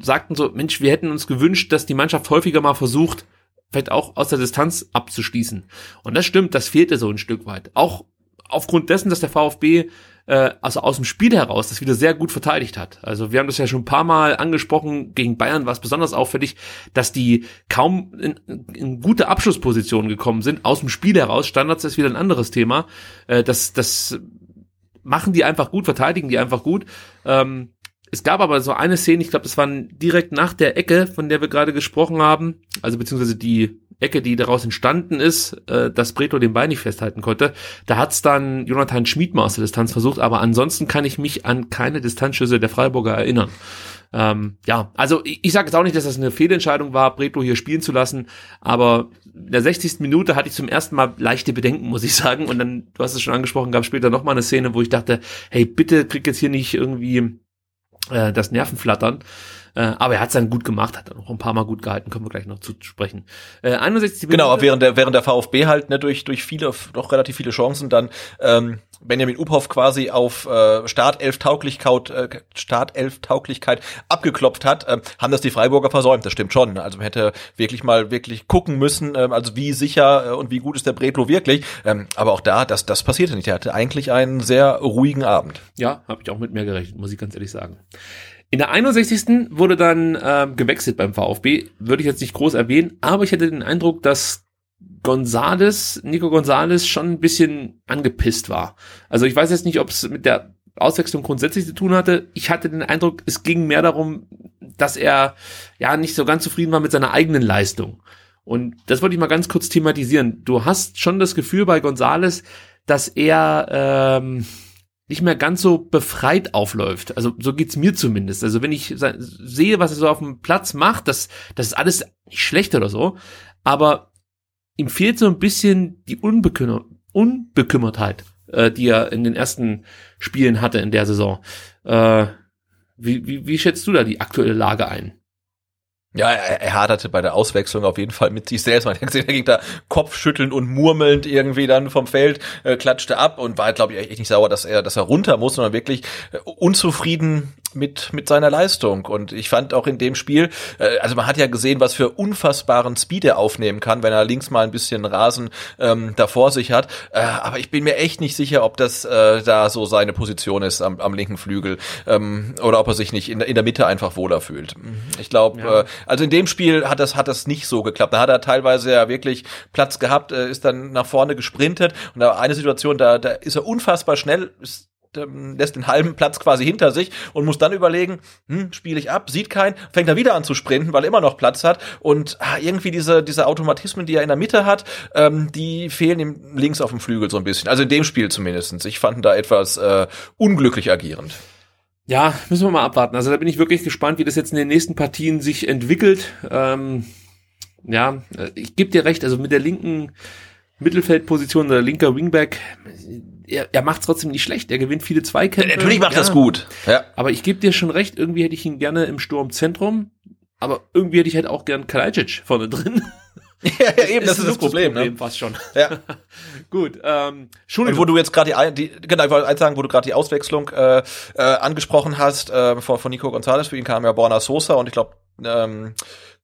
sagten so, Mensch, wir hätten uns gewünscht, dass die Mannschaft häufiger mal versucht, vielleicht auch aus der Distanz abzuschließen. Und das stimmt, das fehlte so ein Stück weit. Auch aufgrund dessen, dass der VfB äh, also aus dem Spiel heraus das wieder sehr gut verteidigt hat. Also wir haben das ja schon ein paar Mal angesprochen, gegen Bayern war es besonders auffällig, dass die kaum in, in gute Abschlusspositionen gekommen sind. Aus dem Spiel heraus, Standards ist wieder ein anderes Thema. Äh, das, das machen die einfach gut, verteidigen die einfach gut. Ähm, es gab aber so eine Szene, ich glaube, das war direkt nach der Ecke, von der wir gerade gesprochen haben, also beziehungsweise die Ecke, die daraus entstanden ist, äh, dass Breto den Bein nicht festhalten konnte. Da hat's dann Jonathan Schmid mal aus der Distanz versucht, aber ansonsten kann ich mich an keine Distanzschüsse der Freiburger erinnern. Ähm, ja, also ich, ich sage jetzt auch nicht, dass das eine Fehlentscheidung war, Breto hier spielen zu lassen, aber in der 60. Minute hatte ich zum ersten Mal leichte Bedenken, muss ich sagen. Und dann, du hast es schon angesprochen, gab später noch mal eine Szene, wo ich dachte, hey, bitte krieg jetzt hier nicht irgendwie äh, das Nervenflattern. Äh, aber er hat es dann gut gemacht, hat dann noch ein paar Mal gut gehalten, kommen wir gleich noch zu sprechen. Äh, 61 Genau, während der, während der VfB halt ne, durch, durch viele, doch relativ viele Chancen dann ähm, Benjamin Uphoff quasi auf äh, Startelf-Tauglichkeit äh, Startelf-Tauglichkeit abgeklopft hat, äh, haben das die Freiburger versäumt, das stimmt schon. Also man hätte wirklich mal wirklich gucken müssen, äh, also wie sicher äh, und wie gut ist der Bretlo wirklich. Ähm, aber auch da, das, das passierte nicht. Er hatte eigentlich einen sehr ruhigen Abend. Ja, habe ich auch mit mehr gerechnet, muss ich ganz ehrlich sagen. In der 61. wurde dann äh, gewechselt beim VfB, würde ich jetzt nicht groß erwähnen, aber ich hatte den Eindruck, dass Gonzales, Nico Gonzales schon ein bisschen angepisst war. Also ich weiß jetzt nicht, ob es mit der Auswechslung grundsätzlich zu tun hatte. Ich hatte den Eindruck, es ging mehr darum, dass er ja nicht so ganz zufrieden war mit seiner eigenen Leistung. Und das wollte ich mal ganz kurz thematisieren. Du hast schon das Gefühl bei Gonzales, dass er ähm, nicht mehr ganz so befreit aufläuft. Also so geht's mir zumindest. Also wenn ich sehe, was er so auf dem Platz macht, das, das ist alles nicht schlecht oder so, aber ihm fehlt so ein bisschen die Unbekümmer Unbekümmertheit, äh, die er in den ersten Spielen hatte in der Saison. Äh, wie, wie, wie schätzt du da die aktuelle Lage ein? Ja, er, er haderte bei der Auswechslung auf jeden Fall mit sich selbst. Man hat gesehen, er ging da kopfschüttelnd und murmelnd irgendwie dann vom Feld, äh, klatschte ab und war, glaube ich, echt nicht sauer, dass er, dass er runter muss, sondern wirklich äh, unzufrieden mit, mit seiner Leistung. Und ich fand auch in dem Spiel, äh, also man hat ja gesehen, was für unfassbaren Speed er aufnehmen kann, wenn er links mal ein bisschen Rasen ähm, da vor sich hat. Äh, aber ich bin mir echt nicht sicher, ob das äh, da so seine Position ist am, am linken Flügel ähm, oder ob er sich nicht in, in der Mitte einfach wohler fühlt. Ich glaube, ja. äh, also in dem Spiel hat das, hat das nicht so geklappt. Da hat er teilweise ja wirklich Platz gehabt, äh, ist dann nach vorne gesprintet und da eine Situation, da, da ist er unfassbar schnell, ist ähm, lässt den halben Platz quasi hinter sich und muss dann überlegen, hm, spiele ich ab, sieht keinen, fängt er wieder an zu sprinten, weil er immer noch Platz hat und ah, irgendwie diese, diese Automatismen, die er in der Mitte hat, ähm, die fehlen ihm links auf dem Flügel so ein bisschen. Also in dem Spiel zumindestens. Ich fand ihn da etwas äh, unglücklich agierend. Ja, müssen wir mal abwarten. Also da bin ich wirklich gespannt, wie das jetzt in den nächsten Partien sich entwickelt. Ähm, ja, ich gebe dir recht, also mit der linken Mittelfeldposition oder linker Wingback, er, er macht trotzdem nicht schlecht. Er gewinnt viele Zweikämpfe. Ja, natürlich macht ja. das gut. Ja. Aber ich gebe dir schon recht, irgendwie hätte ich ihn gerne im Sturmzentrum, aber irgendwie hätte ich halt auch gern Kalajdzic vorne drin. [LAUGHS] ja, [LAUGHS] ja, eben, das ist, das Problem, Problem ne? fast schon. Ja. [LAUGHS] Gut, ähm, Entschuldigung. Und wo du jetzt gerade die, die, genau, ich wollte eins sagen, wo du gerade die Auswechslung äh, äh, angesprochen hast äh, von, von Nico Gonzalez, für ihn kam ja Borna Sosa und ich glaube, ähm,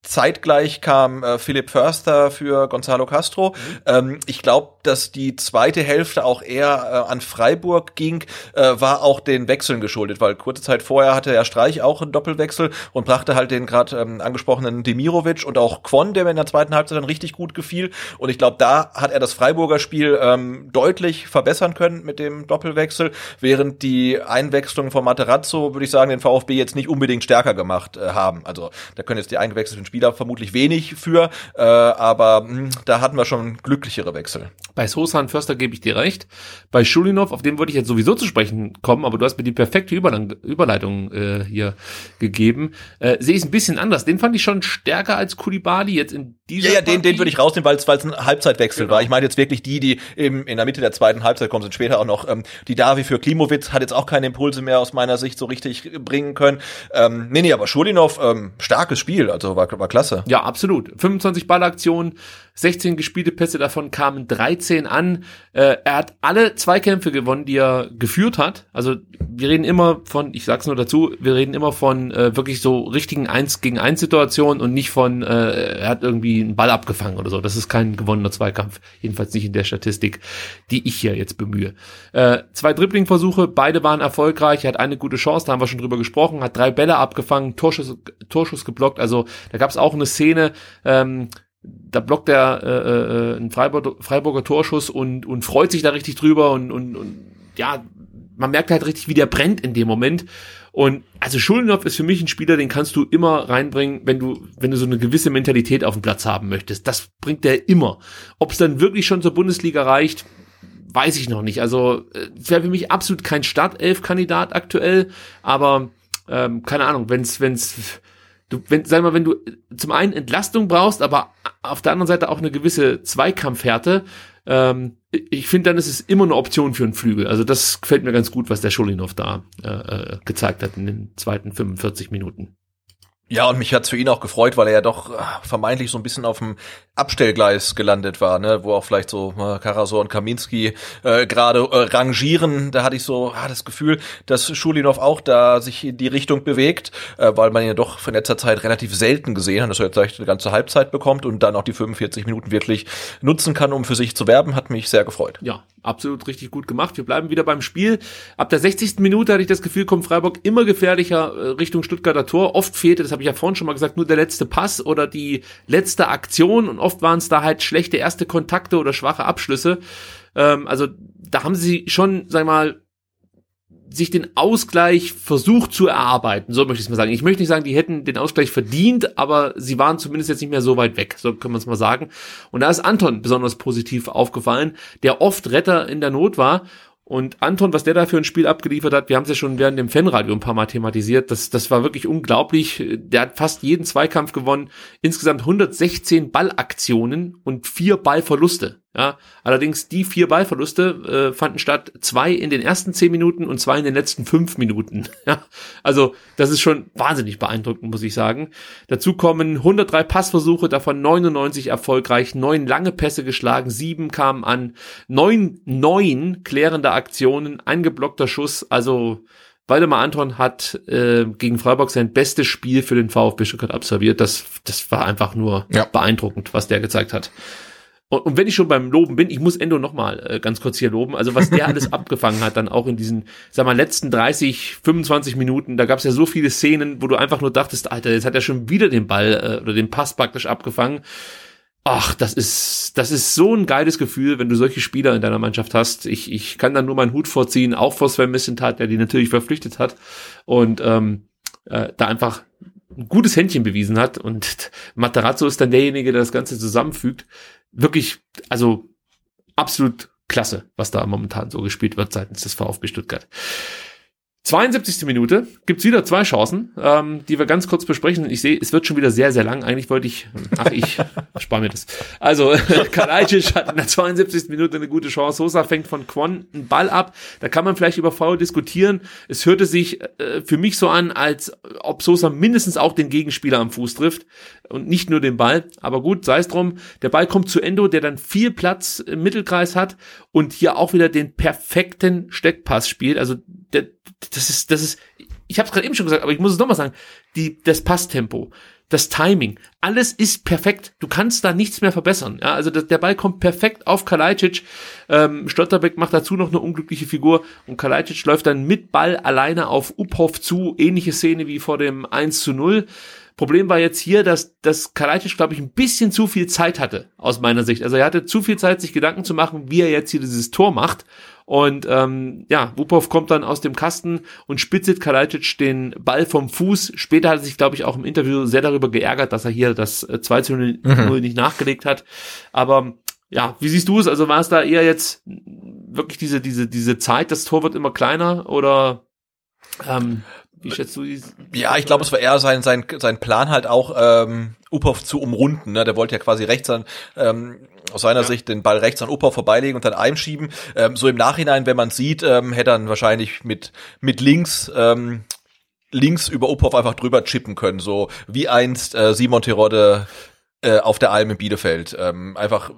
Zeitgleich kam äh, Philipp Förster für Gonzalo Castro. Mhm. Ähm, ich glaube, dass die zweite Hälfte auch eher äh, an Freiburg ging, äh, war auch den Wechseln geschuldet, weil kurze Zeit vorher hatte er Streich auch einen Doppelwechsel und brachte halt den gerade ähm, angesprochenen Demirovic und auch Kwon, der mir in der zweiten Halbzeit dann richtig gut gefiel. Und ich glaube, da hat er das Freiburger Spiel ähm, deutlich verbessern können mit dem Doppelwechsel, während die Einwechslung von Materazzo, würde ich sagen, den VfB jetzt nicht unbedingt stärker gemacht äh, haben. Also da können jetzt die eingewechselten Spieler vermutlich wenig für, äh, aber mh, hm, da hatten wir schon glücklichere Wechsel. Bei Sosa und Förster gebe ich dir recht. Bei Schulinov, auf den wollte ich jetzt sowieso zu sprechen kommen, aber du hast mir die perfekte Überlang Überleitung äh, hier gegeben. Äh, Sehe ich es ein bisschen anders. Den fand ich schon stärker als Kulibali jetzt in dieser Ja, ja, den, den würde ich rausnehmen, weil es ein Halbzeitwechsel genau. war. Ich meine jetzt wirklich die, die im, in der Mitte der zweiten Halbzeit kommen, sind später auch noch. Ähm, die Davi für Klimowitz hat jetzt auch keine Impulse mehr aus meiner Sicht so richtig bringen können. Ähm, nee, nee, aber Schulinov, ähm, starkes Spiel, also war, war klasse. Ja, absolut. 25 Ballaktionen, 16 gespielte Pässe, davon kamen 13 an. Äh, er hat alle Zweikämpfe gewonnen, die er geführt hat. Also wir reden immer von, ich sag's nur dazu, wir reden immer von äh, wirklich so richtigen 1 gegen 1 Situationen und nicht von, äh, er hat irgendwie einen Ball abgefangen oder so. Das ist kein gewonnener Zweikampf. Jedenfalls nicht in der Statistik, die ich hier jetzt bemühe. Äh, zwei Dribbling-Versuche, beide waren erfolgreich. Er hat eine gute Chance, da haben wir schon drüber gesprochen, hat drei Bälle abgefangen, Torschuss, Torschuss geblockt. Also da gab es auch eine Szene, ähm, da blockt er äh, äh, einen Freiburger, Freiburger Torschuss und, und freut sich da richtig drüber und, und, und ja, man merkt halt richtig, wie der brennt in dem Moment. Und also Schulenhoff ist für mich ein Spieler, den kannst du immer reinbringen, wenn du, wenn du so eine gewisse Mentalität auf dem Platz haben möchtest. Das bringt er immer. Ob es dann wirklich schon zur Bundesliga reicht, weiß ich noch nicht. Also es wäre für mich absolut kein Startelf-Kandidat aktuell, aber ähm, keine Ahnung, wenn es, wenn es du, wenn, sag mal, wenn du zum einen Entlastung brauchst, aber auf der anderen Seite auch eine gewisse Zweikampfhärte, ähm, ich finde, dann ist es immer eine Option für einen Flügel. Also das gefällt mir ganz gut, was der Scholinov da äh, äh gezeigt hat in den zweiten 45 Minuten. Ja, und mich hat's für ihn auch gefreut, weil er ja doch äh, vermeintlich so ein bisschen auf dem Abstellgleis gelandet war, ne, wo auch vielleicht so äh, Karasor und Kaminski äh, gerade äh, rangieren. Da hatte ich so ah, das Gefühl, dass Schulinov auch da sich in die Richtung bewegt, äh, weil man ihn ja doch von letzter Zeit relativ selten gesehen hat, dass er jetzt vielleicht eine ganze Halbzeit bekommt und dann auch die 45 Minuten wirklich nutzen kann, um für sich zu werben, hat mich sehr gefreut. Ja, absolut richtig gut gemacht. Wir bleiben wieder beim Spiel. Ab der 60. Minute hatte ich das Gefühl, kommt Freiburg immer gefährlicher äh, Richtung Stuttgarter Tor. Oft fehlte, das habe ich ja vorhin schon mal gesagt, nur der letzte Pass oder die letzte Aktion und oft waren es da halt schlechte erste Kontakte oder schwache Abschlüsse. Ähm, also da haben sie schon, sag mal, sich den Ausgleich versucht zu erarbeiten, so möchte ich es mal sagen. Ich möchte nicht sagen, die hätten den Ausgleich verdient, aber sie waren zumindest jetzt nicht mehr so weit weg, so können wir es mal sagen. Und da ist Anton besonders positiv aufgefallen, der oft Retter in der Not war und Anton, was der da für ein Spiel abgeliefert hat, wir haben es ja schon während dem Fanradio ein paar Mal thematisiert, das, das war wirklich unglaublich. Der hat fast jeden Zweikampf gewonnen, insgesamt 116 Ballaktionen und vier Ballverluste. Ja, allerdings die vier Ballverluste äh, fanden statt, zwei in den ersten zehn Minuten und zwei in den letzten fünf Minuten. [LAUGHS] Ja, also das ist schon wahnsinnig beeindruckend, muss ich sagen. Dazu kommen 103 Passversuche, davon 99 erfolgreich, neun lange Pässe geschlagen, sieben kamen an, neun, neun klärende Aktionen, ein geblockter Schuss, also Waldemar Anton hat äh, gegen Freiburg sein bestes Spiel für den VfB Stuttgart absolviert. Das, das war einfach nur ja. beeindruckend, was der gezeigt hat. Und, und wenn ich schon beim Loben bin, ich muss Endo nochmal äh, ganz kurz hier loben. Also was der alles [LAUGHS] abgefangen hat, dann auch in diesen, sag mal, letzten 30, 25 Minuten, da gab es ja so viele Szenen, wo du einfach nur dachtest, Alter, jetzt hat er schon wieder den Ball äh, oder den Pass praktisch abgefangen. Ach, das ist, das ist so ein geiles Gefühl, wenn du solche Spieler in deiner Mannschaft hast. Ich, ich kann dann nur meinen Hut vorziehen, auch vor Sven Missentat, der die natürlich verpflichtet hat und ähm, äh, da einfach ein gutes Händchen bewiesen hat. Und Materazzo ist dann derjenige, der das Ganze zusammenfügt. Wirklich, also absolut klasse, was da momentan so gespielt wird seitens des VfB Stuttgart. 72. Minute gibt's wieder zwei Chancen, ähm, die wir ganz kurz besprechen. Ich sehe, es wird schon wieder sehr, sehr lang. Eigentlich wollte ich, ach, ich [LAUGHS] spare mir das. Also, [LAUGHS] Kalajdzic hat in der 72. Minute eine gute Chance. Sosa fängt von Kwon einen Ball ab. Da kann man vielleicht über Foul diskutieren. Es hörte sich äh, für mich so an, als ob Sosa mindestens auch den Gegenspieler am Fuß trifft und nicht nur den Ball. Aber gut, sei es drum. Der Ball kommt zu Endo, der dann viel Platz im Mittelkreis hat und hier auch wieder den perfekten Steckpass spielt. Also der, das ist, das ist, ich habe es gerade eben schon gesagt, aber ich muss es nochmal sagen, die, das Passtempo, das Timing, alles ist perfekt. Du kannst da nichts mehr verbessern. Ja, also das, der Ball kommt perfekt auf Kalajdzic. Ähm, Stotterbeck macht dazu noch eine unglückliche Figur und Kalajdzic läuft dann mit Ball alleine auf Uphoff zu. Ähnliche Szene wie vor dem 1 zu 0. Problem war jetzt hier, dass, dass Kalajdzic, glaube ich, ein bisschen zu viel Zeit hatte, aus meiner Sicht. Also er hatte zu viel Zeit, sich Gedanken zu machen, wie er jetzt hier dieses Tor macht. Und ähm, ja, Wupov kommt dann aus dem Kasten und spitzelt Kalajdzic den Ball vom Fuß. Später hat er sich, glaube ich, auch im Interview sehr darüber geärgert, dass er hier das 2 äh, zu 0 mhm. nicht nachgelegt hat. Aber ja, wie siehst du es? Also war es da eher jetzt wirklich diese, diese, diese Zeit, das Tor wird immer kleiner oder ähm, wie schätzt du dies? Ja, ich glaube, es war eher sein, sein, sein Plan halt auch, ähm, Upov zu umrunden. Ne? Der wollte ja quasi rechts an, ähm, aus seiner ja. Sicht den Ball rechts an Upov vorbeilegen und dann einschieben. Ähm, so im Nachhinein, wenn man sieht, ähm, hätte er wahrscheinlich mit, mit links, ähm, links über Upov einfach drüber chippen können, so wie einst äh, Simon Terodde äh, auf der Alm in Bielefeld. Ähm, einfach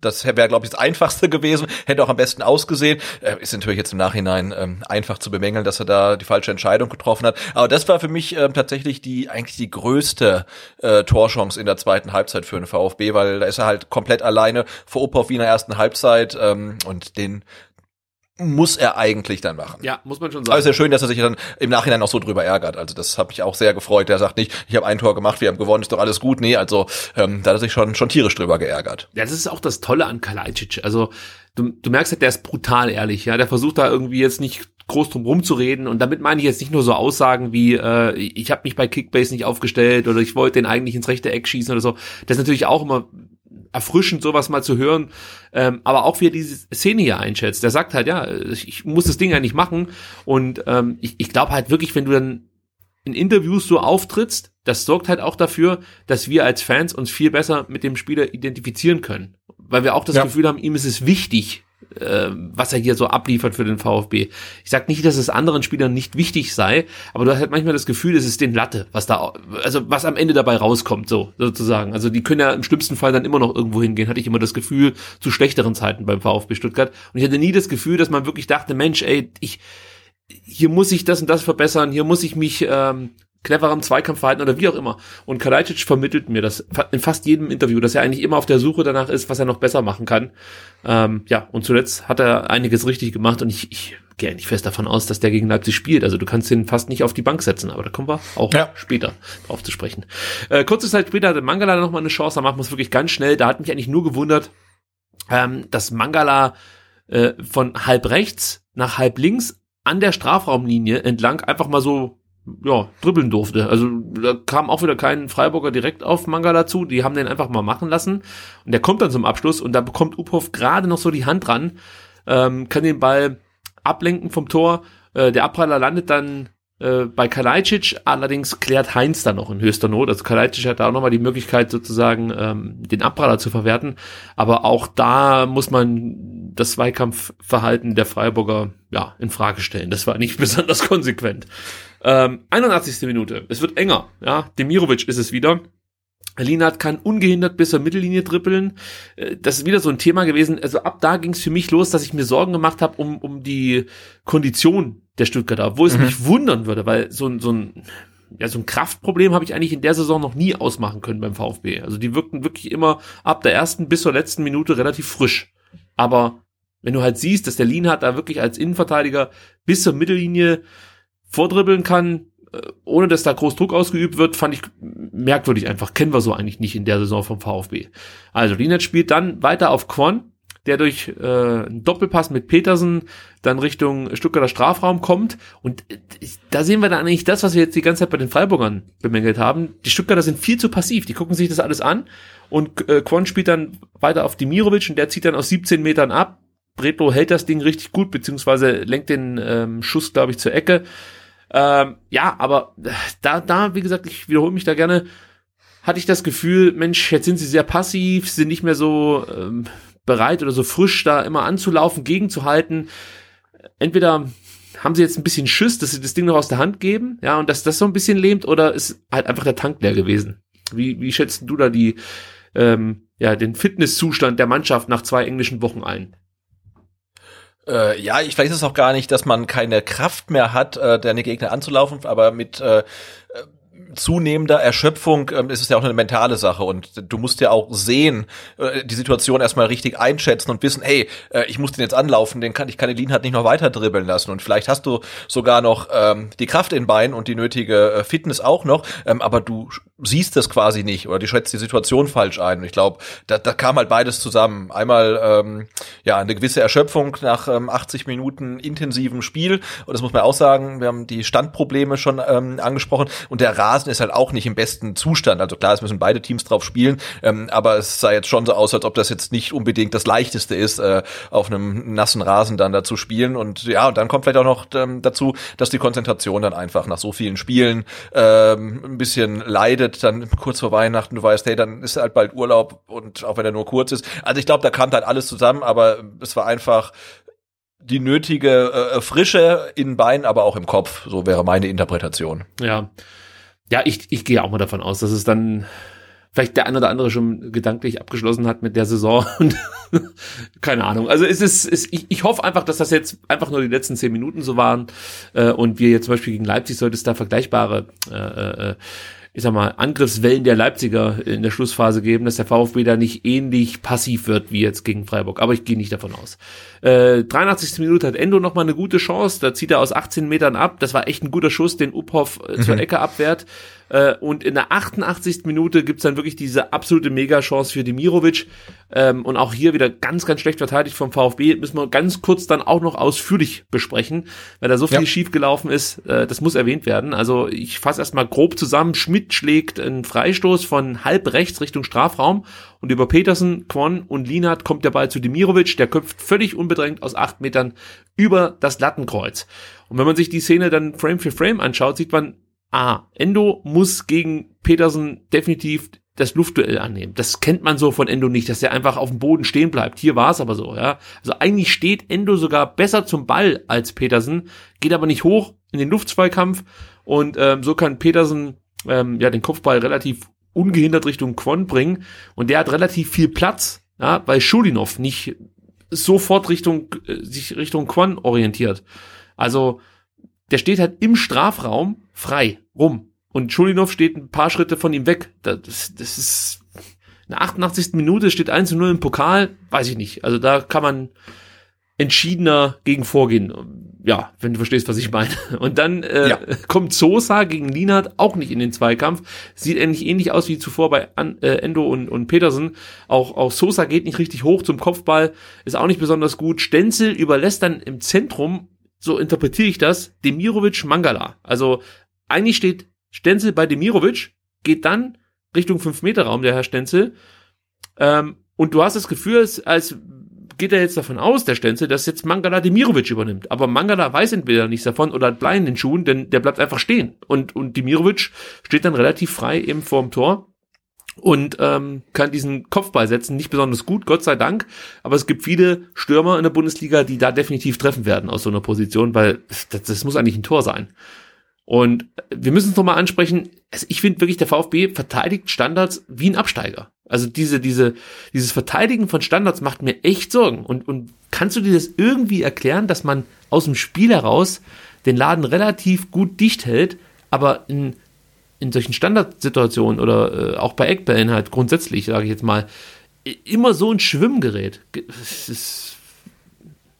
das wäre, glaube ich, das Einfachste gewesen, hätte auch am besten ausgesehen. Äh, ist natürlich jetzt im Nachhinein ähm, einfach zu bemängeln, dass er da die falsche Entscheidung getroffen hat. Aber das war für mich ähm, tatsächlich die eigentlich die größte äh, Torchance in der zweiten Halbzeit für den VfB, weil da ist er halt komplett alleine vor Opa wie in der ersten Halbzeit ähm, und den muss er eigentlich dann machen. Ja, muss man schon sagen. Aber es ist ja schön, dass er sich dann im Nachhinein auch so drüber ärgert. Also das hat mich auch sehr gefreut. Der sagt nicht, ich habe ein Tor gemacht, wir haben gewonnen, ist doch alles gut. Nee, also ähm, da hat er sich schon schon tierisch drüber geärgert. Ja, das ist auch das Tolle an Kalajdzic. Also du, du merkst halt, der ist brutal ehrlich. Ja, der versucht da irgendwie jetzt nicht groß drum rumzureden und damit meine ich jetzt nicht nur so Aussagen wie äh, ich habe mich bei Kickbase nicht aufgestellt oder ich wollte den eigentlich ins rechte Eck schießen oder so. Das ist natürlich auch immer erfrischend, sowas mal zu hören. Ähm, aber auch wie er diese Szene hier einschätzt. Der sagt halt, ja, ich muss das Ding ja nicht machen. Und ähm, ich, ich glaube halt wirklich, wenn du dann in Interviews so auftrittst, das sorgt halt auch dafür, dass wir als Fans uns viel besser mit dem Spieler identifizieren können. Weil wir auch das ja. Gefühl haben, ihm ist es wichtig, äh, was er hier so abliefert für den VfB. Ich sag nicht, dass es anderen Spielern nicht wichtig sei, aber du hast halt manchmal das Gefühl, es ist den Latte, was da, also was am Ende dabei rauskommt, so sozusagen. Also die können ja im schlimmsten Fall dann immer noch irgendwo hingehen, hatte ich immer das Gefühl, zu schlechteren Zeiten beim VfB Stuttgart. Und ich hatte nie das Gefühl, dass man wirklich dachte, Mensch, ey, ich, hier muss ich das und das verbessern, hier muss ich mich ähm, cleverem Zweikampfverhalten oder wie auch immer. Und Kalajdzic vermittelt mir das in fast jedem Interview, dass er eigentlich immer auf der Suche danach ist, was er noch besser machen kann. Ähm, ja, und zuletzt hat er einiges richtig gemacht und ich, ich gehe eigentlich fest davon aus, dass der gegen Leipzig spielt. Also du kannst ihn fast nicht auf die Bank setzen, aber da kommen wir auch ja. später drauf zu sprechen. Äh, kurze Zeit später hatte Mangala noch mal eine Chance, da machen wir es wirklich ganz schnell. Da hat mich eigentlich nur gewundert, ähm, dass Mangala äh, von halb rechts nach halb links an der Strafraumlinie entlang einfach mal so ja, dribbeln durfte. Also da kam auch wieder kein Freiburger direkt auf Manga dazu. Die haben den einfach mal machen lassen. Und der kommt dann zum Abschluss und da bekommt Uphoff gerade noch so die Hand dran, ähm, kann den Ball ablenken vom Tor. Äh, der Abpraller landet dann äh, bei Kalajdzic, allerdings klärt Heinz dann noch in höchster Not. Also Kalajdzic hat da auch nochmal die Möglichkeit sozusagen ähm, den Abpraller zu verwerten. Aber auch da muss man das Zweikampfverhalten der Freiburger ja in Frage stellen. Das war nicht [LAUGHS] besonders konsequent. Ähm, 81. Minute. Es wird enger. Ja, Demirovic ist es wieder. Linat kann ungehindert bis zur Mittellinie dribbeln. Äh, das ist wieder so ein Thema gewesen. Also ab da ging es für mich los, dass ich mir Sorgen gemacht habe um, um die Kondition der Stuttgarter, wo es mhm. mich wundern würde, weil so, ein so ein ja, so ein Kraftproblem habe ich eigentlich in der Saison noch nie ausmachen können beim VfB. Also die wirkten wirklich immer ab der ersten bis zur letzten Minute relativ frisch. Aber wenn du halt siehst, dass der Lienhardt da wirklich als Innenverteidiger bis zur Mittellinie vordribbeln kann, äh, ohne dass da groß Druck ausgeübt wird, fand ich merkwürdig einfach. Kennen wir so eigentlich nicht in der Saison vom VfB. Also Lienhardt spielt dann weiter auf Quan, der durch äh, einen Doppelpass mit Petersen dann Richtung Stuttgarter Strafraum kommt. Und äh, da sehen wir dann eigentlich das, was wir jetzt die ganze Zeit bei den Freiburgern bemängelt haben. Die Stuttgarter sind viel zu passiv. Die gucken sich das alles an. Und äh, Quan spielt dann weiter auf Dimirovic und der zieht dann aus 17 Metern ab. Bretlo hält das Ding richtig gut, beziehungsweise lenkt den ähm, Schuss, glaube ich, zur Ecke. Ähm, ja, aber da, da, wie gesagt, ich wiederhole mich da gerne, hatte ich das Gefühl, Mensch, jetzt sind sie sehr passiv, sind nicht mehr so ähm, bereit oder so frisch da immer anzulaufen, gegenzuhalten. Entweder haben sie jetzt ein bisschen Schiss, dass sie das Ding noch aus der Hand geben, ja, und dass das so ein bisschen lähmt, oder ist halt einfach der Tank leer gewesen? Wie, wie schätzt du da die, ähm, ja, den Fitnesszustand der Mannschaft nach zwei englischen Wochen ein? Äh, ja, ich weiß es auch gar nicht, dass man keine Kraft mehr hat, äh, deine Gegner anzulaufen, aber mit äh, zunehmender Erschöpfung ähm, ist es ja auch eine mentale Sache und du musst ja auch sehen, äh, die Situation erstmal richtig einschätzen und wissen, hey, äh, ich muss den jetzt anlaufen, den kann ich kann den halt nicht noch weiter dribbeln lassen und vielleicht hast du sogar noch ähm, die Kraft in Beinen und die nötige äh, Fitness auch noch, ähm, aber du siehst es quasi nicht oder du schätzt die Situation falsch ein. Und ich glaube, da, da kam halt beides zusammen. Einmal ähm, ja eine gewisse Erschöpfung nach ähm, 80 Minuten intensivem Spiel und das muss man auch sagen, wir haben die Standprobleme schon ähm, angesprochen und der Rasen ist halt auch nicht im besten Zustand. Also klar, es müssen beide Teams drauf spielen, ähm, aber es sah jetzt schon so aus, als ob das jetzt nicht unbedingt das leichteste ist, äh, auf einem nassen Rasen dann da zu spielen. Und ja, und dann kommt vielleicht auch noch ähm, dazu, dass die Konzentration dann einfach nach so vielen Spielen ähm, ein bisschen leidet, dann kurz vor Weihnachten, du weißt, hey, dann ist halt bald Urlaub und auch wenn er nur kurz ist. Also ich glaube, da kam halt alles zusammen, aber es war einfach die nötige äh, Frische in Beinen, aber auch im Kopf. So wäre meine Interpretation. Ja ja, ich, ich gehe auch mal davon aus, dass es dann vielleicht der ein oder andere schon gedanklich abgeschlossen hat mit der Saison [LAUGHS] und keine Ahnung. Also es ist, es, ich, ich hoffe einfach, dass das jetzt einfach nur die letzten zehn Minuten so waren äh, und wir jetzt zum Beispiel gegen Leipzig sollte es da vergleichbare äh, äh, ich sag mal, Angriffswellen der Leipziger in der Schlussphase geben, dass der VfB da nicht ähnlich passiv wird wie jetzt gegen Freiburg. Aber ich gehe nicht davon aus. Äh, 83. Minute hat Endo nochmal eine gute Chance. Da zieht er aus 18 Metern ab. Das war echt ein guter Schuss, den Uphoff äh, mhm. zur Ecke abwehrt. Äh, und in der 88. Minute gibt's dann wirklich diese absolute Mega-Chance für Demirovic. Ähm, und auch hier wieder ganz, ganz schlecht verteidigt vom VfB. Müssen wir ganz kurz dann auch noch ausführlich besprechen, weil da so viel ja. schief gelaufen ist. Äh, das muss erwähnt werden. Also ich fasse erstmal grob zusammen. Schmidt schlägt einen Freistoß von halb rechts Richtung Strafraum und über Petersen, Kwon und Linat kommt der Ball zu Demirovic. Der köpft völlig unbedrängt aus acht Metern über das Lattenkreuz. Und wenn man sich die Szene dann Frame für Frame anschaut, sieht man, ah, Endo muss gegen Petersen definitiv das Luftduell annehmen. Das kennt man so von Endo nicht, dass er einfach auf dem Boden stehen bleibt. Hier war es aber so, ja. Also eigentlich steht Endo sogar besser zum Ball als Petersen, geht aber nicht hoch in den Luftzweikampf und ähm, so kann Petersen ähm, ja den Kopfball relativ ungehindert Richtung Quon bringen und der hat relativ viel Platz, ja, weil Schulinov nicht sofort Richtung äh, sich Richtung Quon orientiert. Also der steht halt im Strafraum frei rum. Und Schulinov steht ein paar Schritte von ihm weg. Das, das ist in der 88. Minute steht 1 zu 0 im Pokal, weiß ich nicht. Also da kann man entschiedener gegen vorgehen. Ja, wenn du verstehst, was ich meine. Und dann äh, ja. [LAUGHS] kommt Sosa gegen Linard auch nicht in den Zweikampf. Sieht ähnlich ähnlich aus wie zuvor bei An äh, Endo und, und Petersen. Auch, auch Sosa geht nicht richtig hoch zum Kopfball, ist auch nicht besonders gut. Stenzel überlässt dann im Zentrum so interpretiere ich das, Demirovic Mangala. Also eigentlich steht Stenzel bei Demirovic, geht dann Richtung 5-Meter-Raum, der Herr Stenzel. Ähm, und du hast das Gefühl, als, als geht er jetzt davon aus, der Stenzel, dass jetzt Mangala Demirovic übernimmt. Aber Mangala weiß entweder nichts davon oder hat Blei in den Schuhen, denn der bleibt einfach stehen. Und, und Demirovic steht dann relativ frei eben vorm Tor und ähm, kann diesen Kopfball setzen. Nicht besonders gut, Gott sei Dank. Aber es gibt viele Stürmer in der Bundesliga, die da definitiv treffen werden aus so einer Position, weil das, das muss eigentlich ein Tor sein. Und wir müssen es nochmal ansprechen. Also ich finde wirklich, der VfB verteidigt Standards wie ein Absteiger. Also diese, diese, dieses Verteidigen von Standards macht mir echt Sorgen. Und, und kannst du dir das irgendwie erklären, dass man aus dem Spiel heraus den Laden relativ gut dicht hält, aber in, in solchen Standardsituationen oder äh, auch bei Eckbällen halt grundsätzlich, sage ich jetzt mal, immer so ein Schwimmgerät. Es ist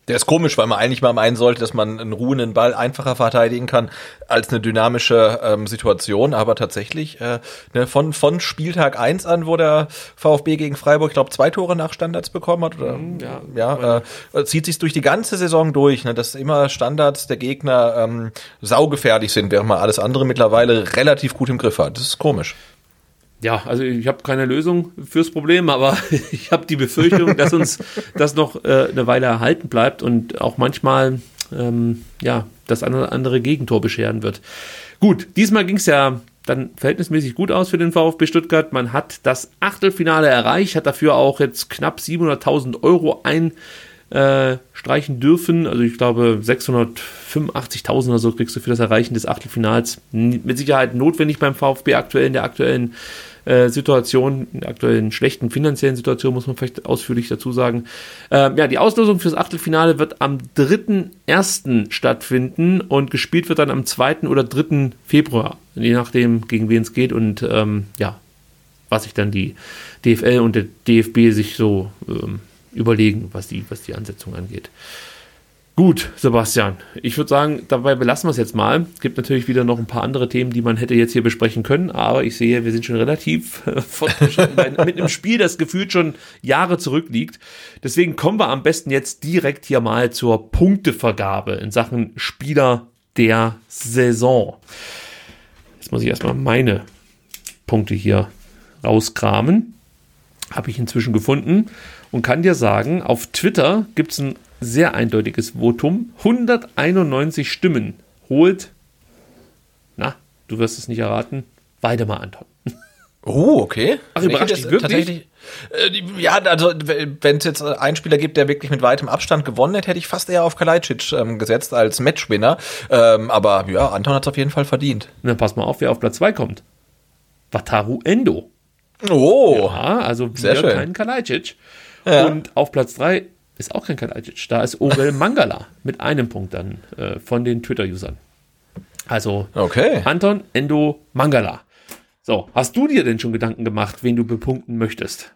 der ist komisch, weil man eigentlich mal meinen sollte, dass man einen ruhenden Ball einfacher verteidigen kann als eine dynamische ähm, Situation. Aber tatsächlich, äh, ne, von, von Spieltag eins an, wo der VfB gegen Freiburg, ich glaube, zwei Tore nach Standards bekommen hat, oder, mhm, ja, ja äh, zieht sich durch die ganze Saison durch, ne, dass immer Standards der Gegner ähm, saugefährlich sind, während man alles andere mittlerweile relativ gut im Griff hat. Das ist komisch. Ja, also ich habe keine Lösung fürs Problem, aber [LAUGHS] ich habe die Befürchtung, dass uns [LAUGHS] das noch äh, eine Weile erhalten bleibt und auch manchmal ähm, ja das eine oder andere Gegentor bescheren wird. Gut, diesmal ging es ja dann verhältnismäßig gut aus für den VfB Stuttgart. Man hat das Achtelfinale erreicht, hat dafür auch jetzt knapp 700.000 Euro einstreichen äh, dürfen. Also ich glaube 685.000 oder so kriegst du für das Erreichen des Achtelfinals. Mit Sicherheit notwendig beim VfB aktuell in der aktuellen äh, Situation, in der aktuellen schlechten finanziellen Situation, muss man vielleicht ausführlich dazu sagen. Ähm, ja, die Auslosung fürs Achtelfinale wird am 3.1. stattfinden und gespielt wird dann am 2. oder 3. Februar, je nachdem, gegen wen es geht und ähm, ja, was sich dann die DFL und der DFB sich so ähm, überlegen, was die, was die Ansetzung angeht. Gut, Sebastian. Ich würde sagen, dabei belassen wir es jetzt mal. Es gibt natürlich wieder noch ein paar andere Themen, die man hätte jetzt hier besprechen können, aber ich sehe, wir sind schon relativ [LAUGHS] äh, mit einem Spiel, das gefühlt schon Jahre zurückliegt. Deswegen kommen wir am besten jetzt direkt hier mal zur Punktevergabe in Sachen Spieler der Saison. Jetzt muss ich erstmal meine Punkte hier rauskramen. Habe ich inzwischen gefunden und kann dir sagen, auf Twitter gibt es ein sehr eindeutiges Votum. 191 Stimmen holt, na, du wirst es nicht erraten, Weidemar Anton. Oh, okay. Ach, überrascht dich wirklich? Äh, ja, also wenn es jetzt einen Spieler gibt, der wirklich mit weitem Abstand gewonnen hätte, hätte ich fast eher auf Kalajdzic ähm, gesetzt als Matchwinner. Ähm, aber ja, Anton hat es auf jeden Fall verdient. Na, pass mal auf, wer auf Platz 2 kommt. Wataru Endo. Oh. Ja, also wieder kein Kalajdzic. Ja. Und auf Platz 3 ist auch kein Kalajdzic. Da ist Orel [LAUGHS] Mangala mit einem Punkt dann äh, von den Twitter-Usern. Also okay. Anton Endo Mangala. So, hast du dir denn schon Gedanken gemacht, wen du bepunkten möchtest?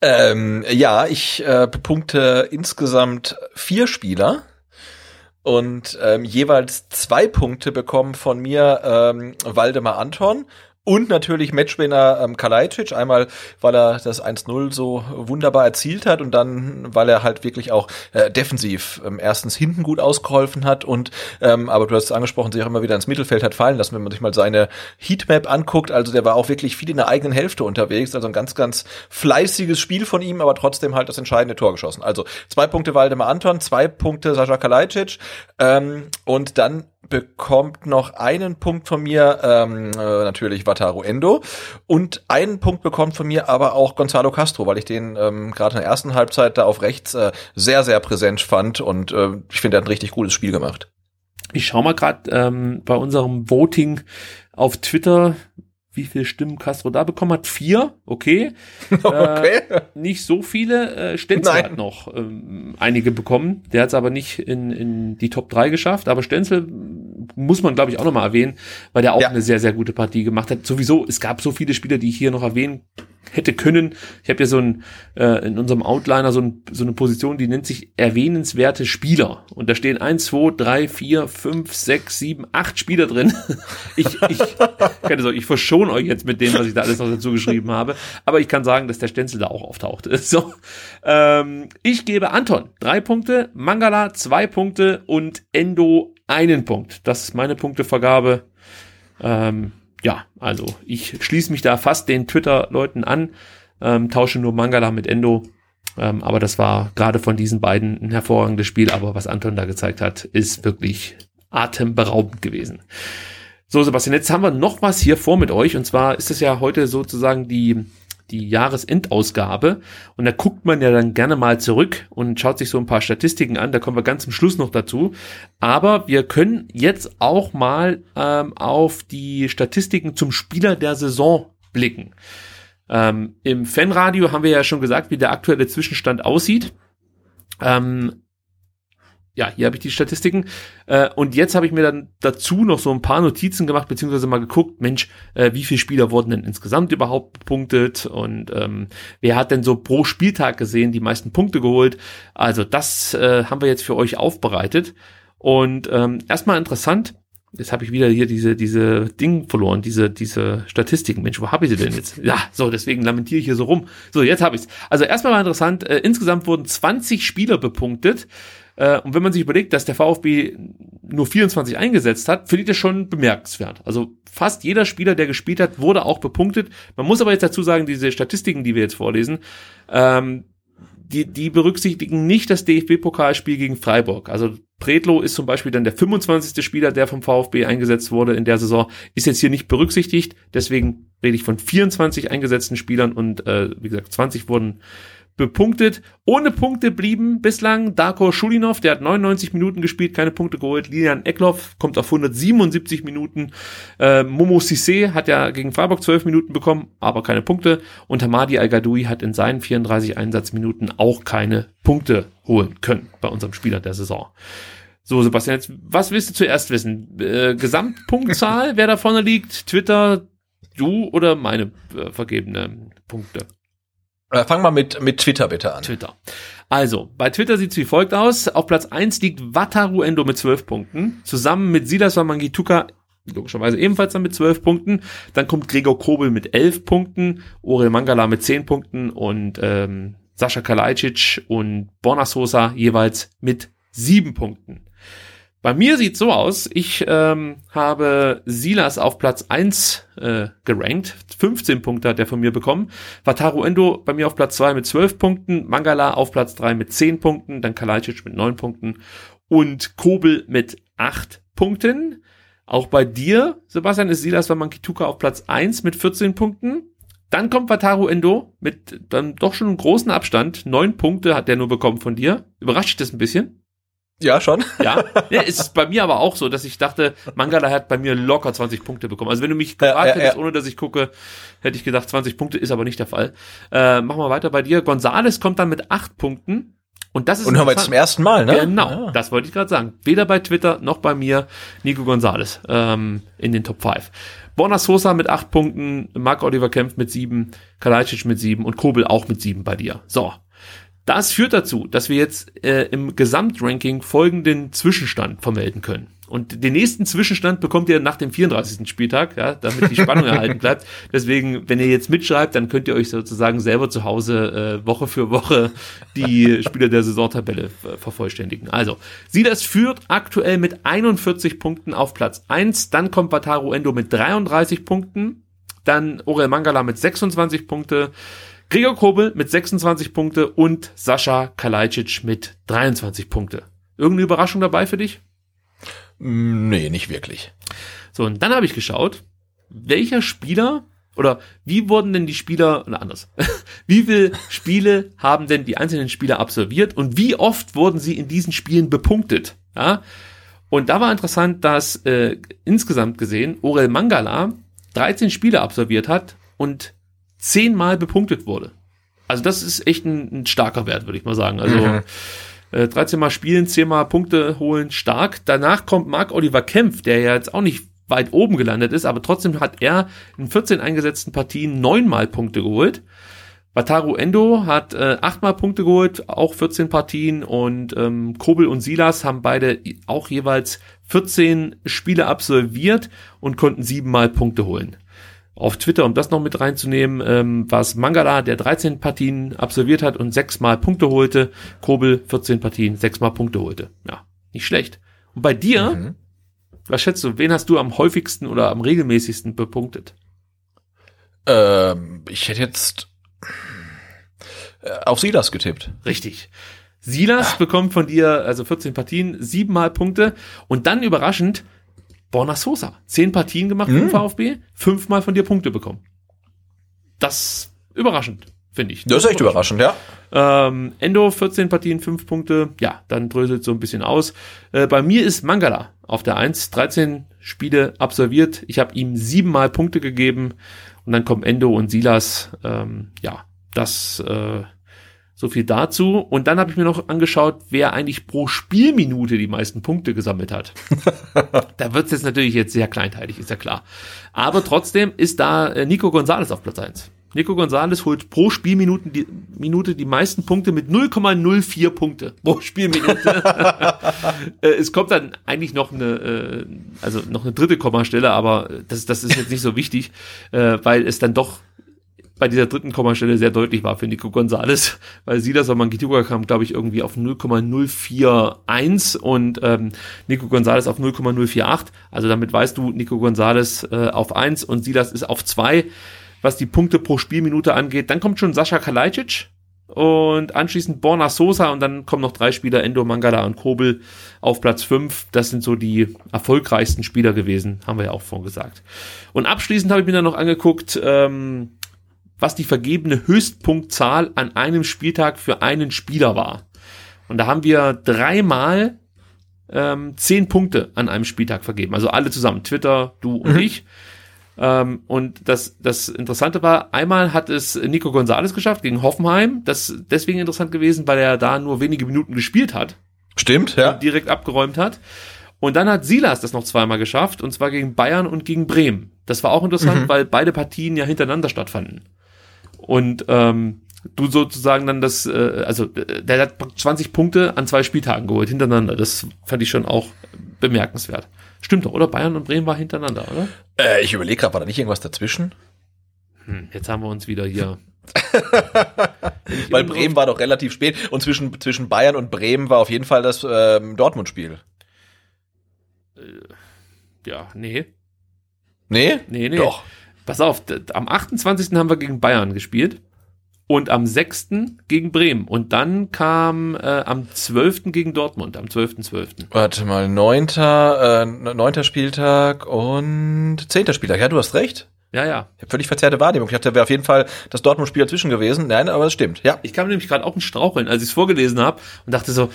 Ähm, ja, ich äh, bepunkte insgesamt vier Spieler und ähm, jeweils zwei Punkte bekommen von mir ähm, Waldemar Anton und natürlich Matchwinner ähm, Kalajdzic, einmal weil er das 1-0 so wunderbar erzielt hat und dann weil er halt wirklich auch äh, defensiv ähm, erstens hinten gut ausgeholfen hat und ähm, aber du hast es angesprochen, sich auch immer wieder ins Mittelfeld hat fallen lassen, wenn man sich mal seine Heatmap anguckt, also der war auch wirklich viel in der eigenen Hälfte unterwegs, also ein ganz ganz fleißiges Spiel von ihm, aber trotzdem halt das entscheidende Tor geschossen. Also zwei Punkte Waldemar Anton, zwei Punkte Sascha Kalajdzic ähm, und dann bekommt noch einen Punkt von mir, ähm, äh, natürlich Wataru Endo. Und einen Punkt bekommt von mir aber auch Gonzalo Castro, weil ich den ähm, gerade in der ersten Halbzeit da auf rechts äh, sehr, sehr präsent fand und äh, ich finde, er hat ein richtig gutes Spiel gemacht. Ich schau mal gerade ähm, bei unserem Voting auf Twitter, wie viele Stimmen Castro da bekommen hat. Vier, okay. [LAUGHS] okay. Äh, nicht so viele. Äh, Stenzel Nein. hat noch ähm, einige bekommen. Der hat es aber nicht in, in die Top 3 geschafft. Aber Stenzel muss man, glaube ich, auch nochmal erwähnen, weil der auch ja. eine sehr, sehr gute Partie gemacht hat. Sowieso, es gab so viele Spieler, die ich hier noch erwähnen hätte können. Ich habe ja so ein äh, in unserem Outliner so, ein, so eine Position, die nennt sich erwähnenswerte Spieler. Und da stehen eins, zwei, drei, vier, fünf, sechs, sieben, acht Spieler drin. [LAUGHS] ich, ich, keine Sorge, ich verschone euch jetzt mit dem, was ich da alles noch dazu geschrieben habe. Aber ich kann sagen, dass der Stenzel da auch auftaucht. [LAUGHS] So, ähm, ich gebe Anton drei Punkte, Mangala zwei Punkte und Endo einen Punkt. Das ist meine Punktevergabe. Ähm, ja, also ich schließe mich da fast den Twitter-Leuten an, ähm, tausche nur Mangala mit Endo. Ähm, aber das war gerade von diesen beiden ein hervorragendes Spiel. Aber was Anton da gezeigt hat, ist wirklich atemberaubend gewesen. So, Sebastian, jetzt haben wir noch was hier vor mit euch. Und zwar ist es ja heute sozusagen die die Jahresendausgabe. Und da guckt man ja dann gerne mal zurück und schaut sich so ein paar Statistiken an. Da kommen wir ganz zum Schluss noch dazu. Aber wir können jetzt auch mal ähm, auf die Statistiken zum Spieler der Saison blicken. Ähm, Im Fanradio haben wir ja schon gesagt, wie der aktuelle Zwischenstand aussieht. Ähm, ja, hier habe ich die Statistiken. Äh, und jetzt habe ich mir dann dazu noch so ein paar Notizen gemacht, beziehungsweise mal geguckt, Mensch, äh, wie viele Spieler wurden denn insgesamt überhaupt bepunktet und ähm, wer hat denn so pro Spieltag gesehen die meisten Punkte geholt. Also das äh, haben wir jetzt für euch aufbereitet. Und ähm, erstmal interessant, jetzt habe ich wieder hier diese, diese Ding verloren, diese, diese Statistiken. Mensch, wo habe ich sie denn jetzt? Ja, so, deswegen lamentiere ich hier so rum. So, jetzt habe ich's. Also erstmal mal interessant, äh, insgesamt wurden 20 Spieler bepunktet. Äh, und wenn man sich überlegt, dass der VfB nur 24 eingesetzt hat, finde ich das schon bemerkenswert. Also fast jeder Spieler, der gespielt hat, wurde auch bepunktet. Man muss aber jetzt dazu sagen, diese Statistiken, die wir jetzt vorlesen, ähm, die, die berücksichtigen nicht das DFB-Pokalspiel gegen Freiburg. Also Predlo ist zum Beispiel dann der 25. Spieler, der vom VfB eingesetzt wurde in der Saison, ist jetzt hier nicht berücksichtigt. Deswegen rede ich von 24 eingesetzten Spielern und äh, wie gesagt, 20 wurden bepunktet. Ohne Punkte blieben bislang Darko Schulinov, der hat 99 Minuten gespielt, keine Punkte geholt. Lilian Eckloff kommt auf 177 Minuten. Äh, Momo Sissé hat ja gegen Freiburg 12 Minuten bekommen, aber keine Punkte. Und Hamadi Al-Gadoui hat in seinen 34 Einsatzminuten auch keine Punkte holen können bei unserem Spieler der Saison. So, Sebastian, jetzt, was willst du zuerst wissen? Äh, Gesamtpunktzahl, [LAUGHS] wer da vorne liegt? Twitter, du oder meine äh, vergebene Punkte? Äh, fang mal mit, mit Twitter bitte an. Twitter. Also, bei Twitter sieht es wie folgt aus. Auf Platz eins liegt Wataru Endo mit 12 Punkten. Zusammen mit Silas Wamangituka logischerweise ebenfalls dann mit 12 Punkten. Dann kommt Gregor Kobel mit 11 Punkten, Orel Mangala mit 10 Punkten und ähm, Sascha Kalajdzic und Borna Sosa jeweils mit 7 Punkten. Bei mir sieht so aus, ich ähm, habe Silas auf Platz 1 äh, gerankt. 15 Punkte hat er von mir bekommen. Wataru Endo bei mir auf Platz 2 mit 12 Punkten. Mangala auf Platz 3 mit 10 Punkten. Dann Kalajdzic mit 9 Punkten. Und Kobel mit 8 Punkten. Auch bei dir, Sebastian, ist Silas Wamankituka auf Platz 1 mit 14 Punkten. Dann kommt Wataru Endo mit dann doch schon einem großen Abstand. 9 Punkte hat der nur bekommen von dir. Überrascht dich das ein bisschen? Ja, schon. Ja, ja, ist bei mir aber auch so, dass ich dachte, Mangala hat bei mir locker 20 Punkte bekommen. Also wenn du mich gefragt ja, ja, hättest, ohne dass ich gucke, hätte ich gedacht, 20 Punkte ist aber nicht der Fall. Äh, machen wir weiter bei dir. Gonzales kommt dann mit 8 Punkten. Und das ist Und haben wir jetzt zum ersten Mal, ne? Genau, ja. das wollte ich gerade sagen. Weder bei Twitter noch bei mir Nico Gonzales ähm, in den Top 5. Borna Sosa mit 8 Punkten, Marc Oliver Kempf mit 7, Kalajdzic mit 7 und Kobel auch mit 7 bei dir. So, das führt dazu, dass wir jetzt äh, im Gesamtranking folgenden Zwischenstand vermelden können. Und den nächsten Zwischenstand bekommt ihr nach dem 34. Spieltag, ja, damit die Spannung [LAUGHS] erhalten bleibt. Deswegen, wenn ihr jetzt mitschreibt, dann könnt ihr euch sozusagen selber zu Hause äh, Woche für Woche die Spieler der Saisontabelle äh, vervollständigen. Also, Silas führt aktuell mit 41 Punkten auf Platz 1. Dann kommt Wataru Endo mit 33 Punkten. Dann Orel Mangala mit 26 Punkte. Gregor Kobel mit 26 Punkte und Sascha Kalajdzic mit 23 Punkte. Irgendeine Überraschung dabei für dich? Mm, nee, nicht wirklich. So, und dann habe ich geschaut, welcher Spieler oder wie wurden denn die Spieler, oder anders, [LAUGHS] wie viele Spiele haben denn die einzelnen Spieler absolviert und wie oft wurden sie in diesen Spielen bepunktet? Ja? Und da war interessant, dass äh, insgesamt gesehen Orel Mangala 13 Spiele absolviert hat und zehnmal bepunktet wurde. Also das ist echt ein, ein starker Wert, würde ich mal sagen. Also mhm. äh, 13 Mal spielen, 10 Mal Punkte holen, stark. Danach kommt Marc Oliver Kempf, der ja jetzt auch nicht weit oben gelandet ist, aber trotzdem hat er in 14 eingesetzten Partien neunmal Punkte geholt. Wataru Endo hat äh, achtmal Punkte geholt, auch 14 Partien und ähm, Kobel und Silas haben beide auch jeweils 14 Spiele absolviert und konnten siebenmal Punkte holen auf Twitter, um das noch mit reinzunehmen, ähm, war es Mangala, der 13 Partien absolviert hat und sechsmal Punkte holte. Kobel 14 Partien, sechsmal Punkte holte. Ja, nicht schlecht. Und bei dir, mhm. was schätzt du, wen hast du am häufigsten oder am regelmäßigsten bepunktet? Ähm, ich hätte jetzt äh, auf Silas getippt. Richtig. Silas bekommt von dir, also 14 Partien, siebenmal Punkte und dann überraschend Borna Sosa. Zehn Partien gemacht mhm. den VfB, fünfmal von dir Punkte bekommen. Das überraschend, finde ich. Das ist echt überraschend, ja. Ähm, Endo 14 Partien, 5 Punkte. Ja, dann dröselt so ein bisschen aus. Äh, bei mir ist Mangala auf der 1, 13 Spiele absolviert. Ich habe ihm siebenmal Punkte gegeben und dann kommen Endo und Silas. Ähm, ja, das äh, So viel dazu. Und dann habe ich mir noch angeschaut, wer eigentlich pro Spielminute die meisten Punkte gesammelt hat. [LAUGHS] da wird es jetzt natürlich jetzt sehr kleinteilig, ist ja klar. Aber trotzdem ist da äh, Nico Gonzalez auf Platz eins. Nico Gonzalez holt pro Spielminute die, Minute die meisten Punkte mit 0,04 Punkte pro Spielminute. [LAUGHS] Äh, es kommt dann eigentlich noch eine, äh, also noch eine dritte Kommastelle, aber das, das ist jetzt nicht so wichtig, weil es dann doch bei dieser dritten Kommastelle sehr deutlich war für Nico Gonzalez, weil Silas und Mangituka kam, glaube ich, irgendwie auf 0,041 und ähm, Nico Gonzalez auf 0,048. Also damit weißt du, Nico Gonzalez äh, auf 1 und Silas ist auf 2 was die Punkte pro Spielminute angeht. Dann kommt schon Sascha Kalajdzic und anschließend Borna Sosa und dann kommen noch drei Spieler, Endo, Mangala und Kobel auf Platz 5. Das sind so die erfolgreichsten Spieler gewesen, haben wir ja auch vorhin gesagt. Und abschließend habe ich mir dann noch angeguckt, ähm, was die vergebene Höchstpunktzahl an einem Spieltag für einen Spieler war. Und da haben wir dreimal ähm, zehn Punkte an einem Spieltag vergeben. Also alle zusammen, Twitter, du und mhm. ich. Ähm, und das, das Interessante war, einmal hat es Nico Gonzalez geschafft gegen Hoffenheim. Das ist deswegen interessant gewesen, weil er da nur wenige Minuten gespielt hat. Stimmt, ja. Und direkt abgeräumt hat. Und dann hat Silas das noch zweimal geschafft, und zwar gegen Bayern und gegen Bremen. Das war auch interessant, mhm. weil beide Partien ja hintereinander stattfanden. Und ähm, du sozusagen dann das, äh, also der hat 20 Punkte an zwei Spieltagen geholt hintereinander. Das fand ich schon auch bemerkenswert. Stimmt doch, oder? Bayern und Bremen war hintereinander, oder? Äh, ich überlege gerade, war da nicht irgendwas dazwischen? Hm, jetzt haben wir uns wieder hier. [LAUGHS] Weil Bremen war doch relativ spät und zwischen, zwischen Bayern und Bremen war auf jeden Fall das ähm, Dortmund-Spiel. Äh, ja, nee. Nee? Nee, nee. Doch. Pass auf, am 28. haben wir gegen Bayern gespielt und am 6. gegen Bremen. Und dann kam äh, am 12. gegen Dortmund, am 12.12. .12. Warte mal, neunter, äh, neunter Spieltag und zehnter Spieltag. Ja, du hast recht. Ja, ja. Ich habe völlig verzerrte Wahrnehmung. Ich dachte, da wäre auf jeden Fall das Dortmund-Spiel dazwischen gewesen. Nein, aber es stimmt, ja. Ich kam nämlich gerade auch ein Straucheln, als ich es vorgelesen habe und dachte so,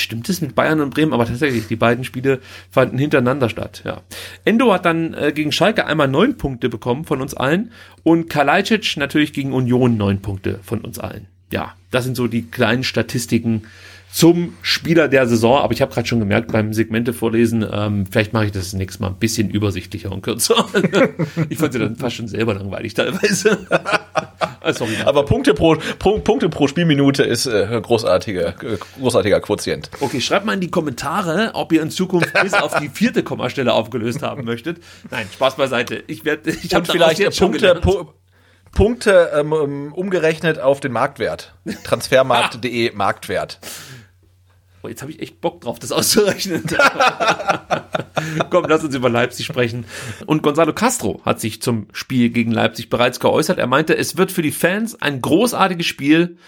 stimmt es mit Bayern und Bremen? Aber tatsächlich, die beiden Spiele fanden hintereinander statt, ja. Endo hat dann äh, gegen Schalke einmal neun Punkte bekommen von uns allen und Kalajdzic natürlich gegen Union neun Punkte von uns allen. Ja, das sind so die kleinen Statistiken zum Spieler der Saison. Aber ich habe gerade schon gemerkt beim Segmente vorlesen, ähm, vielleicht mache ich das nächstes Mal ein bisschen übersichtlicher und kürzer. [LAUGHS] ich fand sie dann fast schon selber langweilig teilweise. [LAUGHS] Ah, sorry, Aber Punkte pro, pro, Punkte pro Spielminute ist äh, großartiger, großartiger Quotient. Okay, schreibt mal in die Kommentare, ob ihr in Zukunft bis auf die vierte Kommastelle aufgelöst haben möchtet. Nein, Spaß beiseite. Ich werde, ich habe vielleicht jetzt Punkte, Pu Punkte ähm, umgerechnet auf den Marktwert. Transfermarkt.de Marktwert. Oh, jetzt habe ich echt Bock drauf, das auszurechnen. [LAUGHS] Komm, lass uns über Leipzig sprechen. Und Gonzalo Castro hat sich zum Spiel gegen Leipzig bereits geäußert. Er meinte, es wird für die Fans ein großartiges Spiel,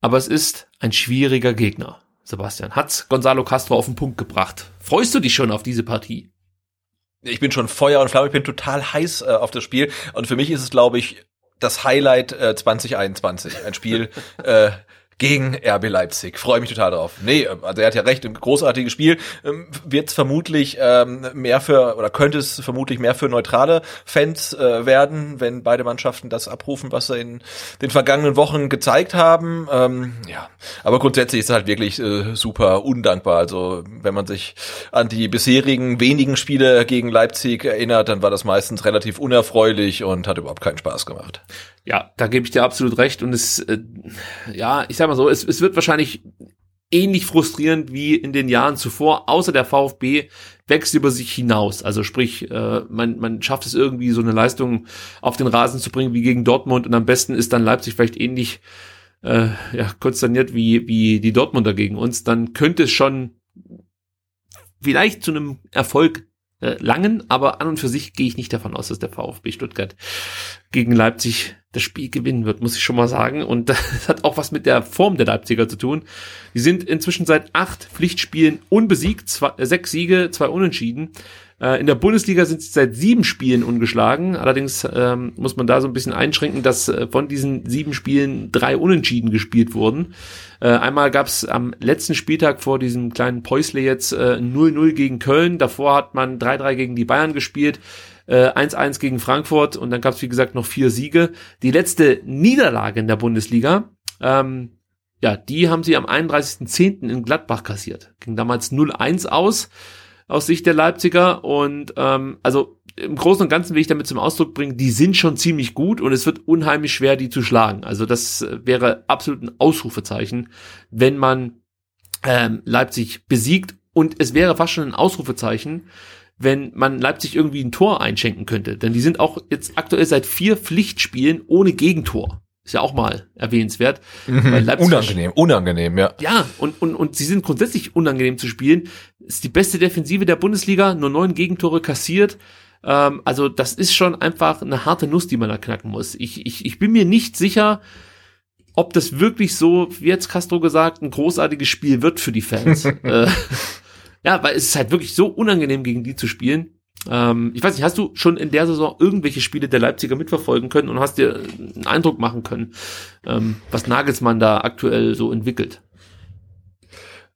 aber es ist ein schwieriger Gegner. Sebastian, hat's Gonzalo Castro auf den Punkt gebracht. Freust du dich schon auf diese Partie? Ich bin schon Feuer und Flamme, ich bin total heiß äh, auf das Spiel. Und für mich ist es, glaube ich, das Highlight äh, 2021. Ein Spiel, [LAUGHS] äh, gegen RB Leipzig. Freue mich total drauf. Nee, also er hat ja recht, ein großartiges Spiel. Ähm, Wird es vermutlich ähm, mehr für, oder könnte es vermutlich mehr für neutrale Fans äh, werden, wenn beide Mannschaften das abrufen, was sie in den vergangenen Wochen gezeigt haben. Ähm, ja, aber grundsätzlich ist es halt wirklich äh, super undankbar. Also wenn man sich an die bisherigen wenigen Spiele gegen Leipzig erinnert, dann war das meistens relativ unerfreulich und hat überhaupt keinen Spaß gemacht. Ja, da gebe ich dir absolut recht. Und es, äh, ja, ich sag mal so, es, es wird wahrscheinlich ähnlich frustrierend wie in den Jahren zuvor, außer der VfB wächst über sich hinaus. Also sprich, äh, man, man schafft es irgendwie, so eine Leistung auf den Rasen zu bringen wie gegen Dortmund und am besten ist dann Leipzig vielleicht ähnlich äh, ja, konsterniert wie, wie die Dortmunder gegen uns. Dann könnte es schon vielleicht zu einem Erfolg äh, langen, aber an und für sich gehe ich nicht davon aus, dass der VfB Stuttgart gegen Leipzig das Spiel gewinnen wird, muss ich schon mal sagen. Und [LAUGHS] das hat auch was mit der Form der Leipziger zu tun. Die sind inzwischen seit acht Pflichtspielen unbesiegt, zwei, äh, sechs Siege, zwei Unentschieden. Äh, in der Bundesliga sind sie seit sieben Spielen ungeschlagen. Allerdings ähm, muss man da so ein bisschen einschränken, dass äh, von diesen sieben Spielen drei Unentschieden gespielt wurden. Äh, einmal gab es am letzten Spieltag vor diesem kleinen Päusle jetzt äh, 0-0 gegen Köln. Davor hat man 3-3 gegen die Bayern gespielt. 1-1 gegen Frankfurt und dann gab es wie gesagt noch vier Siege. Die letzte Niederlage in der Bundesliga ähm, ja, die haben sie am 31.10. in Gladbach kassiert. Ging damals 0-1 aus, aus Sicht der Leipziger. Und ähm, also im Großen und Ganzen will ich damit zum Ausdruck bringen, die sind schon ziemlich gut und es wird unheimlich schwer, die zu schlagen. Also das äh, wäre absolut ein Ausrufezeichen, wenn man ähm, Leipzig besiegt. Und es wäre fast schon ein Ausrufezeichen, wenn man Leipzig irgendwie ein Tor einschenken könnte. Denn die sind auch jetzt aktuell seit vier Pflichtspielen ohne Gegentor. Ist ja auch mal erwähnenswert. Mhm. unangenehm, unangenehm, ja. Ja, und, und, und sie sind grundsätzlich unangenehm zu spielen. Ist die beste Defensive der Bundesliga, nur neun Gegentore kassiert. Ähm, also das ist schon einfach eine harte Nuss, die man da knacken muss. Ich, ich, ich bin mir nicht sicher, ob das wirklich so, wie jetzt Castro gesagt, ein großartiges Spiel wird für die Fans. [LAUGHS] äh, ja, weil es ist halt wirklich so unangenehm, gegen die zu spielen. Ähm, ich weiß nicht, hast du schon in der Saison irgendwelche Spiele der Leipziger mitverfolgen können und hast dir einen Eindruck machen können, ähm, was Nagelsmann da aktuell so entwickelt?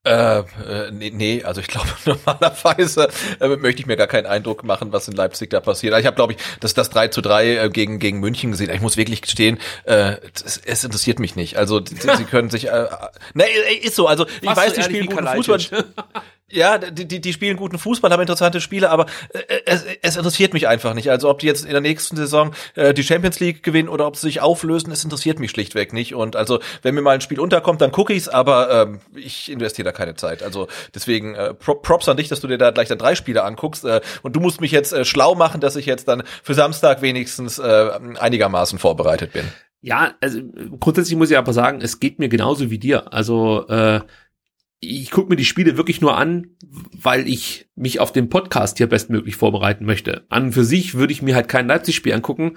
Äh, äh, nee, nee, also ich glaube [LAUGHS] normalerweise äh, möchte ich mir gar keinen Eindruck machen, was in Leipzig da passiert. Also ich habe, glaube ich, das, das 3 zu 3 äh, gegen, gegen München gesehen. Ich muss wirklich gestehen, äh, es, es interessiert mich nicht. Also sie, [LAUGHS] können sich, äh, ne, ist so, also ich weiß, die spielen guten Fußball. [LAUGHS] Ja, die, die, die spielen guten Fußball, haben interessante Spiele, aber äh, es, es interessiert mich einfach nicht. Also ob die jetzt in der nächsten Saison äh, die Champions League gewinnen oder ob sie sich auflösen, es interessiert mich schlichtweg nicht. Und also wenn mir mal ein Spiel unterkommt, dann gucke ich's, aber ähm, ich investiere da keine Zeit. Also deswegen äh, Props an dich, dass du dir da gleich dann drei Spiele anguckst. Äh, und du musst mich jetzt äh, schlau machen, dass ich jetzt dann für Samstag wenigstens äh, einigermaßen vorbereitet bin. Ja, also grundsätzlich muss ich aber sagen, es geht mir genauso wie dir. Also äh, ich gucke mir die Spiele wirklich nur an, weil ich mich auf den Podcast hier bestmöglich vorbereiten möchte. An und für sich würde ich mir halt kein Leipzig-Spiel angucken.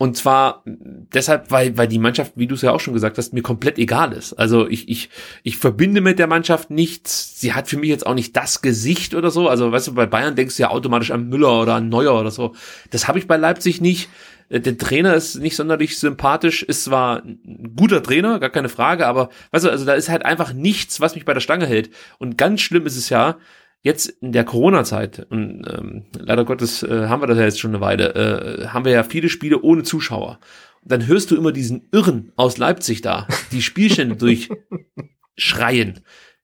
Und zwar deshalb, weil, weil die Mannschaft, wie du es ja auch schon gesagt hast, mir komplett egal ist. Also ich, ich, ich verbinde mit der Mannschaft nichts. Sie hat für mich jetzt auch nicht das Gesicht oder so. Also weißt du, bei Bayern denkst du ja automatisch an Müller oder an Neuer oder so. Das habe ich bei Leipzig nicht. Äh, der Trainer ist nicht sonderlich sympathisch, ist zwar ein guter Trainer, gar keine Frage, aber weißt du, also da ist halt einfach nichts, was mich bei der Stange hält. Und ganz schlimm ist es ja, jetzt in der Corona-Zeit, und ähm, leider Gottes äh, haben wir das ja jetzt schon eine Weile, äh, haben wir ja viele Spiele ohne Zuschauer. Und dann hörst du immer diesen Irren aus Leipzig da, die Spielstände [LAUGHS] durchschreien.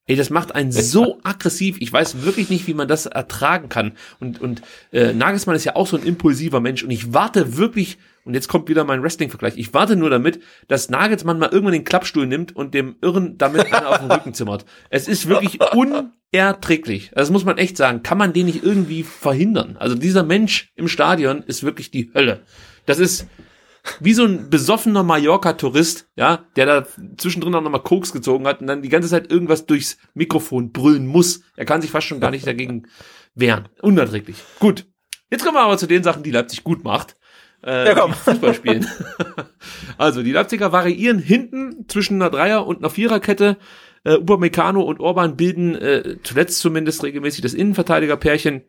Ey, das macht einen so aggressiv. Ich weiß wirklich nicht, wie man das ertragen kann. Und, und äh, Nagelsmann ist ja auch so ein impulsiver Mensch. Und ich warte wirklich, und jetzt kommt wieder mein Wrestling-Vergleich, ich warte nur damit, dass Nagelsmann mal irgendwann den Klappstuhl nimmt und dem Irren damit einer auf den Rücken zimmert. Es ist wirklich unerträglich. Das muss man echt sagen. Kann man den nicht irgendwie verhindern? Also dieser Mensch im Stadion ist wirklich die Hölle. Das ist, wie so ein besoffener Mallorca-Tourist, ja, der da zwischendrin auch nochmal Koks gezogen hat und dann die ganze Zeit irgendwas durchs Mikrofon brüllen muss. Er kann sich fast schon gar nicht dagegen wehren. Unerträglich. Gut. Jetzt kommen wir aber zu den Sachen, die Leipzig gut macht. Äh, ja, komm. Fußball spielen. [LAUGHS] also, die Leipziger variieren hinten zwischen einer Dreier- und einer Viererkette. Äh, Upamecano und Orban bilden äh, zuletzt zumindest regelmäßig das Innenverteidigerpärchen.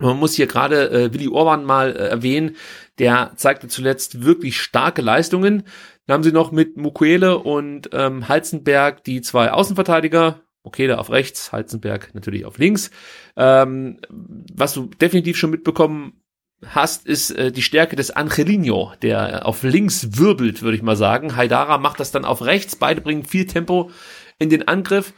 Man muss hier gerade äh, Willi Orban mal äh, erwähnen, der zeigte zuletzt wirklich starke Leistungen. Dann haben sie noch mit Mukwele und ähm, Halzenberg die zwei Außenverteidiger, Mukwele auf rechts, Halzenberg natürlich auf links. Ähm, was du definitiv schon mitbekommen hast, ist äh, die Stärke des Angelino, der auf links wirbelt, würde ich mal sagen. Haidara macht das dann auf rechts. Beide bringen viel Tempo in den Angriff.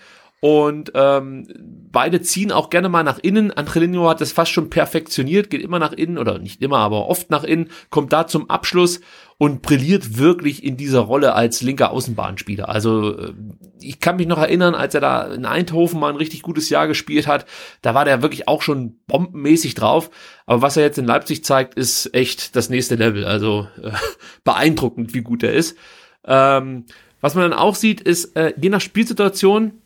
Und ähm, beide ziehen auch gerne mal nach innen. Angelino hat das fast schon perfektioniert, geht immer nach innen oder nicht immer, aber oft nach innen, kommt da zum Abschluss und brilliert wirklich in dieser Rolle als linker Außenbahnspieler. Also äh, ich kann mich noch erinnern, als er da in Eindhoven mal ein richtig gutes Jahr gespielt hat, da war der wirklich auch schon bombenmäßig drauf. Aber was er jetzt in Leipzig zeigt, ist echt das nächste Level. Also äh, [LAUGHS] beeindruckend, wie gut er ist. Ähm, was man dann auch sieht, ist, äh, je nach Spielsituation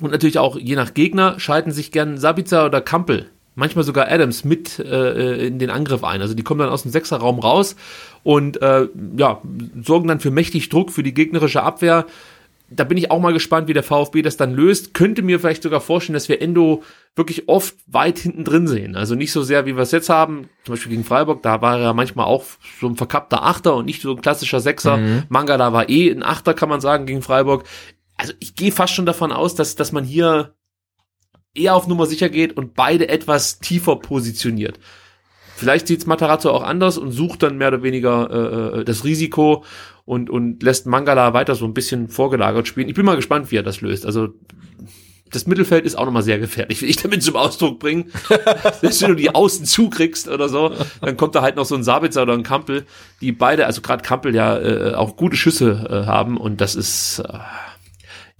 und natürlich auch je nach Gegner schalten sich gern Sabitzer oder Kampel, manchmal sogar Adams mit äh, in den Angriff ein. Also die kommen dann aus dem Sechserraum raus und äh, ja, sorgen dann für mächtig Druck für die gegnerische Abwehr. Da bin ich auch mal gespannt, wie der VfB das dann löst. Könnte mir vielleicht sogar vorstellen, dass wir Endo wirklich oft weit hinten drin sehen. Also nicht so sehr, wie wir es jetzt haben. Zum Beispiel gegen Freiburg, da war er ja manchmal auch so ein verkappter Achter und nicht so ein klassischer Sechser. Mhm. Mangala war eh ein Achter, kann man sagen, gegen Freiburg also ich gehe fast schon davon aus, dass, dass man hier eher auf Nummer sicher geht und beide etwas tiefer positioniert. vielleicht sieht's Matarazzo auch anders und sucht dann mehr oder weniger äh, das Risiko und, und lässt Mangala weiter so ein bisschen vorgelagert spielen. Ich bin mal gespannt, wie er das löst. Also das Mittelfeld ist auch nochmal sehr gefährlich, will ich damit zum Ausdruck bringen. [LAUGHS] Wenn du die Außen zukriegst oder so, dann kommt da halt noch so ein Sabitzer oder ein Kampel, die beide, also gerade Kampel ja äh, auch gute Schüsse äh, haben und das ist äh,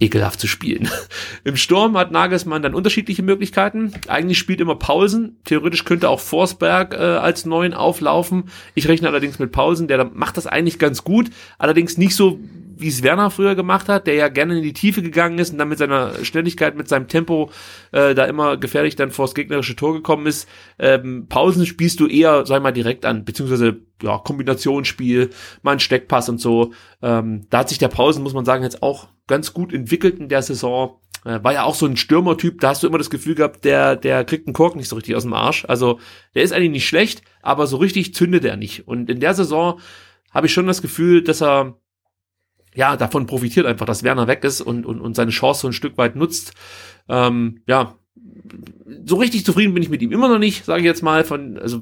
ekelhaft zu spielen. [LAUGHS] Im Sturm hat Nagelsmann dann unterschiedliche Möglichkeiten. Eigentlich spielt immer Paulsen. Theoretisch könnte auch Forsberg äh, als Neuen auflaufen. Ich rechne allerdings mit Paulsen, der macht das eigentlich ganz gut. Allerdings nicht so, wie es Werner früher gemacht hat, der ja gerne in die Tiefe gegangen ist und dann mit seiner Schnelligkeit, mit seinem Tempo äh, da immer gefährlich dann vors gegnerische Tor gekommen ist. Ähm, Pausen spielst du eher, sag mal, direkt an, beziehungsweise ja, Kombinationsspiel, mal ein Steckpass und so. Ähm, da hat sich der Pausen, muss man sagen, jetzt auch ganz gut entwickelt in der Saison. Äh, war ja auch so ein Stürmertyp, da hast du immer das Gefühl gehabt, der, der kriegt einen Kork nicht so richtig aus dem Arsch. Also der ist eigentlich nicht schlecht, aber so richtig zündet er nicht. Und in der Saison habe ich schon das Gefühl, dass er ja, davon profitiert einfach, dass Werner weg ist und, und, und seine Chance so ein Stück weit nutzt. Ähm, ja, so richtig zufrieden bin ich mit ihm immer noch nicht, sage ich jetzt mal. Von, also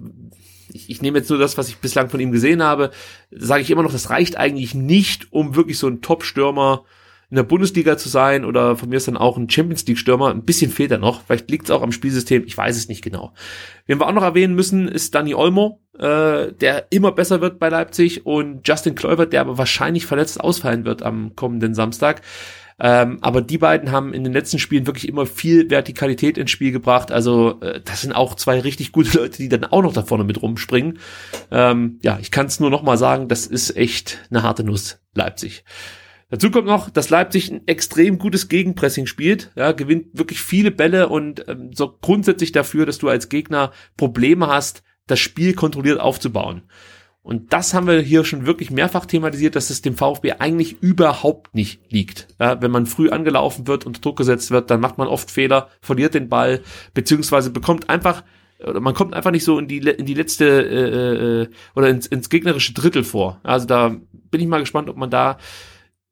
ich, ich nehme jetzt nur das, was ich bislang von ihm gesehen habe, sage ich immer noch, das reicht eigentlich nicht, um wirklich so ein Top-Stürmer in der Bundesliga zu sein oder von mir ist dann auch ein Champions League Stürmer. Ein bisschen fehlt er noch. Vielleicht liegt es auch am Spielsystem. Ich weiß es nicht genau. Wen wir auch noch erwähnen müssen, ist Danny Olmo, äh, der immer besser wird bei Leipzig und Justin Kluivert, der aber wahrscheinlich verletzt ausfallen wird am kommenden Samstag. Ähm, aber die beiden haben in den letzten Spielen wirklich immer viel Vertikalität ins Spiel gebracht. Also äh, das sind auch zwei richtig gute Leute, die dann auch noch da vorne mit rumspringen. Ähm, ja, ich kann es nur noch mal sagen, das ist echt eine harte Nuss, Leipzig. Dazu kommt noch, dass Leipzig ein extrem gutes Gegenpressing spielt, ja, gewinnt wirklich viele Bälle und ähm, so grundsätzlich dafür, dass du als Gegner Probleme hast, das Spiel kontrolliert aufzubauen. Und das haben wir hier schon wirklich mehrfach thematisiert, dass es dem VfB eigentlich überhaupt nicht liegt. Ja, wenn man früh angelaufen wird und Druck gesetzt wird, dann macht man oft Fehler, verliert den Ball, beziehungsweise bekommt einfach oder man kommt einfach nicht so in die in die letzte äh, äh, oder ins, ins gegnerische Drittel vor. Also da bin ich mal gespannt, ob man da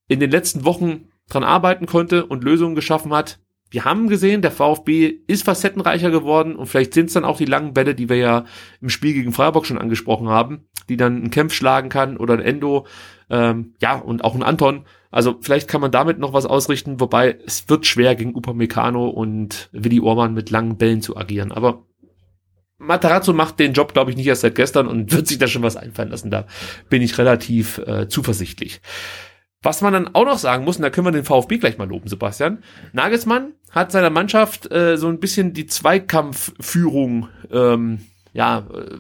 in den letzten Wochen dran arbeiten konnte und Lösungen geschaffen hat. Wir haben gesehen, der VfB ist facettenreicher geworden und vielleicht sind es dann auch die langen Bälle, die wir ja im Spiel gegen Freiburg schon angesprochen haben, die dann ein Kämpf schlagen kann oder ein Endo, ähm, ja, und auch ein Anton. Also vielleicht kann man damit noch was ausrichten, wobei es wird schwer gegen Upamecano und Willi Ormann mit langen Bällen zu agieren. Aber Matarazzo macht den Job, glaube ich, nicht erst seit gestern und [LAUGHS] wird sich da schon was einfallen lassen. Da bin ich relativ äh, zuversichtlich. Was man dann auch noch sagen muss, und da können wir den VfB gleich mal loben, Sebastian. Nagelsmann hat seiner Mannschaft äh, so ein bisschen die Zweikampfführung, ähm, ja, äh,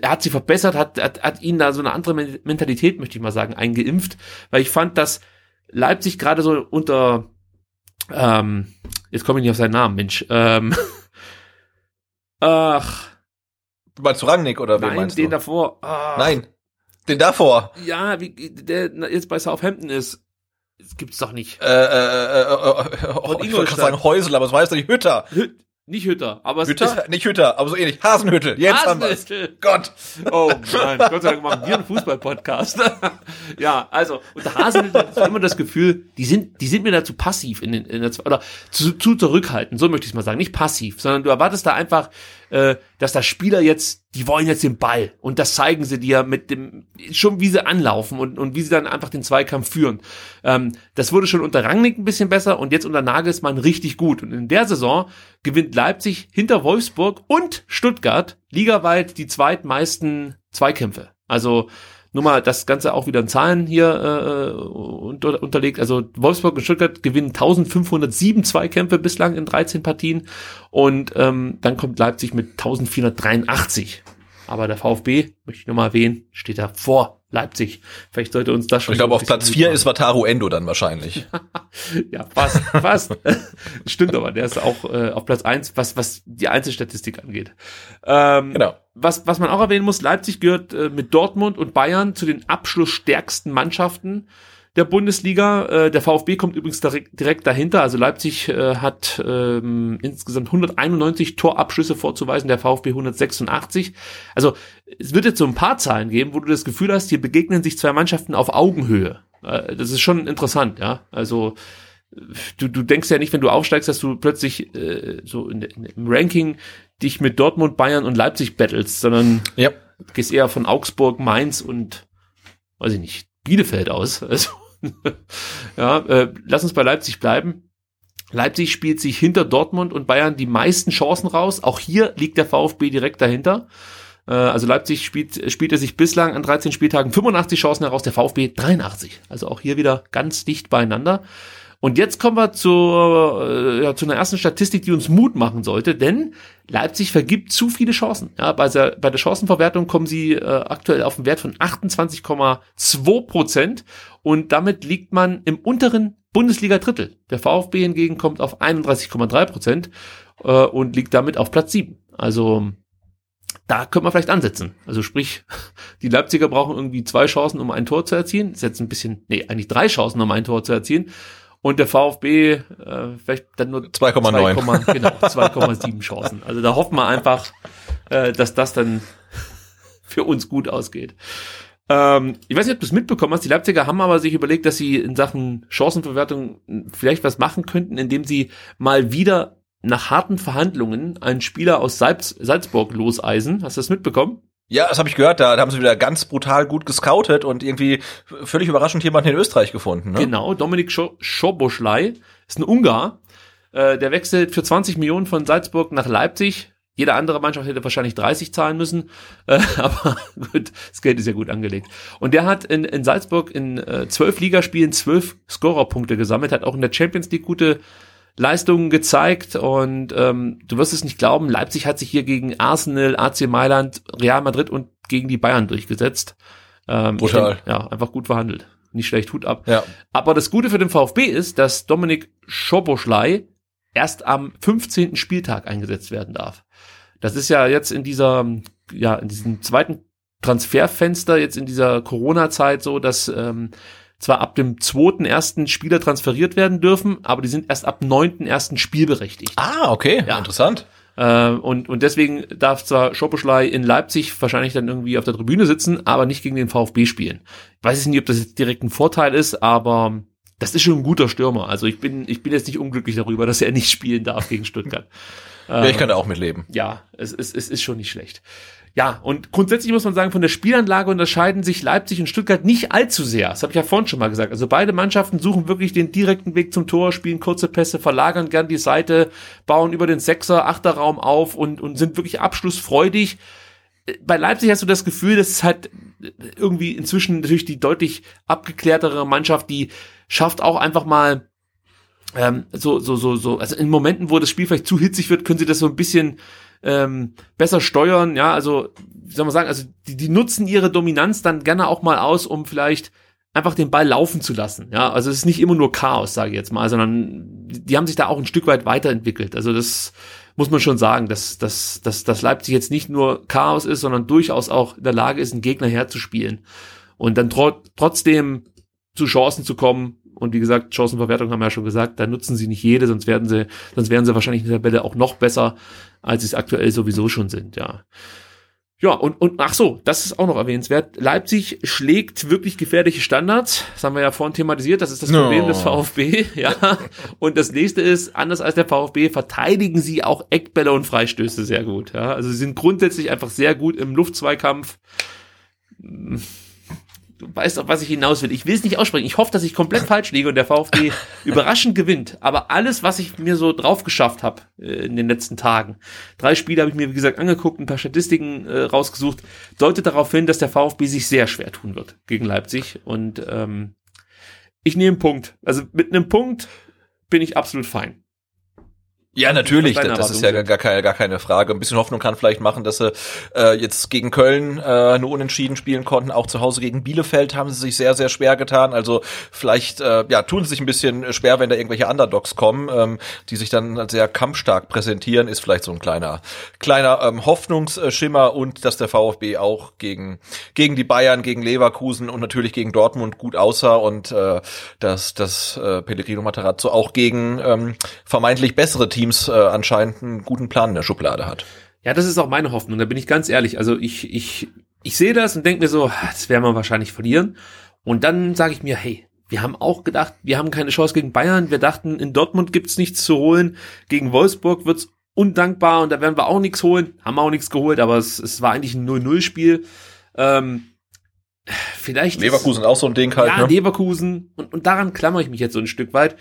er hat sie verbessert, hat, hat, hat ihnen da so eine andere Mentalität, möchte ich mal sagen, eingeimpft, weil ich fand, dass Leipzig gerade so unter, ähm, jetzt komme ich nicht auf seinen Namen, Mensch, ähm, [LAUGHS] ach. Du meinst Rangnick oder wen Nein, meinst den du? davor. Ach. Nein, den davor. Ja, wie der jetzt bei Southampton ist. Das gibt's doch nicht. Äh, äh, äh, äh, äh, oh, ich wollte gerade sagen Häusel, aber es weiß doch nicht Hütter. Hü nicht Hütter, aber es Hütter? Nicht Hütter, aber so ähnlich. Hasenhüttel. Jetzt haben wir's. Hasenhüttl. Gott. Oh nein, Gott sei Dank machen wir einen Fußball-Podcast. [LAUGHS] ja, also unter Hasenhüttl ist immer das Gefühl, die sind, die sind mir dazu passiv in, den, in der oder zu, zu zurückhaltend, so möchte ich es mal sagen, nicht passiv, sondern du erwartest da einfach, äh, dass da Spieler jetzt, die wollen jetzt den Ball und das zeigen sie dir mit dem, schon wie sie anlaufen und, und wie sie dann einfach den Zweikampf führen. Ähm, das wurde schon unter Rangnick ein bisschen besser und jetzt unter Nagelsmann richtig gut. Und in der Saison gewinnt Leipzig hinter Wolfsburg und Stuttgart ligaweit die zweitmeisten Zweikämpfe. Also nur mal das Ganze auch wieder in Zahlen hier äh, unter, unterlegt. Also Wolfsburg und Stuttgart gewinnen 1507 Zweikämpfe bislang in 13 Partien und ähm, dann kommt Leipzig mit 1483. Aber der VfB, möchte ich nochmal erwähnen, steht da vor Leipzig. Vielleicht sollte uns das schon. Ich glaube, auf Platz vier ist Wataru Endo dann wahrscheinlich. [LAUGHS] ja, fast, fast. [LAUGHS] Stimmt aber, der ist auch äh, auf Platz eins, was, was die Einzelstatistik angeht. Ähm, genau. Was, was man auch erwähnen muss, Leipzig gehört äh, mit Dortmund und Bayern zu den abschlussstärksten Mannschaften der Bundesliga. Äh, der VfB kommt übrigens direkt, direkt dahinter. Also Leipzig äh, hat ähm, insgesamt 191 Torabschüsse vorzuweisen, der VfB 186. Also es wird jetzt so ein paar Zahlen geben, wo du das Gefühl hast, hier begegnen sich zwei Mannschaften auf Augenhöhe. Äh, das ist schon interessant, ja. Also du, du denkst ja nicht, wenn du aufsteigst, dass du plötzlich äh, so in, in, im Ranking dich mit Dortmund, Bayern und Leipzig battlest, sondern Ja. gehst eher von Augsburg, Mainz und weiß ich nicht, Bielefeld aus. [LAUGHS] Also, ja, äh, lass uns bei Leipzig bleiben. Leipzig spielt sich hinter Dortmund und Bayern die meisten Chancen raus. Auch hier liegt der VfB direkt dahinter. Äh, also Leipzig spielt, spielt er sich bislang an 13 Spieltagen 85 Chancen heraus, der VfB 83. Also auch hier wieder ganz dicht beieinander. Und jetzt kommen wir zur, äh, ja, zu einer ersten Statistik, die uns Mut machen sollte, denn Leipzig vergibt zu viele Chancen. Ja, bei, der, bei der Chancenverwertung kommen sie äh, aktuell auf einen Wert von 28,2 Prozent und damit liegt man im unteren Bundesliga-Drittel. Der VfB hingegen kommt auf 31,3 Prozent äh, und liegt damit auf Platz 7. Also da könnte man vielleicht ansetzen. Also sprich, [LAUGHS] die Leipziger brauchen irgendwie zwei Chancen, um ein Tor zu erzielen. Ist jetzt ein bisschen, nee, eigentlich drei Chancen, um ein Tor zu erzielen. Und der VfB äh, vielleicht dann nur 2,9. genau, 2,7 Chancen. Also da hoffen wir einfach, äh, dass das dann für uns gut ausgeht. Ähm, ich weiß nicht, ob du es mitbekommen hast. Die Leipziger haben aber sich überlegt, dass sie in Sachen Chancenverwertung vielleicht was machen könnten, indem sie mal wieder nach harten Verhandlungen einen Spieler aus Salz Salzburg loseisen. Hast du das mitbekommen? Ja, das habe ich gehört. Da, da haben sie wieder ganz brutal gut gescoutet und irgendwie völlig überraschend jemanden in Österreich gefunden. Ne? Genau, Dominik Scho Schoboschlei ist ein Ungar. Äh, der wechselt für 20 Millionen von Salzburg nach Leipzig. Jede andere Mannschaft hätte wahrscheinlich 30 zahlen müssen, äh, [LAUGHS] aber gut, das Geld ist ja gut angelegt. Und der hat in, in Salzburg in äh, zwölf Ligaspielen zwölf Scorerpunkte gesammelt, hat auch in der Champions League gute Leistungen gezeigt und ähm, du wirst es nicht glauben, Leipzig hat sich hier gegen Arsenal, AC Mailand, Real Madrid und gegen die Bayern durchgesetzt. Ähm, Brutal. denk, ja, einfach gut verhandelt. Nicht schlecht, Hut ab. Ja. Aber das Gute für den VfB ist, dass Dominik Schoboschlei erst am 15. Spieltag eingesetzt werden darf. Das ist ja jetzt in dieser, ja, in diesem zweiten Transferfenster, jetzt in dieser Corona-Zeit so, dass ähm, zwar ab dem zweiten ersten Spieler transferiert werden dürfen, aber die sind erst ab neunten ersten spielberechtigt. Ah, okay, Ja. interessant. Äh, und, und deswegen darf zwar Schoposchlei in Leipzig wahrscheinlich dann irgendwie auf der Tribüne sitzen, aber nicht gegen den VfB spielen. Ich weiß jetzt nicht, ob das jetzt direkt ein Vorteil ist, aber das ist schon ein guter Stürmer. Also ich bin, ich bin jetzt nicht unglücklich darüber, dass er nicht spielen darf gegen Stuttgart. Ja, ich kann da auch mitleben. Ja, es, es, es ist schon nicht schlecht. Ja, und grundsätzlich muss man sagen, von der Spielanlage unterscheiden sich Leipzig und Stuttgart nicht allzu sehr. Das habe ich ja vorhin schon mal gesagt. Also beide Mannschaften suchen wirklich den direkten Weg zum Tor, spielen kurze Pässe, verlagern gern die Seite, bauen über den Sechser, Achterraum auf und, und sind wirklich abschlussfreudig. Bei Leipzig hast du das Gefühl, das ist halt irgendwie inzwischen natürlich die deutlich abgeklärtere Mannschaft, die schafft auch einfach mal ähm, so, so, so, so, also in Momenten, wo das Spiel vielleicht zu hitzig wird, können sie das so ein bisschen ähm, besser steuern, ja, also, wie soll man sagen, also die, die nutzen ihre Dominanz dann gerne auch mal aus, um vielleicht einfach den Ball laufen zu lassen, ja, also es ist nicht immer nur Chaos, sage ich jetzt mal, sondern die, haben sich da auch ein Stück weit weiterentwickelt, also das muss man schon sagen, dass, dass, dass, dass Leipzig jetzt nicht nur Chaos ist, sondern durchaus auch in der Lage ist, einen Gegner herzuspielen und dann tro trotzdem zu Chancen zu kommen, und wie gesagt, Chancenverwertung haben wir ja schon gesagt, da nutzen sie nicht jede, sonst werden sie, sonst wären sie wahrscheinlich in der Tabelle auch noch besser, als sie es aktuell sowieso schon sind, ja. Ja, und, und ach so, das ist auch noch erwähnenswert. Leipzig schlägt wirklich gefährliche Standards. Das haben wir ja vorhin thematisiert. Das ist das No. Problem des VfB. [LAUGHS] Ja. Und das nächste ist, anders als der VfB, verteidigen sie auch Eckbälle und Freistöße sehr gut. Ja. Also sie sind grundsätzlich einfach sehr gut im Luftzweikampf du weißt auf was ich hinaus will. Ich will es nicht aussprechen. Ich hoffe, dass ich komplett [LAUGHS] falsch liege und der VfB überraschend gewinnt. Aber alles, was ich mir so drauf geschafft habe äh, in den letzten Tagen, drei Spiele habe ich mir, wie gesagt, angeguckt, ein paar Statistiken äh, rausgesucht, deutet darauf hin, dass der VfB sich sehr schwer tun wird gegen Leipzig. Und ähm, ich nehme einen Punkt. Also mit einem Punkt bin ich absolut fein. Ja, natürlich, deine das ist ja gar keine, gar keine Frage. Ein bisschen Hoffnung kann vielleicht machen, dass sie äh, jetzt gegen Köln äh, nur unentschieden spielen konnten. Auch zu Hause gegen Bielefeld haben sie sich sehr, sehr schwer getan. Also vielleicht äh, ja, tun sie sich ein bisschen schwer, wenn da irgendwelche Underdogs kommen, ähm, die sich dann sehr kampfstark präsentieren, ist vielleicht so ein kleiner, kleiner ähm, Hoffnungsschimmer und dass der VfB auch gegen, gegen die Bayern, gegen Leverkusen und natürlich gegen Dortmund gut aussah und äh, dass, dass äh, Pellegrino Matarazzo auch gegen ähm, vermeintlich bessere Teams äh, anscheinend einen guten Plan in der Schublade hat. Ja, das ist auch meine Hoffnung. Da bin ich ganz ehrlich. Also ich, ich, ich sehe das und denke mir so, das werden wir wahrscheinlich verlieren. Und dann sage ich mir, hey, wir haben auch gedacht, wir haben keine Chance gegen Bayern. Wir dachten, in Dortmund gibt's nichts zu holen. Gegen Wolfsburg wird's undankbar und da werden wir auch nichts holen. Haben wir auch nichts geholt, aber es, es war eigentlich ein 0-0-Spiel. Ähm, vielleicht Leverkusen ist, auch so ein Ding halt. Ja, ne? Leverkusen. Und, und daran klammere ich mich jetzt so ein Stück weit.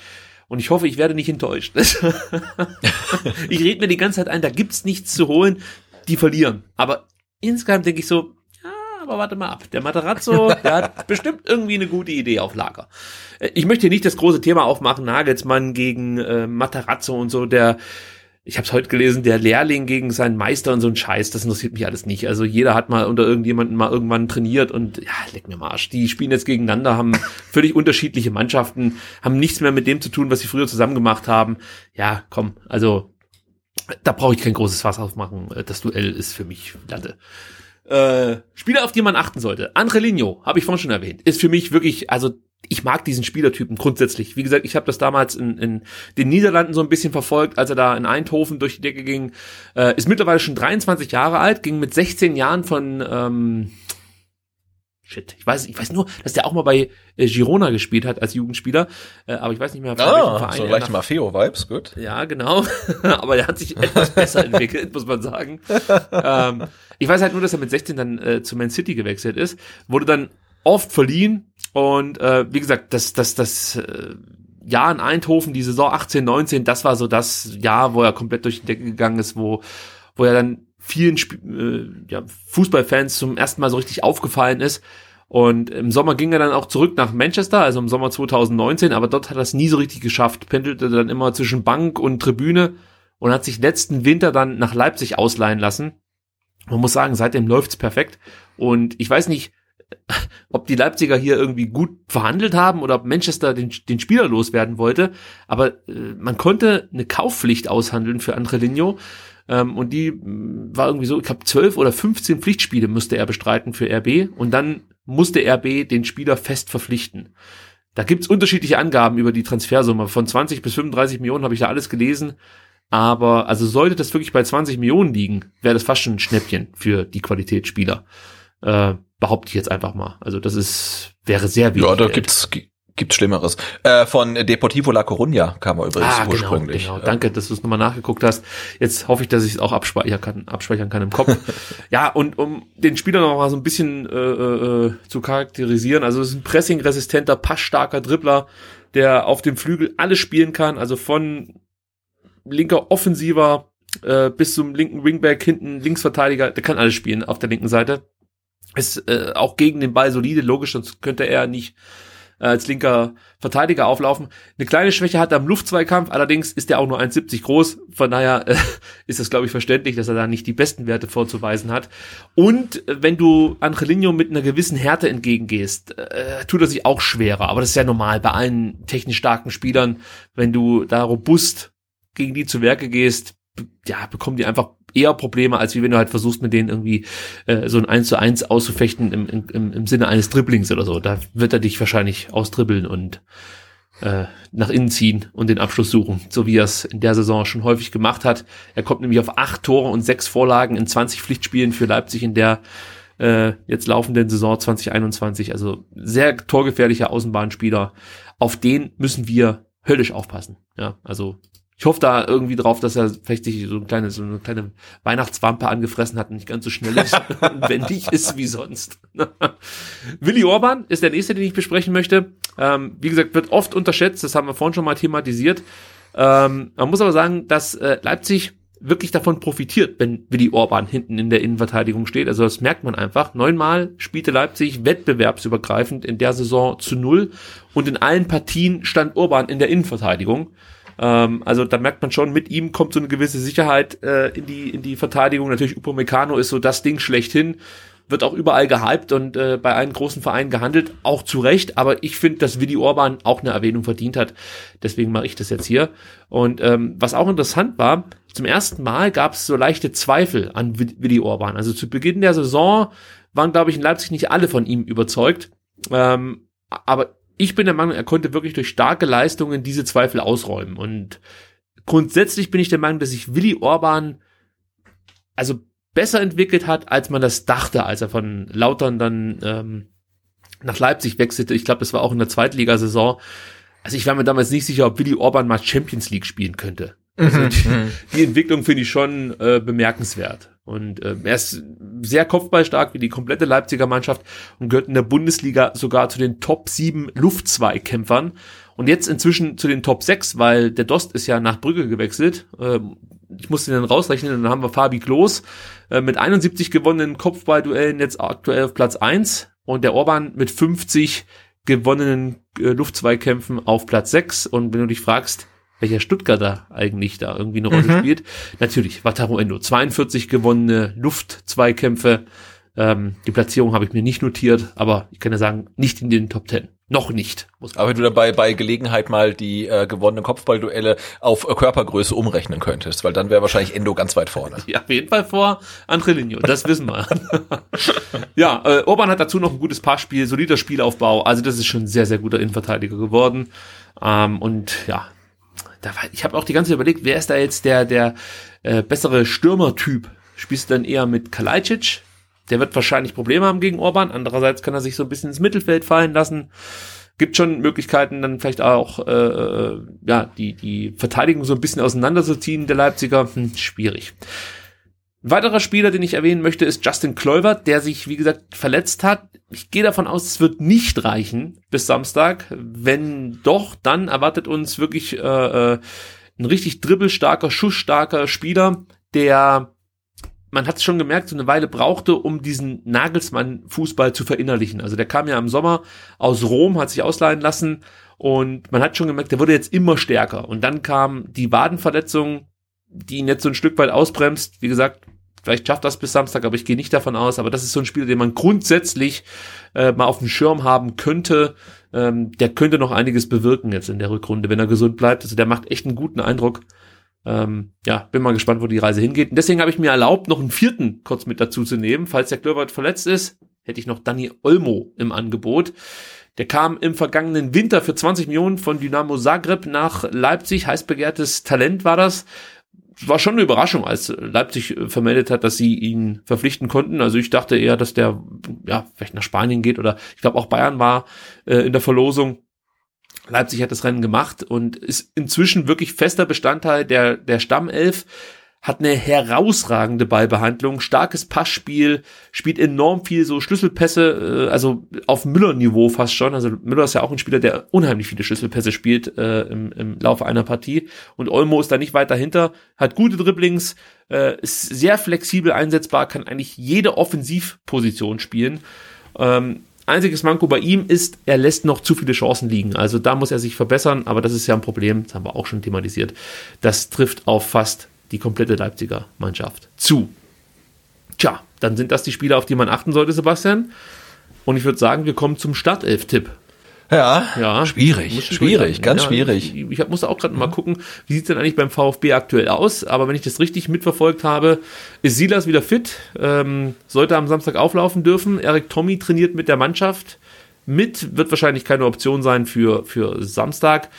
Und ich hoffe, ich werde nicht enttäuscht. [LAUGHS] ich rede mir die ganze Zeit ein, da gibt's nichts zu holen. Die verlieren. Aber insgesamt denke ich so, ja, aber warte mal ab. Der Materazzo, der hat [LAUGHS] bestimmt irgendwie eine gute Idee auf Lager. Äh, ich möchte hier nicht das große Thema aufmachen, Nagelsmann gegen äh, Materazzo und so, der ich habe es heute gelesen, der Lehrling gegen seinen Meister und so ein Scheiß, das interessiert mich alles nicht. Also jeder hat mal unter irgendjemanden mal irgendwann trainiert und ja, leck mir mal Arsch. Die spielen jetzt gegeneinander, haben [LAUGHS] völlig unterschiedliche Mannschaften, haben nichts mehr mit dem zu tun, was sie früher zusammen gemacht haben. Ja, komm, also da brauche ich kein großes Fass aufmachen. Das Duell ist für mich Latte. Äh, Spieler, auf die man achten sollte. Andre Ligno, habe ich vorhin schon erwähnt, ist für mich wirklich, also ich mag diesen Spielertypen grundsätzlich. Wie gesagt, ich habe das damals in, in den Niederlanden so ein bisschen verfolgt, als er da in Eindhoven durch die Decke ging. Äh, ist mittlerweile schon 23 Jahre alt, ging mit 16 Jahren von ähm, Shit, ich weiß, ich weiß nur, dass der auch mal bei äh, Girona gespielt hat als Jugendspieler, äh, aber ich weiß nicht mehr, von ah, Verein. So leichte Maffeo-Vibes, gut. Ja, genau. [LAUGHS] aber er hat sich etwas besser entwickelt, muss man sagen. ähm, ich weiß halt nur, dass er mit 16 dann äh, zu Man City gewechselt ist, wurde dann oft verliehen und äh, wie gesagt, das, das, das äh, Jahr in Eindhoven, die Saison 18, 19, das war so das Jahr, wo er komplett durch die Decke gegangen ist, wo, wo er dann vielen Sp äh, ja, Fußballfans zum ersten Mal so richtig aufgefallen ist. Und im Sommer ging er dann auch zurück nach Manchester, also im Sommer 2019, aber dort hat er es nie so richtig geschafft, pendelte dann immer zwischen Bank und Tribüne und hat sich letzten Winter dann nach Leipzig ausleihen lassen. Man muss sagen, seitdem läuft's perfekt. Und ich weiß nicht, [LAUGHS] ob die Leipziger hier irgendwie gut verhandelt haben oder ob Manchester den, den Spieler loswerden wollte. Aber äh, man konnte eine Kaufpflicht aushandeln für Andrelinho. Ähm, und die mm, war irgendwie so, ich glaube, zwölf oder 15 Pflichtspiele musste er bestreiten für RB. Und dann musste RB den Spieler fest verpflichten. Da gibt's unterschiedliche Angaben über die Transfersumme. Von 20 bis 35 Millionen habe ich da alles gelesen. Aber also sollte das wirklich bei 20 Millionen liegen, wäre das fast schon ein Schnäppchen für die Qualitätsspieler. Äh, behaupte ich jetzt einfach mal. Also das ist, wäre sehr wichtig. Ja, da gibt's, gibt's Schlimmeres. Äh, von Deportivo La Coruña kam er übrigens ah, genau, ursprünglich. Genau, genau. Danke, dass du es nochmal nachgeguckt hast. Jetzt hoffe ich, dass ich es auch abspeichern kann, abspeichern kann im Kopf. [LAUGHS] ja, und um den Spieler noch mal so ein bisschen äh, äh, zu charakterisieren, also es ist ein pressingresistenter, passstarker Dribbler, der auf dem Flügel alles spielen kann, also von linker Offensiver äh, bis zum linken Wingback, hinten Linksverteidiger, der kann alles spielen auf der linken Seite ist äh, auch gegen den Ball solide, logisch, sonst könnte er nicht äh, als linker Verteidiger auflaufen. Eine kleine Schwäche hat er im Luftzweikampf, allerdings ist er auch nur 1,70 groß, von daher äh, [LAUGHS] ist das, glaube ich, verständlich, dass er da nicht die besten Werte vorzuweisen hat. Und äh, wenn du Angelino mit einer gewissen Härte entgegengehst, äh, tut er sich auch schwerer, aber das ist ja normal bei allen technisch starken Spielern, wenn du da robust gegen die zu Werke gehst, ja, bekommen die einfach eher Probleme, als wie wenn du halt versuchst, mit denen irgendwie äh, so ein 1 zu 1 auszufechten im, im, im Sinne eines Dribblings oder so. Da wird er dich wahrscheinlich austribbeln und äh, nach innen ziehen und den Abschluss suchen, so wie er es in der Saison schon häufig gemacht hat. Er kommt nämlich auf acht Tore und sechs Vorlagen in 20 Pflichtspielen für Leipzig in der äh, jetzt laufenden Saison 2021. Also sehr torgefährlicher Außenbahnspieler. Auf den müssen wir höllisch aufpassen. Ja, also ich hoffe da irgendwie drauf, dass er vielleicht sich so, ein kleine, so eine kleine Weihnachtswampe angefressen hat und nicht ganz so schnell ist [LAUGHS] wendig ist wie sonst. [LAUGHS] Willi Orban ist der nächste, den ich besprechen möchte. Ähm, wie gesagt, wird oft unterschätzt, das haben wir vorhin schon mal thematisiert. Ähm, man muss aber sagen, dass äh, Leipzig wirklich davon profitiert, wenn Willi Orban hinten in der Innenverteidigung steht. Also das merkt man einfach. Neunmal spielte Leipzig wettbewerbsübergreifend in der Saison zu null und in allen Partien stand Orban in der Innenverteidigung. Ähm, also da merkt man schon, mit ihm kommt so eine gewisse Sicherheit äh, in die in die Verteidigung. Natürlich Upamecano ist so das Ding schlechthin, wird auch überall gehypt und äh, bei allen großen Vereinen gehandelt, auch zu Recht. Aber ich finde, dass Willi Orban auch eine Erwähnung verdient hat. Deswegen mache ich das jetzt hier. Und ähm, was auch interessant war, zum ersten Mal gab es so leichte Zweifel an Willi Orban. Also zu Beginn der Saison waren, glaube ich, in Leipzig nicht alle von ihm überzeugt. Ähm, aber ich bin der Meinung, er konnte wirklich durch starke Leistungen diese Zweifel ausräumen. Und grundsätzlich bin ich der Meinung, dass sich Willi Orban also besser entwickelt hat, als man das dachte, als er von Lautern dann ähm, nach Leipzig wechselte. Ich glaube, das war auch in der Zweitligasaison. Also ich war mir damals nicht sicher, ob Willi Orban mal Champions League spielen könnte. Also mhm. die, die Entwicklung finde ich schon äh, bemerkenswert. Und äh, er ist sehr kopfballstark wie die komplette Leipziger Mannschaft und gehört in der Bundesliga sogar zu den Top 7 Luftzweikämpfern. Und jetzt inzwischen zu den Top 6, weil der Dost ist ja nach Brügge gewechselt. Ähm, ich musste den dann rausrechnen, dann haben wir Fabi Klos äh, mit 71 gewonnenen Kopfballduellen jetzt aktuell auf Platz 1 und der Orban mit 50 gewonnenen äh, Luftzweikämpfen auf Platz 6. Und wenn du dich fragst, welcher Stuttgarter eigentlich da irgendwie eine Rolle mhm. spielt, natürlich Wataru Endo, 42 gewonnene Luftzweikämpfe. Ähm, die Platzierung habe ich mir nicht notiert, aber ich kann ja sagen, nicht in den Top 10. Noch nicht. Aber wenn du dabei bei Gelegenheit mal die äh, gewonnenen Kopfballduelle auf äh, Körpergröße umrechnen könntest, weil dann wäre wahrscheinlich Endo ganz weit vorne. [LAUGHS] Ja, auf jeden Fall vor Andrelinho, das wissen wir. [LAUGHS] ja, äh, Orban hat dazu noch ein gutes Passspiel, solider Spielaufbau, also das ist schon ein sehr, sehr guter Innenverteidiger geworden. Ähm, und ja, da war, ich habe auch die ganze Zeit überlegt, wer ist da jetzt der, der äh, bessere Stürmertyp? Spielst du dann eher mit Kalajdzic, der wird wahrscheinlich Probleme haben gegen Orban. Andererseits kann er sich so ein bisschen ins Mittelfeld fallen lassen. Gibt schon Möglichkeiten, dann vielleicht auch äh, äh, ja die die Verteidigung so ein bisschen auseinanderzuziehen der Leipziger. Hm, schwierig. Ein weiterer Spieler, den ich erwähnen möchte, ist Justin Kluivert, der sich, wie gesagt, verletzt hat. Ich gehe davon aus, es wird nicht reichen bis Samstag. Wenn doch, dann erwartet uns wirklich äh, äh, ein richtig dribbelstarker, schussstarker Spieler, der man hat es schon gemerkt, so eine Weile brauchte, um diesen Nagelsmann-Fußball zu verinnerlichen. Also der kam ja im Sommer aus Rom, hat sich ausleihen lassen und man hat schon gemerkt, der wurde jetzt immer stärker. Und dann kam die Wadenverletzung, die ihn jetzt so ein Stück weit ausbremst. Wie gesagt, vielleicht schafft das bis Samstag, aber ich gehe nicht davon aus. Aber das ist so ein Spieler, den man grundsätzlich äh, mal auf dem Schirm haben könnte. Ähm, der könnte noch einiges bewirken jetzt in der Rückrunde, wenn er gesund bleibt. Also der macht echt einen guten Eindruck. Ähm, ja, bin mal gespannt, wo die Reise hingeht. Und deswegen habe ich mir erlaubt, noch einen vierten kurz mit dazu zu nehmen. Falls der Klöbert verletzt ist, hätte ich noch Danny Olmo im Angebot. Der kam im vergangenen Winter für 20 Millionen von Dynamo Zagreb nach Leipzig. Heiß begehrtes Talent war das. War schon eine Überraschung, als Leipzig vermeldet hat, dass sie ihn verpflichten konnten. Also ich dachte eher, dass der ja vielleicht nach Spanien geht oder ich glaube auch Bayern war äh, in der Verlosung. Leipzig hat das Rennen gemacht und ist inzwischen wirklich fester Bestandteil der, der Stammelf, hat eine herausragende Ballbehandlung, starkes Passspiel, spielt enorm viel so Schlüsselpässe, äh, also auf Müller-Niveau fast schon. Also Müller ist ja auch ein Spieler, der unheimlich viele Schlüsselpässe spielt äh, im, im Laufe einer Partie. Und Olmo ist da nicht weit dahinter, hat gute Dribblings, äh, ist sehr flexibel einsetzbar, kann eigentlich jede Offensivposition spielen. Ähm, Einziges Manko bei ihm ist, er lässt noch zu viele Chancen liegen. Also da muss er sich verbessern, aber das ist ja ein Problem, das haben wir auch schon thematisiert. Das trifft auf fast die komplette Leipziger Mannschaft zu. Tja, dann sind das die Spiele, auf die man achten sollte, Sebastian. Und ich würde sagen, wir kommen zum Startelf-Tipp. Ja, ja schwierig, schwierig, ganz ja, schwierig. Ich, ich muss auch gerade mal gucken, wie sieht's denn eigentlich beim VfB aktuell aus? Aber wenn ich das richtig mitverfolgt habe, ist Silas wieder fit, ähm, sollte am Samstag auflaufen dürfen. Erik Tommy trainiert mit der Mannschaft mit, wird wahrscheinlich keine Option sein für, für Samstag,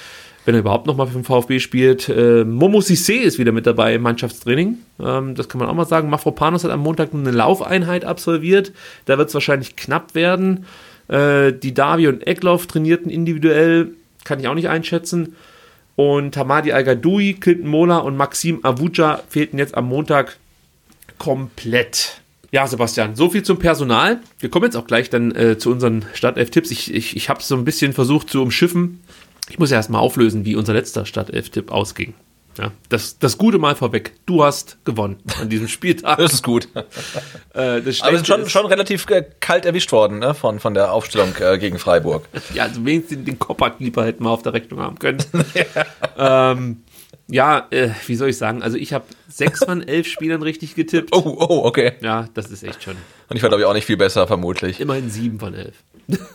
wenn er überhaupt nochmal für den VfB spielt. Äh, Momo Sissé ist wieder mit dabei im Mannschaftstraining. Ähm, das kann man auch mal sagen. Mafropanos hat am Montag eine Laufeinheit absolviert. Da wird es wahrscheinlich knapp werden. Äh, die Davi und Eckloff trainierten individuell, kann ich auch nicht einschätzen. Und Hamadi Al-Gadoui, Clinton Mola und Maxim Avuja fehlten jetzt am Montag komplett. Ja, Sebastian, so viel zum Personal. Wir kommen jetzt auch gleich dann äh, zu unseren Startelf-Tipps. Ich, ich, ich habe es so ein bisschen versucht zu umschiffen. Ich muss ja erstmal auflösen, wie unser letzter Startelf-Tipp ausging. Ja, das, das Gute mal vorweg. Du hast gewonnen an diesem [LAUGHS] Spieltag. das ist gut. äh, das Aber schon, schon relativ äh, kalt erwischt worden ne, von, von der Aufstellung äh, gegen Freiburg. [LAUGHS] ja, also wenigstens den Koppack-Lieber hätten wir auf der Rechnung haben können. [LAUGHS] ja, ähm, ja äh, wie soll ich sagen? Also ich habe sechs von elf Spielern richtig getippt. Oh, oh, okay. Ja, das ist echt schon. Und ich war, glaube ich, auch nicht viel besser, vermutlich. Immerhin sieben von elf.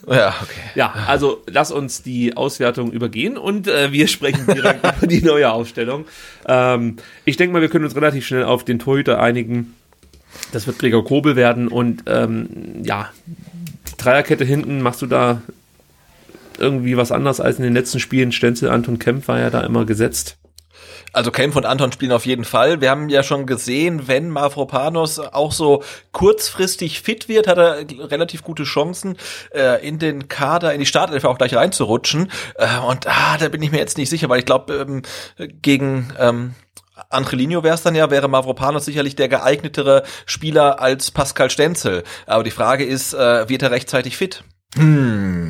Ja, okay. Ja, also lass uns die Auswertung übergehen und äh, wir sprechen direkt [LAUGHS] über die neue Aufstellung. Ähm, ich denke mal, wir können uns relativ schnell auf den Torhüter einigen. Das wird Gregor Kobel werden und ähm, ja, die Dreierkette hinten, machst du da irgendwie was anders als in den letzten Spielen? Stenzel, Anton Kempf war ja da immer gesetzt. Also Kempf und Anton spielen auf jeden Fall. Wir haben ja schon gesehen, wenn Mavropanos auch so kurzfristig fit wird, hat er relativ gute Chancen, äh, in den Kader, in die Startelf auch gleich reinzurutschen. Äh, und ah, da bin ich mir jetzt nicht sicher, weil ich glaube, ähm, gegen ähm, Angelino wäre es dann ja, wäre Mavropanos sicherlich der geeignetere Spieler als Pascal Stenzel. Aber die Frage ist, äh, wird er rechtzeitig fit? Hm.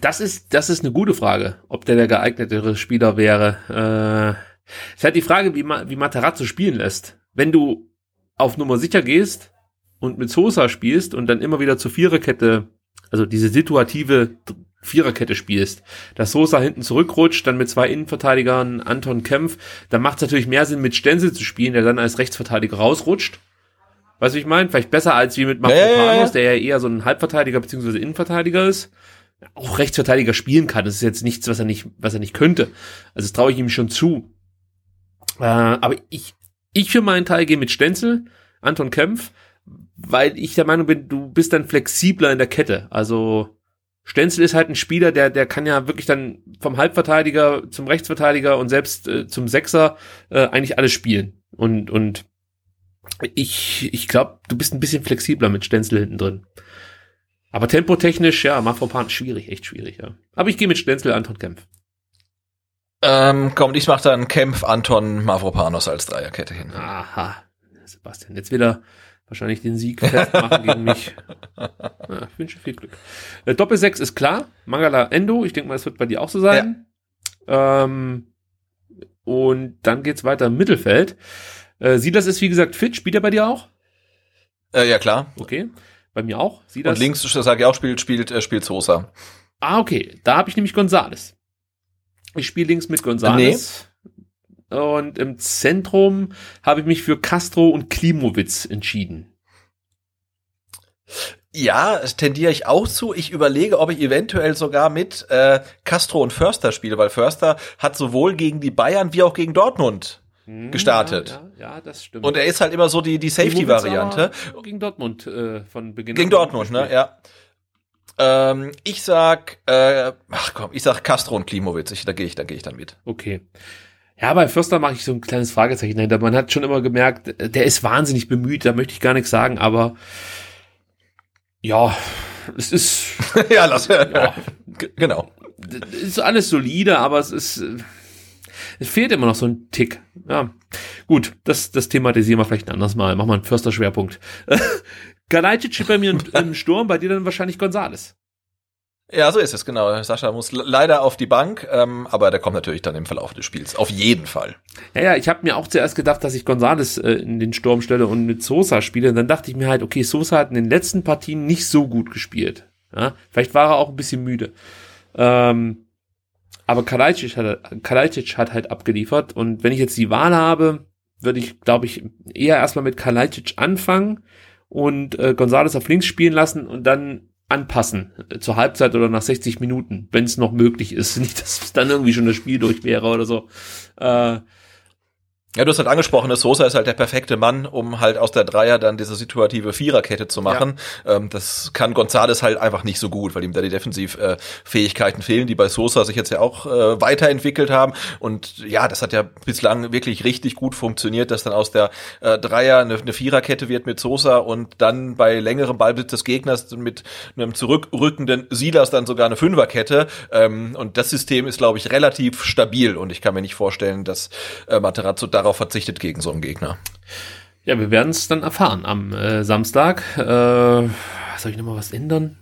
Das ist, das ist eine gute Frage, ob der der geeignetere Spieler wäre. Äh, es ist halt die Frage, wie, wie Materazzo spielen lässt. Wenn du auf Nummer sicher gehst und mit Sosa spielst und dann immer wieder zur Viererkette, also diese situative Viererkette spielst, dass Sosa hinten zurückrutscht, dann mit zwei Innenverteidigern, Anton Kempf, dann macht es natürlich mehr Sinn, mit Stenzel zu spielen, der dann als Rechtsverteidiger rausrutscht. Weißt du, ich meine? Vielleicht besser als wie mit Mafropanos, ja, ja, ja. der ja eher so ein Halbverteidiger bzw. Innenverteidiger ist. Auch Rechtsverteidiger spielen kann. Das ist jetzt nichts, was er nicht, was er nicht könnte. Also das traue ich ihm schon zu. Äh, aber ich, ich für meinen Teil gehe mit Stenzel, Anton Kempf, weil ich der Meinung bin, du bist dann flexibler in der Kette. Also Stenzel ist halt ein Spieler, der, der kann ja wirklich dann vom Halbverteidiger zum Rechtsverteidiger und selbst äh, zum Sechser äh, eigentlich alles spielen. Und, und ich, ich glaube, du bist ein bisschen flexibler mit Stenzel hinten drin. Aber tempotechnisch, ja, Mafropan schwierig, echt schwierig, ja. Aber ich gehe mit Stenzel, Anton Kempf. Ähm, komm, ich mach dann Kempf, Anton, Mavropanos als Dreierkette hin. Aha, Sebastian, jetzt wieder wahrscheinlich den Sieg festmachen gegen mich. [LAUGHS] Ja, ich wünsche viel Glück. Äh, Doppel 6 ist klar. Mangala Endo. Ich denke mal, das wird bei dir auch so sein. Ja. Ähm, und dann geht's weiter im Mittelfeld. Äh, Silas ist wie gesagt fit. Spielt er bei dir auch? Äh, ja, klar. Okay. Bei mir auch. Silas. Und links, sage ich auch, spielt, spielt, äh, spielt Sosa. Ah, okay. Da habe ich nämlich Gonzales. Ich spiele links mit Gonzales. Nee. Und im Zentrum habe ich mich für Castro und Klimowitz entschieden. Ja, tendiere ich auch zu. Ich überlege, ob ich eventuell sogar mit äh, Castro und Förster spiele, weil Förster hat sowohl gegen die Bayern wie auch gegen Dortmund gestartet. Ja, ja, ja, das stimmt. Und er ist halt immer so die, die Safety-Variante. Gegen Dortmund äh, von Beginn Gegen Dortmund, ne? Ja. Ähm, ich sag, äh, ach komm, ich sag Castro und Klimowitz. Ich, da gehe ich, da gehe ich dann mit. Okay. Ja, bei Förster mache ich so ein kleines Fragezeichen dahinter. Man hat schon immer gemerkt, der ist wahnsinnig bemüht, da möchte ich gar nichts sagen, aber ja, es ist. [LAUGHS] ja, lass. Ja, [LAUGHS] genau. Es ist alles solide, aber es ist. Es fehlt immer noch so ein Tick. Ja. Gut, das, das thematisieren wir vielleicht ein anderes Mal. Machen wir einen Förster-Schwerpunkt. [LAUGHS] Kalajdzic bei mir im Sturm, bei dir dann wahrscheinlich Gonzales. Ja, so ist es, genau. Sascha muss leider auf die Bank, ähm, aber der kommt natürlich dann im Verlauf des Spiels. Auf jeden Fall. Ja, ja, ich habe mir auch zuerst gedacht, dass ich Gonzales äh, in den Sturm stelle und mit Sosa spiele. Und dann dachte ich mir halt, okay, Sosa hat in den letzten Partien nicht so gut gespielt. Ja? Vielleicht war er auch ein bisschen müde. Ähm, aber Kalajdzic hat, Kalajdzic hat halt abgeliefert. Und wenn ich jetzt die Wahl habe, würde ich, glaube ich, eher erstmal mit Kalajdzic anfangen und äh, Gonzales auf links spielen lassen und dann anpassen äh, zur Halbzeit oder nach 60 Minuten, wenn es noch möglich ist. [LAUGHS] Nicht, dass dann irgendwie schon das Spiel durch wäre oder so. Äh, ja, du hast halt angesprochen, dass Sosa ist halt der perfekte Mann, um halt aus der Dreier dann diese situative Viererkette zu machen. Ja. Ähm, das kann Gonzales halt einfach nicht so gut, weil ihm da die Defensivfähigkeiten äh, fehlen, die bei Sosa sich jetzt ja auch äh, weiterentwickelt haben. Und ja, das hat ja bislang wirklich richtig gut funktioniert, dass dann aus der äh, Dreier eine, eine Viererkette wird mit Sosa und dann bei längerem Ballbesitz des Gegners mit einem zurückrückenden Silas dann sogar eine Fünferkette. Ähm, und das System ist, glaube ich, relativ stabil und ich kann mir nicht vorstellen, dass äh, Materazzo darauf darauf verzichtet gegen so einen Gegner. Ja, wir werden es dann erfahren am äh, Samstag. Äh, soll ich nochmal was ändern?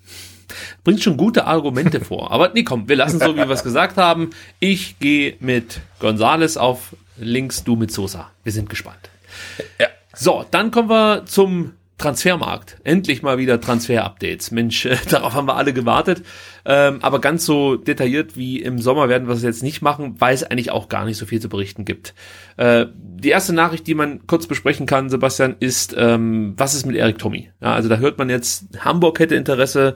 Bringt schon gute Argumente vor. [LAUGHS] Aber nee, komm, wir lassen so, wie wir es gesagt haben. Ich gehe mit Gonzales auf links, du mit Sosa. Wir sind gespannt. Ja. So, dann kommen wir zum Transfermarkt. Endlich mal wieder Transfer-Updates. Mensch, äh, [LAUGHS] darauf haben wir alle gewartet. Ähm, aber ganz so detailliert wie im Sommer werden wir es jetzt nicht machen, weil es eigentlich auch gar nicht so viel zu berichten gibt. Äh, die erste Nachricht, die man kurz besprechen kann, Sebastian, ist, ähm, was ist mit Erik Tommy? Ja, also da hört man jetzt, Hamburg hätte Interesse.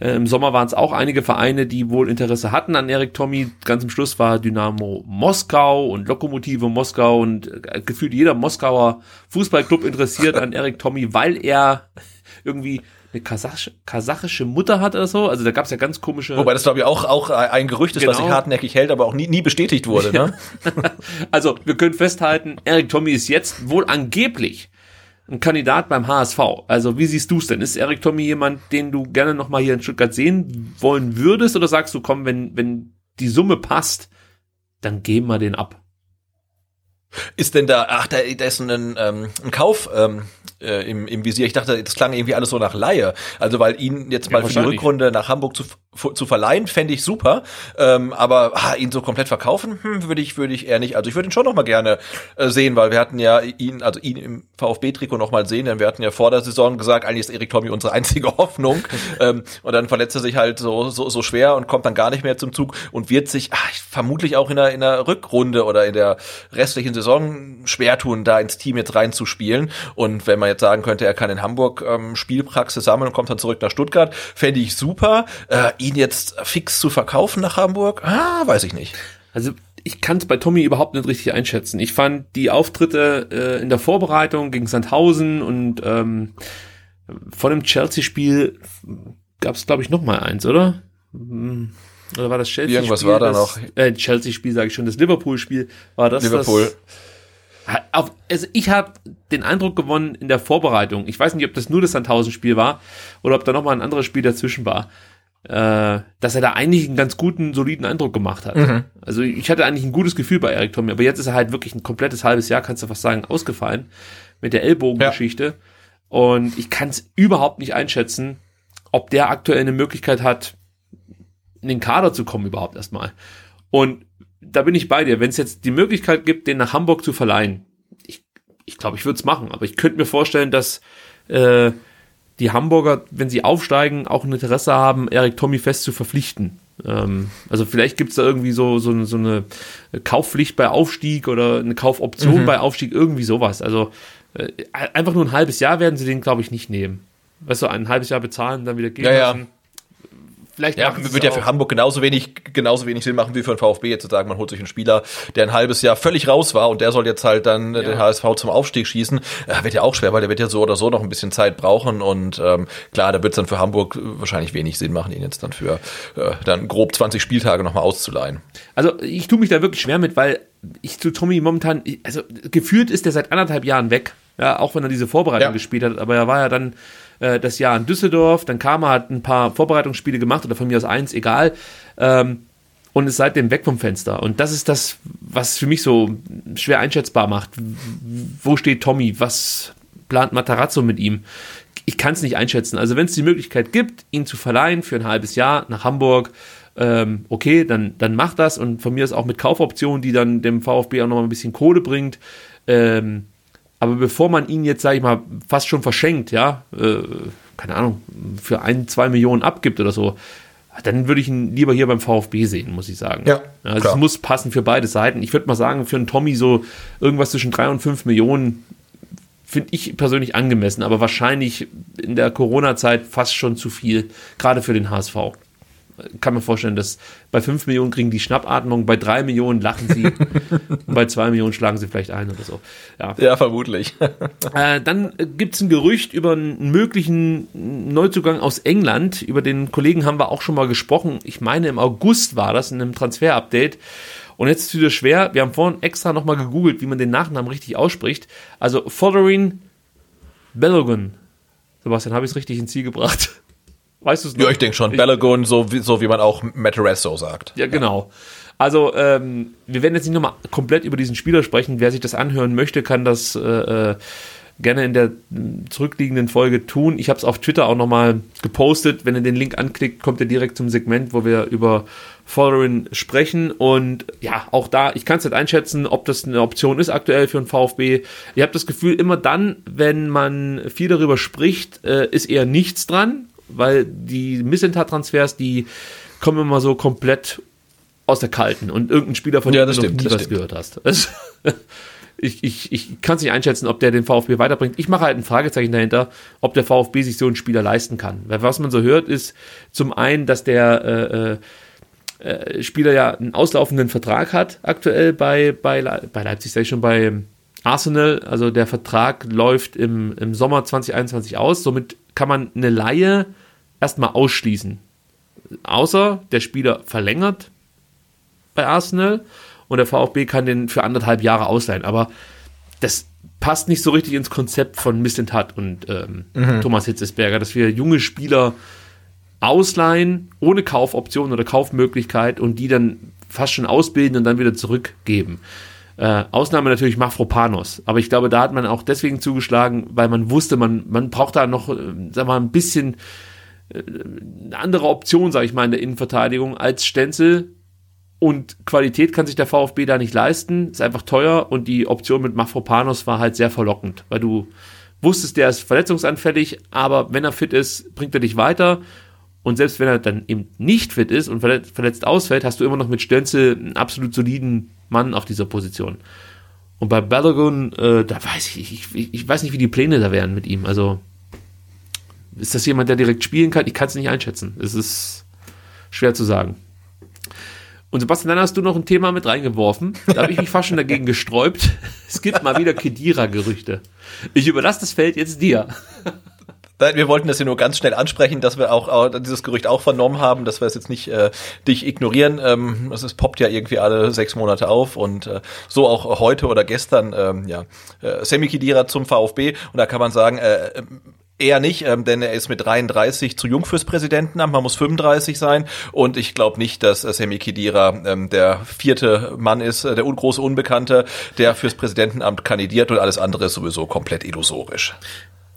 Äh, Im Sommer waren es auch einige Vereine, die wohl Interesse hatten an Erik Tommy. Ganz am Schluss war Dynamo Moskau und Lokomotive Moskau und äh, gefühlt jeder Moskauer Fußballclub interessiert an Erik Tommy, weil er irgendwie eine kasachische, kasachische Mutter hat oder so. Also da gab es ja ganz komische. Wobei das glaube ich auch auch ein Gerücht ist, genau. was sich hartnäckig hält, aber auch nie, nie bestätigt wurde. Ne? [LAUGHS] also wir können festhalten, Erik Tommy ist jetzt wohl angeblich ein Kandidat beim HSV. Also wie siehst du es denn? Ist Erik Tommy jemand, den du gerne noch mal hier in Stuttgart sehen wollen würdest, oder sagst du, komm, wenn wenn die Summe passt, dann geben wir den ab? Ist denn da, ach, da, da ist ein, ähm, ein Kauf ähm, äh, im, im Visier. Ich dachte, das klang irgendwie alles so nach Laie. Also weil ihn jetzt mal ja, für die Rückrunde nach Hamburg zu, zu verleihen, fände ich super. Ähm, aber ah, ihn so komplett verkaufen, hm, würde ich, würde ich eher nicht. Also ich würde ihn schon noch mal gerne äh, sehen, weil wir hatten ja ihn, also ihn im VfB-Trikot noch mal sehen, denn wir hatten ja vor der Saison gesagt, eigentlich ist Erik Tommy unsere einzige [LAUGHS] Hoffnung. ähm, und dann verletzt er sich halt so, so, so schwer und kommt dann gar nicht mehr zum Zug und wird sich ach, vermutlich auch in der, in der Rückrunde oder in der restlichen Saison schwer tun, da ins Team jetzt reinzuspielen. Und wenn man jetzt sagen könnte, er kann in Hamburg ähm, Spielpraxis sammeln und kommt dann zurück nach Stuttgart, fände ich super. Äh, ihn jetzt fix zu verkaufen nach Hamburg, ah, weiß ich nicht. Also ich kann es bei Tommy überhaupt nicht richtig einschätzen. Ich fand die Auftritte äh, in der Vorbereitung gegen Sandhausen und ähm, vor dem Chelsea-Spiel gab es, glaube ich, noch mal eins, oder? Hm. Oder war das Chelsea-Spiel? Irgendwas war da noch. Äh, Chelsea-Spiel, sage ich schon. Das Liverpool-Spiel war das. Liverpool. Das, auf, also ich habe den Eindruck gewonnen in der Vorbereitung. Ich weiß nicht, ob das nur das Sandhausen-Spiel war oder ob da noch mal ein anderes Spiel dazwischen war, äh, dass er da eigentlich einen ganz guten, soliden Eindruck gemacht hat. Mhm. Also ich hatte eigentlich ein gutes Gefühl bei Erik Tommy, aber jetzt ist er halt wirklich ein komplettes halbes Jahr, kannst du fast sagen, ausgefallen mit der Ellbogengeschichte. Ja. Und ich kann es überhaupt nicht einschätzen, ob der aktuell eine Möglichkeit hat, in den Kader zu kommen überhaupt erstmal. Und da bin ich bei dir. Wenn es jetzt die Möglichkeit gibt, den nach Hamburg zu verleihen, ich ich, glaube, ich würde es machen, aber ich könnte mir vorstellen, dass äh, die Hamburger, wenn sie aufsteigen, auch ein Interesse haben, Erik Tommy fest zu verpflichten. Ähm, also vielleicht gibt es da irgendwie so, so, so eine Kaufpflicht bei Aufstieg oder eine Kaufoption mhm. bei Aufstieg, irgendwie sowas. Also äh, einfach nur ein halbes Jahr werden sie den, glaube ich, nicht nehmen. Weißt du, ein halbes Jahr bezahlen, dann wieder gehen ja, lassen. Ja. Vielleicht ja, wird ja für Hamburg genauso wenig, genauso wenig Sinn machen wie für den VfB jetzt zu sagen, man holt sich einen Spieler, der ein halbes Jahr völlig raus war und der soll jetzt halt dann ja. den HSV zum Aufstieg schießen. Ja, wird ja auch schwer, weil der wird ja so oder so noch ein bisschen Zeit brauchen und ähm, klar, da wird es dann für Hamburg wahrscheinlich wenig Sinn machen, ihn jetzt dann für äh, dann grob 20 Spieltage nochmal auszuleihen. Also ich tue mich da wirklich schwer mit, weil ich zu Tommy momentan, also gefühlt ist er seit anderthalb Jahren weg, ja, auch wenn er diese Vorbereitung ja. gespielt hat, aber er war ja dann äh, das Jahr in Düsseldorf, dann kam er, hat ein paar Vorbereitungsspiele gemacht oder von mir aus eins, egal. Ähm, und ist seitdem weg vom Fenster. Und das ist das, was für mich so schwer einschätzbar macht. Wo steht Tommy? Was plant Matarazzo mit ihm? Ich kann es nicht einschätzen. Also wenn es die Möglichkeit gibt, ihn zu verleihen für ein halbes Jahr nach Hamburg, ähm, okay, dann, dann macht das. Und von mir ist auch mit Kaufoptionen, die dann dem VfB auch noch mal ein bisschen Kohle bringt. Ähm, aber bevor man ihn jetzt, sage ich mal, fast schon verschenkt, ja, äh, keine Ahnung, für ein, zwei Millionen abgibt oder so, dann würde ich ihn lieber hier beim VfB sehen, muss ich sagen. Ja, also es muss passen für beide Seiten. Ich würde mal sagen, für einen Tommy so irgendwas zwischen drei und fünf Millionen finde ich persönlich angemessen, aber wahrscheinlich in der Corona-Zeit fast schon zu viel, gerade für den HSV kann mir vorstellen, dass bei 5 Millionen kriegen die Schnappatmung, bei 3 Millionen lachen sie und [LAUGHS] bei 2 Millionen schlagen sie vielleicht ein oder so. Ja, ja vermutlich. [LAUGHS] äh, dann gibt es ein Gerücht über einen möglichen Neuzugang aus England. Über den Kollegen haben wir auch schon mal gesprochen. Ich meine, im August war das in einem Transfer-Update. Und jetzt ist es wieder schwer. Wir haben vorhin extra nochmal gegoogelt, wie man den Nachnamen richtig ausspricht. Also Fotherin Bellogan. Sebastian, habe ich es richtig ins Ziel gebracht? Weißt du es? Ja, ich denke schon. Balagun, so wie, so wie man auch Mataresso sagt. Ja, genau. Also, ähm, wir werden jetzt nicht nochmal komplett über diesen Spieler sprechen. Wer sich das anhören möchte, kann das äh, äh gerne in der zurückliegenden Folge tun. Ich habe es auf Twitter auch nochmal gepostet. Wenn ihr den Link anklickt, kommt ihr direkt zum Segment, wo wir über Following sprechen. Und ja, auch da, ich kann es nicht einschätzen, ob das eine Option ist aktuell für einen VfB. Ihr habt das Gefühl, immer dann, wenn man viel darüber spricht, äh, ist eher nichts dran weil die Missentat-Transfers, die kommen immer so komplett aus der Kalten und irgendein Spieler, von dem ja, du noch stimmt, nie was stimmt. gehört hast. Also, [LAUGHS] ich ich, ich kann es nicht einschätzen, ob der den VfB weiterbringt. Ich mache halt ein Fragezeichen dahinter, ob der VfB sich so einen Spieler leisten kann. Weil was man so hört, ist zum einen, dass der äh, äh, Spieler ja einen auslaufenden Vertrag hat, aktuell bei, bei, bei Leipzig, sage ich schon, bei Arsenal. Also der Vertrag läuft im, im Sommer 2021 aus. Somit kann man eine Laie erstmal ausschließen. Außer der Spieler verlängert bei Arsenal und der VfB kann den für anderthalb Jahre ausleihen. Aber das passt nicht so richtig ins Konzept von Missentat und ähm, mhm. Thomas Hitzesberger, dass wir junge Spieler ausleihen ohne Kaufoption oder Kaufmöglichkeit und die dann fast schon ausbilden und dann wieder zurückgeben. Äh, Ausnahme natürlich Mafropanos. Aber ich glaube, da hat man auch deswegen zugeschlagen, weil man wusste, man, man braucht da noch, äh, sag mal, ein bisschen äh, eine andere Option, sage ich mal, in der Innenverteidigung als Stenzel. Und Qualität kann sich der VfB da nicht leisten, ist einfach teuer und die Option mit Mafropanos war halt sehr verlockend, weil du wusstest, der ist verletzungsanfällig, aber wenn er fit ist, bringt er dich weiter. Und selbst wenn er dann eben nicht fit ist und verletzt ausfällt, hast du immer noch mit Stenzel einen absolut soliden Mann auf dieser Position. Und bei Balogun, äh, da weiß ich, ich, ich weiß nicht, wie die Pläne da wären mit ihm. Also ist das jemand, der direkt spielen kann? Ich kann es nicht einschätzen. Es ist schwer zu sagen. Und Sebastian, dann hast du noch ein Thema mit reingeworfen. Da habe ich mich fast schon dagegen gesträubt. [LAUGHS] Es gibt mal wieder Kedira-Gerüchte. Ich überlasse das Feld jetzt dir. Wir wollten das hier nur ganz schnell ansprechen, dass wir auch, auch dieses Gerücht auch vernommen haben, dass wir es jetzt nicht äh, dich ignorieren. Ähm, es poppt ja irgendwie alle sechs Monate auf und äh, so auch heute oder gestern, ähm, ja, äh, Semi Khedira zum VfB und da kann man sagen, äh, Eher nicht, ähm, denn er ist mit 33 zu jung fürs Präsidentenamt. Man muss 35 sein. Und ich glaube nicht, dass äh, Semi Khedira ähm, der vierte Mann ist, äh, der große Unbekannte, der fürs Präsidentenamt kandidiert und alles andere ist sowieso komplett illusorisch.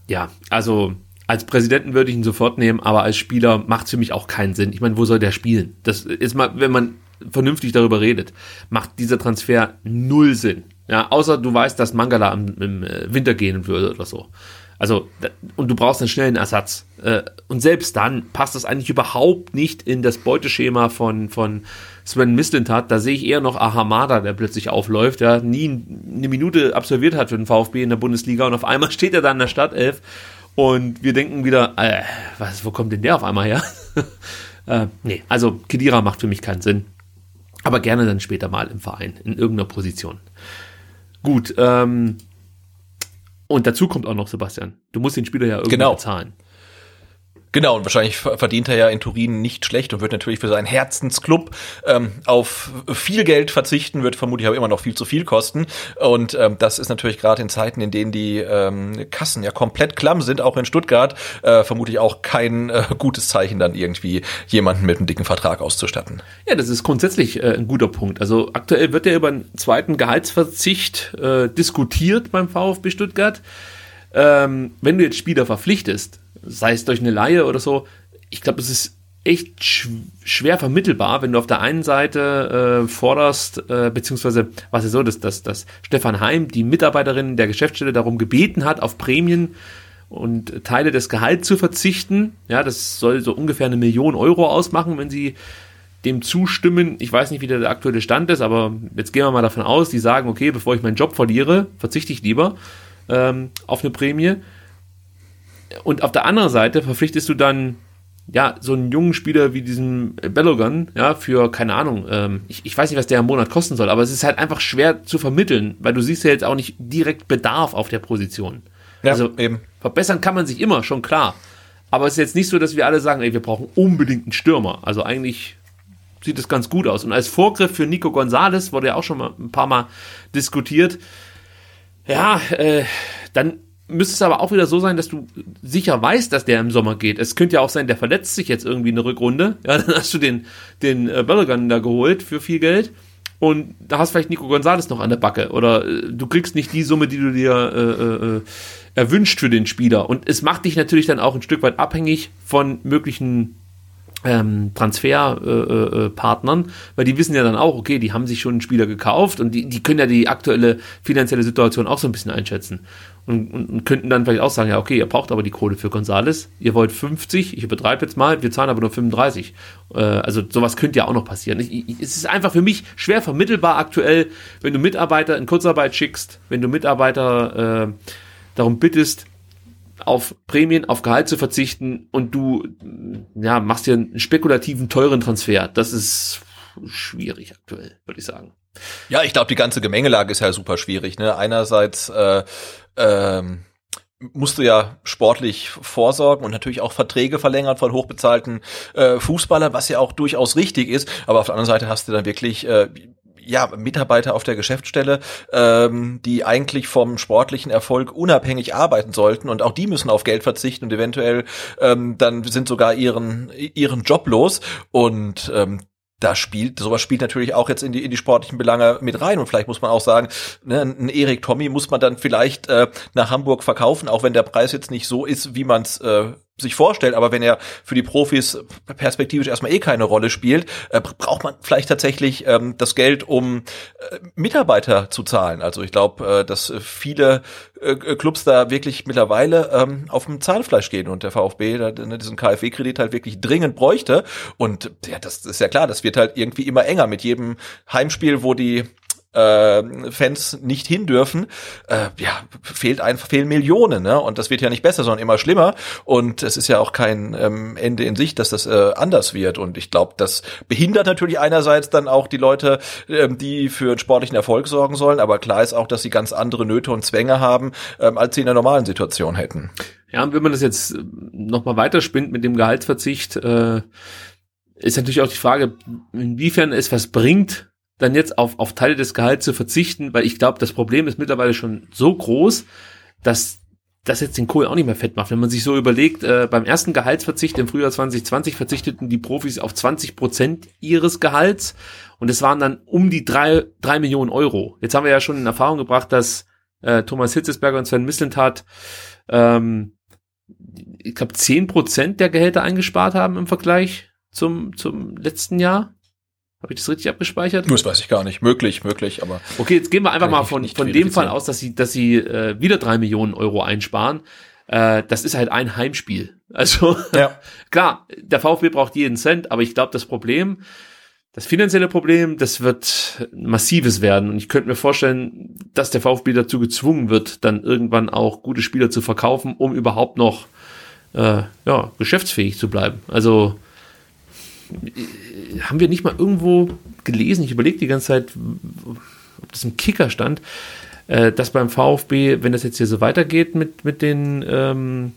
Ja, also als Präsidenten würde ich ihn sofort nehmen, aber als Spieler macht es für mich auch keinen Sinn. Ich meine, wo soll der spielen? Das ist mal, wenn man vernünftig darüber redet, macht dieser Transfer null Sinn. Ja, außer du weißt, dass Mangala im, im äh, Winter gehen würde oder so. Also, und du brauchst einen schnellen Ersatz. Äh, und selbst dann passt das eigentlich überhaupt nicht in das Beuteschema von, von Sven Mislintat. Da sehe ich eher noch Ahamada, der plötzlich aufläuft, der nie eine Minute absolviert hat für den VfB in der Bundesliga und auf einmal [LAUGHS] steht er da in der Startelf und wir denken wieder, äh, was, wo kommt denn der auf einmal her? [LAUGHS] äh, nee, also Kedira macht für mich keinen Sinn. Aber gerne dann später mal im Verein, in irgendeiner Position. Gut, ähm, und dazu kommt auch noch Sebastian. Du musst den Spieler ja irgendwie genau. bezahlen. Genau, und wahrscheinlich verdient er ja in Turin nicht schlecht und wird natürlich für seinen Herzensclub ähm, auf viel Geld verzichten, wird vermutlich aber immer noch viel zu viel kosten. Und ähm, das ist natürlich gerade in Zeiten, in denen die ähm, Kassen ja komplett klamm sind, auch in Stuttgart, äh, vermutlich auch kein äh, gutes Zeichen, dann irgendwie jemanden mit einem dicken Vertrag auszustatten. Ja, das ist grundsätzlich äh, ein guter Punkt. Also aktuell wird ja über einen zweiten Gehaltsverzicht äh, diskutiert beim VfB Stuttgart. Ähm, wenn du jetzt Spieler verpflichtest, sei es durch eine Laie oder so, ich glaube, es ist echt sch schwer vermittelbar, wenn du auf der einen Seite äh, forderst, äh, beziehungsweise was ist so, dass, dass, dass Stefan Heim die Mitarbeiterin der Geschäftsstelle darum gebeten hat, auf Prämien und Teile des Gehalts zu verzichten. Ja, das soll so ungefähr eine Million Euro ausmachen, wenn sie dem zustimmen. Ich weiß nicht, wie der aktuelle Stand ist, aber jetzt gehen wir mal davon aus, die sagen, okay, bevor ich meinen Job verliere, verzichte ich lieber ähm, auf eine Prämie. Und auf der anderen Seite verpflichtest du dann ja, so einen jungen Spieler wie diesen Bellogan, ja, für, keine Ahnung, ähm, ich, ich weiß nicht, was der im Monat kosten soll, aber es ist halt einfach schwer zu vermitteln, weil du siehst ja jetzt auch nicht direkt Bedarf auf der Position. Ja, also, eben. verbessern kann man sich immer, schon klar. Aber es ist jetzt nicht so, dass wir alle sagen, ey, wir brauchen unbedingt einen Stürmer. Also eigentlich sieht es ganz gut aus. Und als Vorgriff für Nico Gonzalez wurde ja auch schon mal ein paar Mal diskutiert. Ja, äh, dann müsste es aber auch wieder so sein, dass du sicher weißt, dass der im Sommer geht. Es könnte ja auch sein, der verletzt sich jetzt irgendwie in der Rückrunde. [LAUGHS] Ja, dann hast du den, den äh, Bellogan da geholt für viel Geld. Und da hast vielleicht Nico Gonzalez noch an der Backe. Oder äh, du kriegst nicht die Summe, die du dir äh, äh, äh, erwünscht für den Spieler. Und es macht dich natürlich dann auch ein Stück weit abhängig von möglichen ähm, Transferpartnern, äh, äh, weil die wissen ja dann auch, okay, die haben sich schon einen Spieler gekauft und die, die können ja die aktuelle finanzielle Situation auch so ein bisschen einschätzen und, und, und könnten dann vielleicht auch sagen, ja, okay, ihr braucht aber die Kohle für Gonzales, ihr wollt 50, ich übertreibe jetzt mal, wir zahlen aber nur 35. Äh, also sowas könnte ja auch noch passieren. Ich, ich, es ist einfach für mich schwer vermittelbar aktuell, wenn du Mitarbeiter in Kurzarbeit schickst, wenn du Mitarbeiter äh, darum bittest, auf Prämien, auf Gehalt zu verzichten und du ja, machst dir einen spekulativen, teuren Transfer. Das ist schwierig aktuell, würde ich sagen. Ja, ich glaube, die ganze Gemengelage ist ja super schwierig. Ne? Einerseits äh, ähm, musst du ja sportlich vorsorgen und natürlich auch Verträge verlängern von hochbezahlten äh, Fußballern, was ja auch durchaus richtig ist. Aber auf der anderen Seite hast du dann wirklich äh, ja, Mitarbeiter auf der Geschäftsstelle, ähm, die eigentlich vom sportlichen Erfolg unabhängig arbeiten sollten und auch die müssen auf Geld verzichten und eventuell ähm, dann sind sogar ihren ihren Job los und ähm, da spielt, sowas spielt natürlich auch jetzt in die, in die sportlichen Belange mit rein. Und vielleicht muss man auch sagen, ne, ein Erik Tommy muss man dann vielleicht äh, nach Hamburg verkaufen, auch wenn der Preis jetzt nicht so ist, wie man es äh, sich vorstellt, aber wenn er für die Profis perspektivisch erstmal eh keine Rolle spielt, äh, braucht man vielleicht tatsächlich ähm, das Geld, um äh, Mitarbeiter zu zahlen. Also ich glaube, äh, dass viele äh, Clubs da wirklich mittlerweile ähm, auf dem Zahnfleisch gehen und der VfB da, ne, diesen KfW-Kredit halt wirklich dringend bräuchte. Und ja, das ist ja klar, das wird halt irgendwie immer enger mit jedem Heimspiel, wo die äh, Fans nicht hin dürfen, äh, ja, fehlt einfach, fehlen Millionen, ne? Und das wird ja nicht besser, sondern immer schlimmer. Und es ist ja auch kein ähm, Ende in Sicht, dass das äh, anders wird. Und ich glaube, das behindert natürlich einerseits dann auch die Leute, ähm, die für sportlichen Erfolg sorgen sollen, aber klar ist auch, dass sie ganz andere Nöte und Zwänge haben, ähm, als sie in der normalen Situation hätten. Ja, und wenn man das jetzt nochmal weiterspinnt mit dem Gehaltsverzicht, äh, ist natürlich auch die Frage, inwiefern es was bringt, dann jetzt auf, auf Teile des Gehalts zu verzichten, weil ich glaube, das Problem ist mittlerweile schon so groß, dass das jetzt den Kohl auch nicht mehr fett macht. Wenn man sich so überlegt, äh, beim ersten Gehaltsverzicht im Frühjahr 2020 verzichteten die Profis auf 20 Prozent ihres Gehalts und es waren dann um die drei, drei Millionen Euro. Jetzt haben wir ja schon in Erfahrung gebracht, dass äh, Thomas Hitzesberger und Sven Mislintat ähm, ich glaube, zehn Prozent der Gehälter eingespart haben im Vergleich zum, zum letzten Jahr. Habe ich das richtig abgespeichert? Das weiß ich gar nicht. Möglich, möglich, aber. Okay, jetzt gehen wir einfach mal von, von dem Fall aus, dass sie, dass sie äh, wieder drei Millionen Euro einsparen. Äh, das ist halt ein Heimspiel. [LAUGHS] Also ja. klar, der VfB braucht jeden Cent, aber ich glaube, das Problem, das finanzielle Problem, das wird massives werden. Und ich könnte mir vorstellen, dass der VfB dazu gezwungen wird, dann irgendwann auch gute Spieler zu verkaufen, um überhaupt noch äh, ja, geschäftsfähig zu bleiben. Also haben wir nicht mal irgendwo gelesen, ich überlege die ganze Zeit, ob das im Kicker stand, äh, dass beim VfB, wenn das jetzt hier so weitergeht mit, mit den ähm,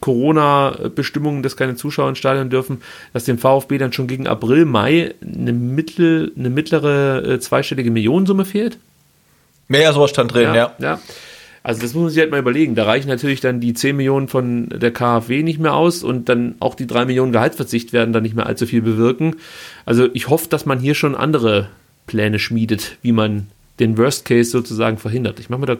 Corona-Bestimmungen, dass keine Zuschauer ins Stadion dürfen, dass dem VfB dann schon gegen April, Mai eine, mittel, eine mittlere äh, zweistellige Millionensumme fehlt? Mehr sowas stand drin, ja. ja. ja. Also das muss man sich halt mal überlegen. Da reichen natürlich dann die 10 Millionen von der KfW nicht mehr aus und dann auch die 3 Millionen Gehaltsverzicht werden da nicht mehr allzu viel bewirken. Also ich hoffe, dass man hier schon andere Pläne schmiedet, wie man den Worst Case sozusagen verhindert. Ich mache mir da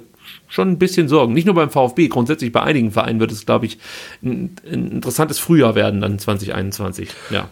schon ein bisschen Sorgen. Nicht nur beim VfB, grundsätzlich bei einigen Vereinen wird es, glaube ich, ein, ein, interessantes Frühjahr werden dann 2021. Ja,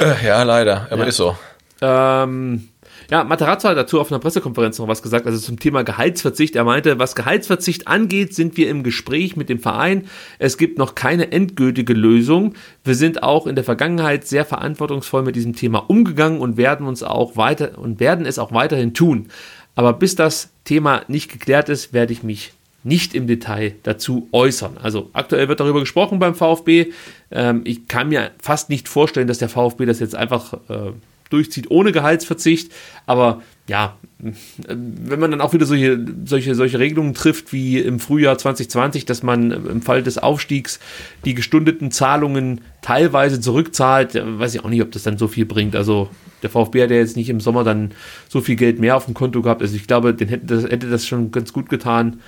äh, ja leider, aber ja. ist so. Ähm, ja, Matarazzo hat dazu auf einer Pressekonferenz noch was gesagt, also zum Thema Gehaltsverzicht. Er meinte, was Gehaltsverzicht angeht, sind wir im Gespräch mit dem Verein. Es gibt noch keine endgültige Lösung. Wir sind auch in der Vergangenheit sehr verantwortungsvoll mit diesem Thema umgegangen und werden uns auch weiter und werden es auch weiterhin tun. Aber bis das Thema nicht geklärt ist, werde ich mich nicht im Detail dazu äußern. Also aktuell wird darüber gesprochen beim VfB. Ähm, ich kann mir fast nicht vorstellen, dass der VfB das jetzt einfach äh, durchzieht ohne Gehaltsverzicht. Aber ja, wenn man dann auch wieder solche, solche, solche Regelungen trifft wie im Frühjahr 2020, dass man im Fall des Aufstiegs die gestundeten Zahlungen teilweise zurückzahlt, weiß ich auch nicht, ob das dann so viel bringt. Also der VfB hat ja jetzt nicht im Sommer dann so viel Geld mehr auf dem Konto gehabt. Also ich glaube, den hätte das, hätte das schon ganz gut getan,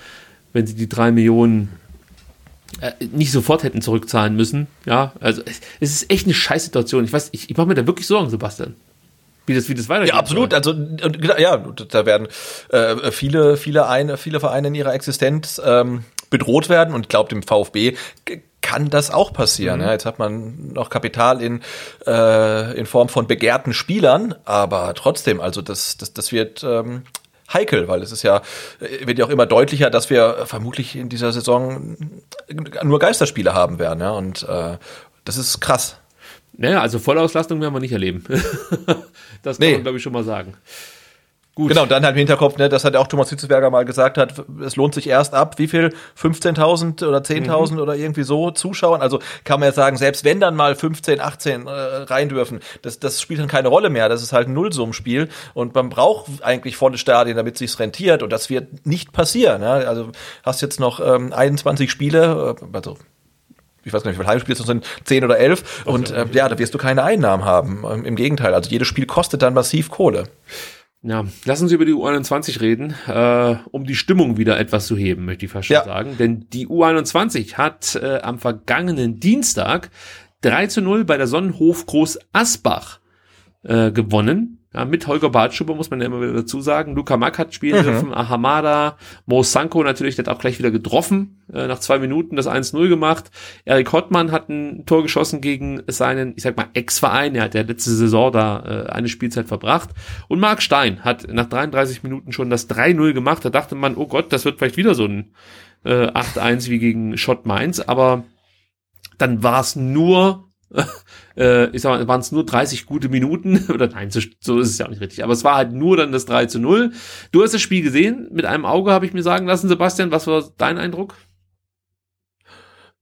wenn sie die drei Millionen äh, nicht sofort hätten zurückzahlen müssen. Ja, also es, es ist echt eine Scheißsituation. Ich weiß, ich, ich mache mir da wirklich Sorgen, Sebastian wie das, wie das weitergeht. Ja, absolut. Also ja, da werden äh, viele, viele, eine, viele Vereine in ihrer Existenz ähm, bedroht werden und ich glaube, dem VfB kann das auch passieren. Mhm. Ja, jetzt hat man noch Kapital in, äh, in Form von begehrten Spielern, aber trotzdem, also das, das, das wird ähm, heikel, weil es ist ja, äh, wird ja auch immer deutlicher, dass wir vermutlich in dieser Saison nur Geisterspiele haben werden. Ja, und äh, das ist krass. Naja, also Vollauslastung werden wir nicht erleben. [LAUGHS] das kann nee. man, glaube ich, schon mal sagen. Gut. Genau, dann halt im Hinterkopf, ne, das hat auch Thomas Hitzesberger mal gesagt hat, es lohnt sich erst ab, wie viel? 15.000 oder 10.000 mhm. oder irgendwie so Zuschauern. Also kann man jetzt sagen, selbst wenn dann mal 15, 18 äh, rein dürfen, das, das spielt dann keine Rolle mehr. Das ist halt ein Nullsummenspiel und man braucht eigentlich volle Stadien, damit sich's rentiert und das wird nicht passieren. Ne? Also hast jetzt noch ähm, 21 Spiele, äh, also ich weiß gar nicht, wie viele Heimspiele es sind, zehn oder elf. Und äh, ja, da wirst du keine Einnahmen haben. Ähm, Im Gegenteil, also jedes Spiel kostet dann massiv Kohle. Ja, lass uns über die U21 reden, äh, um die Stimmung wieder etwas zu heben, möchte ich fast schon ja. sagen. Denn die U21 hat äh, am vergangenen Dienstag 3 zu 0 bei der Sonnenhof Groß Asbach äh, gewonnen. Ja, mit Holger Bartschuber muss man ja immer wieder dazu sagen. Luca Mack hat spielen mhm. dürfen, Ahamada, Mo Sanko natürlich, der hat auch gleich wieder getroffen, äh, nach zwei Minuten das 1-0 gemacht. Erik Hottmann hat ein Tor geschossen gegen seinen, ich sag mal, Ex-Verein, er hat ja letzte Saison da äh, eine Spielzeit verbracht. Und Marc Stein hat nach 33 Minuten schon das 3-0 gemacht. Da dachte man, oh Gott, das wird vielleicht wieder so ein äh, 8-1 wie gegen Schott Mainz, aber dann war es nur [LAUGHS] äh, ich sag mal, waren es nur 30 gute Minuten, [LAUGHS] oder nein, so, so ist es ja auch nicht richtig, aber es war halt nur dann das 3 zu 0. Du hast das Spiel gesehen, mit einem Auge habe ich mir sagen lassen, Sebastian, was war dein Eindruck?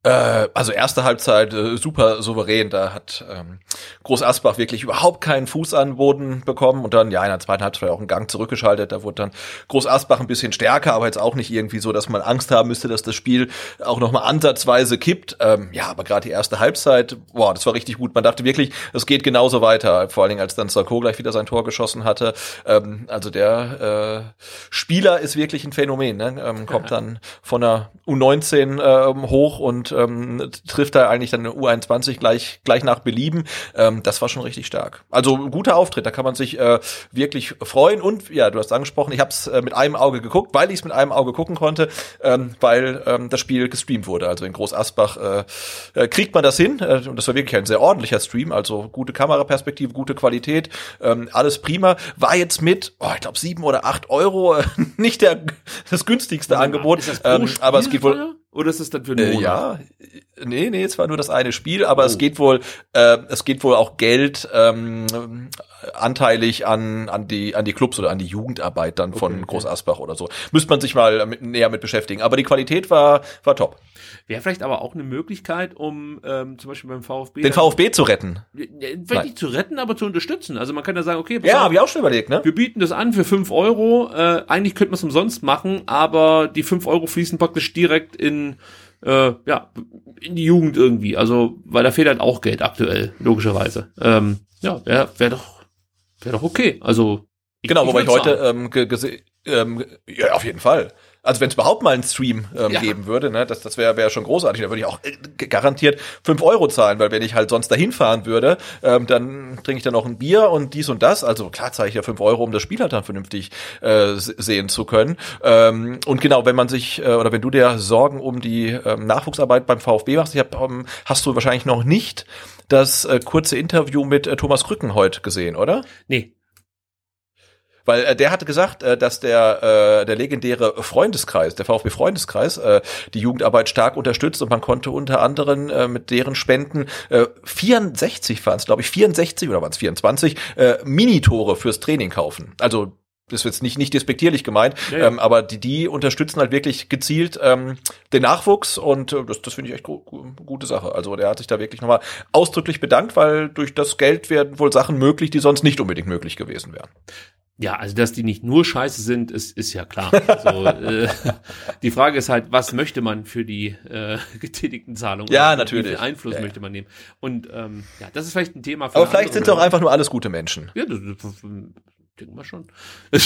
Äh, also erste Halbzeit äh, super souverän, da hat ähm, Groß Asbach wirklich überhaupt keinen Fuß an Boden bekommen und dann ja in der zweiten Halbzeit auch einen Gang zurückgeschaltet, da wurde dann Groß Asbach ein bisschen stärker, aber jetzt auch nicht irgendwie so, dass man Angst haben müsste, dass das Spiel auch noch mal ansatzweise kippt. Ähm, ja, aber gerade die erste Halbzeit, boah, das war richtig gut. Man dachte wirklich, es geht genauso weiter, vor allen Dingen als dann Sarko gleich wieder sein Tor geschossen hatte. Ähm, also der äh, Spieler ist wirklich ein Phänomen, ne? ähm, kommt dann von der U19 ähm, hoch und ähm, trifft da eigentlich dann eine U21 gleich, gleich nach Belieben. Ähm, das war schon richtig stark. Also guter Auftritt, da kann man sich äh, wirklich freuen. Und ja, du hast angesprochen, ich habe es äh, mit einem Auge geguckt, weil ich es mit einem Auge gucken konnte, ähm, weil ähm, das Spiel gestreamt wurde. Also in Groß Asbach äh, äh, kriegt man das hin. Äh, und das war wirklich ein sehr ordentlicher Stream. Also gute Kameraperspektive, gute Qualität, ähm, alles prima. War jetzt mit, oh, ich glaube, sieben oder acht Euro, äh, [LAUGHS] nicht der das günstigste Angebot. Ähm, aber es geht wohl. Oder ist es dann für einen Monat? Äh, ja, nee, nee, es war nur das eine Spiel, aber oh. es geht wohl, äh, es geht wohl auch Geld ähm, anteilig an an die an die Clubs oder an die Jugendarbeit dann von okay, Groß Asbach oder so. Müsste man sich mal mit, näher mit beschäftigen. Aber die Qualität war war top. Wäre vielleicht aber auch eine Möglichkeit, um ähm, zum Beispiel beim VfB den VfB zu retten. Vielleicht nicht zu retten, aber zu unterstützen. Also man kann ja sagen, okay, ja, habe ich auch schon überlegt, ne? Wir bieten das an für fünf Euro. Äh, eigentlich könnte man es umsonst machen, aber die fünf Euro fließen praktisch direkt in äh, ja, in die Jugend irgendwie. Also, weil da fehlt halt auch Geld aktuell, logischerweise. Ähm, ja, wäre wär doch, wäre doch okay. Also, ich, genau, wobei ich heute ähm, gesehen, ähm, ja, auf jeden Fall. Also wenn es überhaupt mal einen Stream ähm, ja. geben würde, ne, das, das wäre wär schon großartig. Da würde ich auch äh, garantiert fünf Euro zahlen, weil wenn ich halt sonst dahin fahren würde, ähm, dann trinke ich dann noch ein Bier und dies und das. Also klar zahle ich ja fünf Euro, um das Spiel halt dann vernünftig äh, sehen zu können. Ähm, und genau, wenn man sich äh, oder wenn du dir Sorgen um die ähm, Nachwuchsarbeit beim VfB machst, ich hab, ähm, hast du wahrscheinlich noch nicht das äh, kurze Interview mit äh, Thomas Krücken heute gesehen, oder? Nee, weil äh, der hatte gesagt, äh, dass der, äh, der legendäre Freundeskreis, der VfB Freundeskreis, äh, die Jugendarbeit stark unterstützt und man konnte unter anderem äh, mit deren Spenden äh, 64 waren es, glaube ich, 64 oder waren es 24 äh, Minitore fürs Training kaufen. Also das wird jetzt nicht, nicht despektierlich gemeint, ja, ja. Ähm, aber die, die unterstützen halt wirklich gezielt ähm, den Nachwuchs und äh, das, das finde ich echt gu gute Sache. Also der hat sich da wirklich nochmal ausdrücklich bedankt, weil durch das Geld werden wohl Sachen möglich, die sonst nicht unbedingt möglich gewesen wären. Ja, also dass die nicht nur scheiße sind, ist, ist ja klar. Also, [LAUGHS] äh, die Frage ist halt, was möchte man für die äh, getätigten Zahlungen? Ja, natürlich. Wie viel Einfluss ja. möchte man nehmen? Und ähm, ja, das ist vielleicht ein Thema für. Aber vielleicht sind es auch einfach nur alles gute Menschen. Ja, das, das, das denken wir schon. [LAUGHS]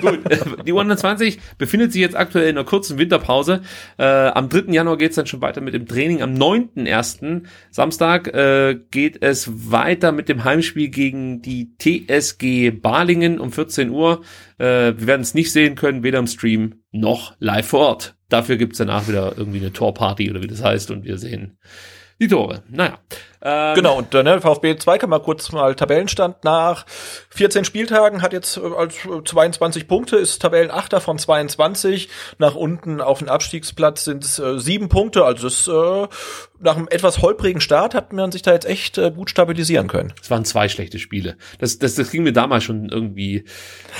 Gut, [LAUGHS] die 120 befindet sich jetzt aktuell in einer kurzen Winterpause. Äh, am 3. Januar geht es dann schon weiter mit dem Training. Am 9.1. Samstag äh, geht es weiter mit dem Heimspiel gegen die TSG Balingen um 14 Uhr. Äh, wir werden es nicht sehen können, weder im Stream noch live vor Ort. Dafür gibt's danach wieder irgendwie eine Torparty oder wie das heißt und wir sehen die Tore. Naja. Ähm, genau, und äh, ne, VfB 2 kann mal kurz mal Tabellenstand nach 14 Spieltagen, hat jetzt äh, als 22 Punkte, ist Tabellenachter von 22. Nach unten auf den Abstiegsplatz sind es äh, sieben Punkte, also das, äh, nach einem etwas holprigen Start hat man sich da jetzt echt äh, gut stabilisieren können. Es waren zwei schlechte Spiele. Das, das, das ging mir damals schon irgendwie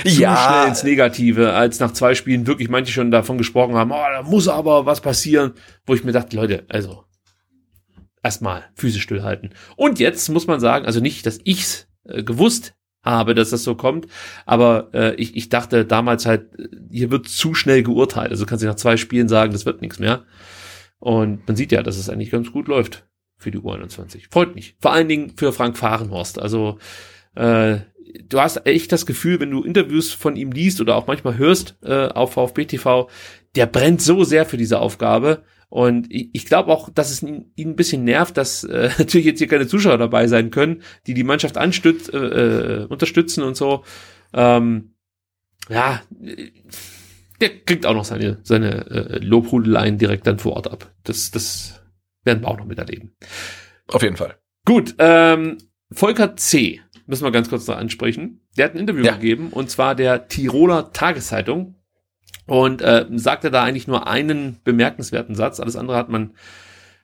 zu ja. schnell ins Negative, als nach zwei Spielen wirklich manche schon davon gesprochen haben, oh, da muss aber was passieren, wo ich mir dachte, Leute, also erstmal physisch stillhalten. Und jetzt muss man sagen, also nicht, dass ich's äh, gewusst habe, dass das so kommt, aber äh, ich, ich dachte damals halt, hier wird zu schnell geurteilt. Also kannst du nach zwei Spielen sagen, das wird nichts mehr. Und man sieht ja, dass es eigentlich ganz gut läuft für die U21. Freut mich. Vor allen Dingen für Frank Fahrenhorst. Also äh, du hast echt das Gefühl, wenn du Interviews von ihm liest oder auch manchmal hörst äh, auf VfB TV, der brennt so sehr für diese Aufgabe Und ich, ich glaube auch, dass es ihn, ihn ein bisschen nervt, dass äh, [LAUGHS] natürlich jetzt hier keine Zuschauer dabei sein können, die die Mannschaft anstützt, äh, äh, unterstützen und so. Ähm, ja, der kriegt auch noch seine, seine äh, Lobhudeleien direkt dann vor Ort ab. Das, das werden wir auch noch miterleben. Auf jeden Fall. Gut, ähm, Volker C. müssen wir ganz kurz noch ansprechen. Der hat ein Interview ja. gegeben und zwar der Tiroler Tageszeitung und äh, sagte da eigentlich nur einen bemerkenswerten Satz. Alles andere hat man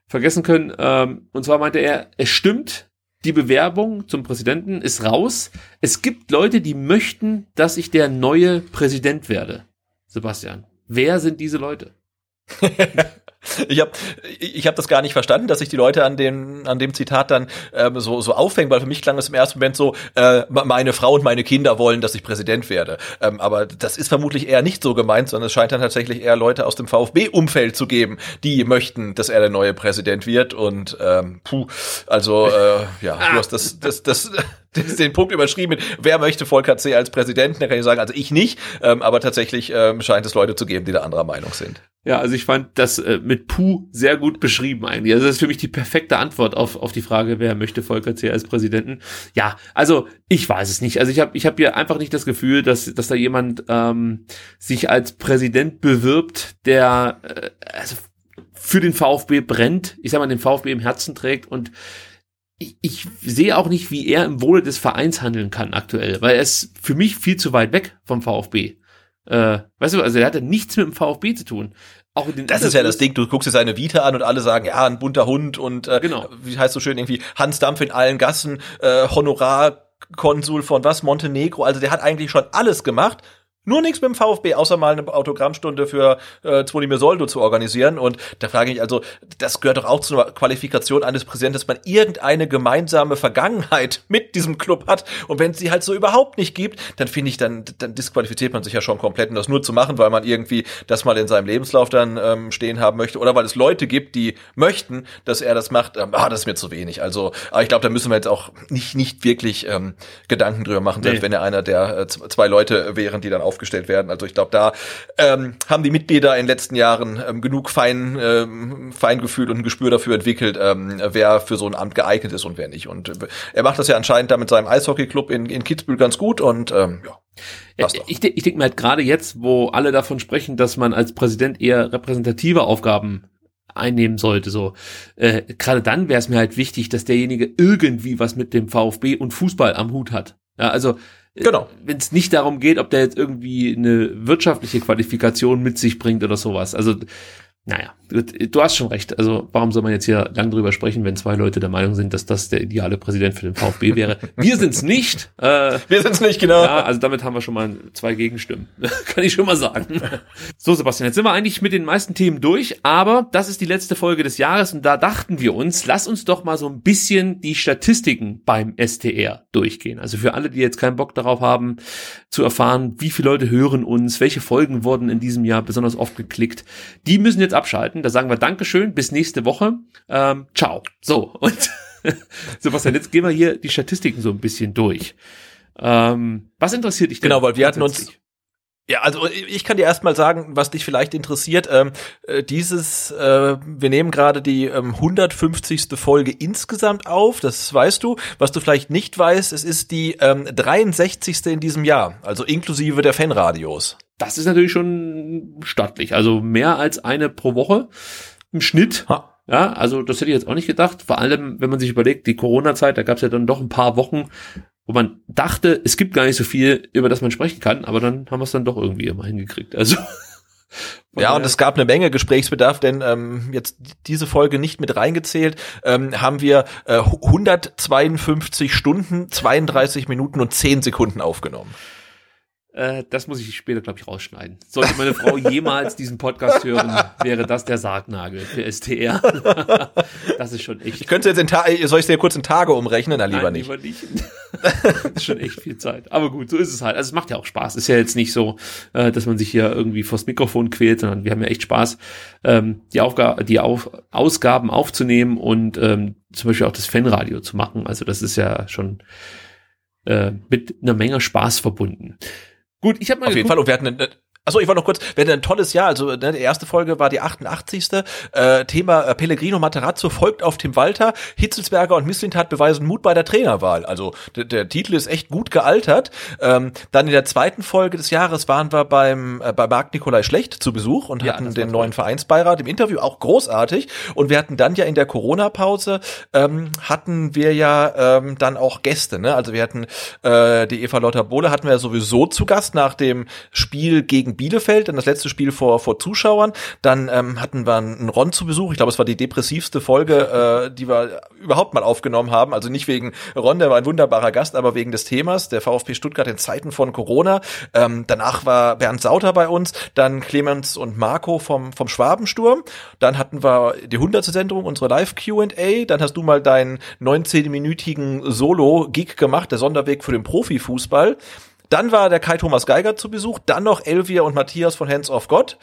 vergessen können. Ähm, und zwar meinte er, es stimmt, die Bewerbung zum Präsidenten ist raus. Es gibt Leute, die möchten, dass ich der neue Präsident werde. Sebastian, wer sind diese Leute? [LAUGHS] Ich habe ich hab das gar nicht verstanden, dass sich die Leute an dem, an dem Zitat dann ähm, so, so aufhängen, weil für mich klang es im ersten Moment so, äh, meine Frau und meine Kinder wollen, dass ich Präsident werde. Ähm, aber das ist vermutlich eher nicht so gemeint, sondern es scheint dann tatsächlich eher Leute aus dem VfB-Umfeld zu geben, die möchten, dass er der neue Präsident wird. Und ähm, puh, also äh, ja, du hast das, das, das, [LAUGHS] den Punkt überschrieben wer möchte Volker C. als Präsidenten? Da kann ich sagen, also ich nicht, ähm, aber tatsächlich ähm, scheint es Leute zu geben, die da anderer Meinung sind. Ja, also ich fand das äh, mit Puh sehr gut beschrieben eigentlich. Also das ist für mich die perfekte Antwort auf, auf die Frage, wer möchte Volker C. als Präsidenten. Ja, also ich weiß es nicht. Also ich habe ich hab hier einfach nicht das Gefühl, dass, dass da jemand ähm, sich als Präsident bewirbt, der äh, also für den VfB brennt, ich sag mal, den VfB im Herzen trägt und ich, ich sehe auch nicht, wie er im Wohle des Vereins handeln kann aktuell, weil er ist für mich viel zu weit weg vom VfB. Äh, weißt du, also er hatte nichts mit dem VfB zu tun. Auch das ist ja das Ding, du guckst dir seine Vita an und alle sagen, ja, ein bunter Hund und äh, genau. wie heißt so schön irgendwie Hans Dampf in allen Gassen, äh, Honorarkonsul von was, Montenegro, also der hat eigentlich schon alles gemacht nur nichts mit dem VfB, außer mal eine Autogrammstunde für äh, Zvonimir Soldo zu organisieren. Und da frage ich also, das gehört doch auch zur Qualifikation eines Präsidenten, dass man irgendeine gemeinsame Vergangenheit [LAUGHS] mit diesem Club hat. Und wenn es sie halt so überhaupt nicht gibt, dann finde ich, dann, dann disqualifiziert man sich ja schon komplett. Und das nur zu machen, weil man irgendwie das mal in seinem Lebenslauf dann ähm, stehen haben möchte. Oder weil es Leute gibt, die möchten, dass er das macht. Ähm, ah, das ist mir zu wenig. Also, aber ich glaube, da müssen wir jetzt auch nicht, nicht wirklich ähm, Gedanken drüber machen, nee. selbst wenn er einer der äh, zwei Leute wären, die dann auf aufgestellt werden. Also ich glaube, da ähm, haben die Mitglieder in den letzten Jahren ähm, genug Fein, ähm, Feingefühl und ein Gespür dafür entwickelt, ähm, wer für so ein Amt geeignet ist und wer nicht. Und äh, er macht das ja anscheinend da mit seinem Eishockeyclub in, in Kitzbühel ganz gut und ähm, ja. Ja, ich, ich denke mir halt gerade jetzt, wo alle davon sprechen, dass man als Präsident eher repräsentative Aufgaben einnehmen sollte. So äh, gerade dann wäre es mir halt wichtig, dass derjenige irgendwie was mit dem VfB und Fußball am Hut hat. Ja, also Genau. Wenn es nicht darum geht, ob der jetzt irgendwie eine wirtschaftliche Qualifikation mit sich bringt oder sowas. Also naja, du hast schon recht. Also warum soll man jetzt hier lang drüber sprechen, wenn zwei Leute der Meinung sind, dass das der ideale Präsident für den VfB wäre? [LAUGHS] Wir sind's nicht. Äh, wir sind's nicht, genau. Ja, also damit haben wir schon mal zwei Gegenstimmen. [LAUGHS] Kann ich schon mal sagen. [LAUGHS] So, Sebastian, jetzt sind wir eigentlich mit den meisten Themen durch, aber das ist die letzte Folge des Jahres und da dachten wir uns, lass uns doch mal so ein bisschen die Statistiken beim STR durchgehen. Also für alle, die jetzt keinen Bock darauf haben, zu erfahren, wie viele Leute hören uns, welche Folgen wurden in diesem Jahr besonders oft geklickt, die müssen jetzt abschalten. Da sagen wir Dankeschön, bis nächste Woche. Ähm, ciao. So, und [LAUGHS] Sebastian, jetzt gehen wir hier die Statistiken so ein bisschen durch. Ähm, was interessiert dich denn? Genau, weil wir hatten uns ja, also ich kann dir erstmal sagen, was dich vielleicht interessiert. Ähm, äh, dieses, äh, wir nehmen gerade die ähm, 150. Folge insgesamt auf, das weißt du. Was du vielleicht nicht weißt, es ist die ähm, 63. in diesem Jahr, also inklusive der Fanradios. Das ist natürlich schon stattlich, also mehr als eine pro Woche im Schnitt. Ha. Ja, also das hätte ich jetzt auch nicht gedacht. Vor allem, wenn man sich überlegt, die Corona-Zeit, da gab es ja dann doch ein paar Wochen, wo man dachte, es gibt gar nicht so viel, über das man sprechen kann, aber dann haben wir es dann doch irgendwie immer hingekriegt. Also ja, und es gab eine Menge Gesprächsbedarf, denn ähm, jetzt diese Folge nicht mit reingezählt, ähm, haben wir äh, 152 Stunden, 32 Minuten und 10 Sekunden aufgenommen. Äh, das muss ich später, glaube ich, rausschneiden. Sollte meine Frau [LAUGHS] jemals diesen Podcast hören, wäre das der Sargnagel für STR. [LAUGHS] das ist schon echt. Ich könnte jetzt in Ta soll ich dir kurz in Tage umrechnen? Na, lieber Nein, nicht. Lieber nicht. [LAUGHS] das ist schon echt viel Zeit. Aber gut, so ist es halt. Also es macht ja auch Spaß. Ist ja jetzt nicht so, äh, dass man sich hier irgendwie vors Mikrofon quält, sondern wir haben ja echt Spaß, ähm, die, Aufgabe, die Auf Ausgaben aufzunehmen und ähm, zum Beispiel auch das Fanradio zu machen. Also das ist ja schon äh, mit einer Menge Spaß verbunden. Gut, ich habe mal Auf geguckt, jeden Fall. Und wir hatten Achso, ich war noch kurz, wir hatten ein tolles Jahr, also ne, die erste Folge war die 88. Äh, Thema äh, Pellegrino Materazzo folgt auf Tim Walter, Hitzelsberger und Misslintat beweisen Mut bei der Trainerwahl. Also der, Titel ist echt gut gealtert. Ähm, dann in der zweiten Folge des Jahres waren wir beim äh, bei Marc Nikolai Schlecht zu Besuch und Ja, hatten den neuen Vereinsbeirat im Interview, auch großartig. Und wir hatten dann ja in der Corona-Pause, ähm, hatten wir ja ähm, dann auch Gäste. Ne? Also wir hatten äh, die Eva Lotta Bohle hatten wir ja sowieso zu Gast nach dem Spiel gegen Bielefeld, dann das letzte Spiel vor, vor Zuschauern. Dann ähm, hatten wir einen Ron zu Besuch. Ich glaube, es war die depressivste Folge, äh, die wir überhaupt mal aufgenommen haben. Also nicht wegen Ron, der war ein wunderbarer Gast, aber wegen des Themas, der VfB Stuttgart in Zeiten von Corona. Ähm, danach war Bernd Sauter bei uns, dann Clemens und Marco vom, vom Schwabensturm. Dann hatten wir die 100. Sendung, unsere Live-Q&A. Dann hast du mal deinen 19-minütigen Solo-Gig gemacht, der Sonderweg für den Profifußball. Dann war der Kai Thomas Geiger zu Besuch, dann noch Elvia und Matthias von Hands of God.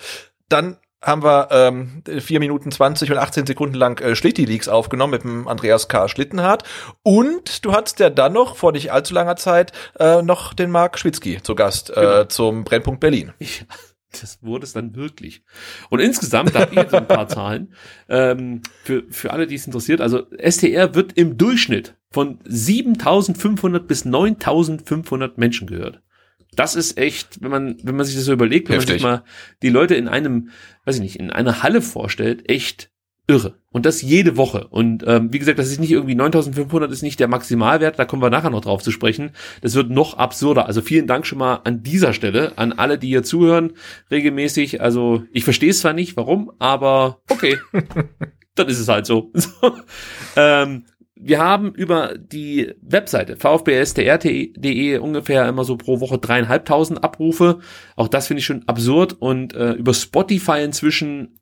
Dann haben wir ähm, 4 Minuten 20 und 18 Sekunden lang äh, Schlitti-Leaks aufgenommen mit dem Andreas K. Schlittenhardt. Und du hattest ja dann noch, vor nicht allzu langer Zeit, äh, noch den Marc Schwitzky zu Gast äh, Genau. zum Brennpunkt Berlin. [LAUGHS] Ich, das wurde es dann wirklich. Und insgesamt, da habe ich jetzt so ein paar Zahlen, ähm, für, für alle, die es interessiert, also STR wird im Durchschnitt von 7500 bis 9500 Menschen gehört. Das ist echt, wenn man, wenn man sich das so überlegt, wenn Heftig. man sich mal die Leute in einem, weiß ich nicht, in einer Halle vorstellt, echt irre. Und das jede Woche. Und ähm, wie gesagt, das ist nicht irgendwie 9500 ist nicht der Maximalwert, da kommen wir nachher noch drauf zu sprechen. Das wird noch absurder. Also vielen Dank schon mal an dieser Stelle, an alle, die hier zuhören, regelmäßig. Also ich verstehe es zwar nicht, warum, aber okay. [LAUGHS] Dann ist es halt so. [LAUGHS] Ähm, wir haben über die Webseite vfbstr.de ungefähr immer so pro Woche dreieinhalbtausend Abrufe. Auch das finde ich schon absurd. Und äh, über Spotify inzwischen,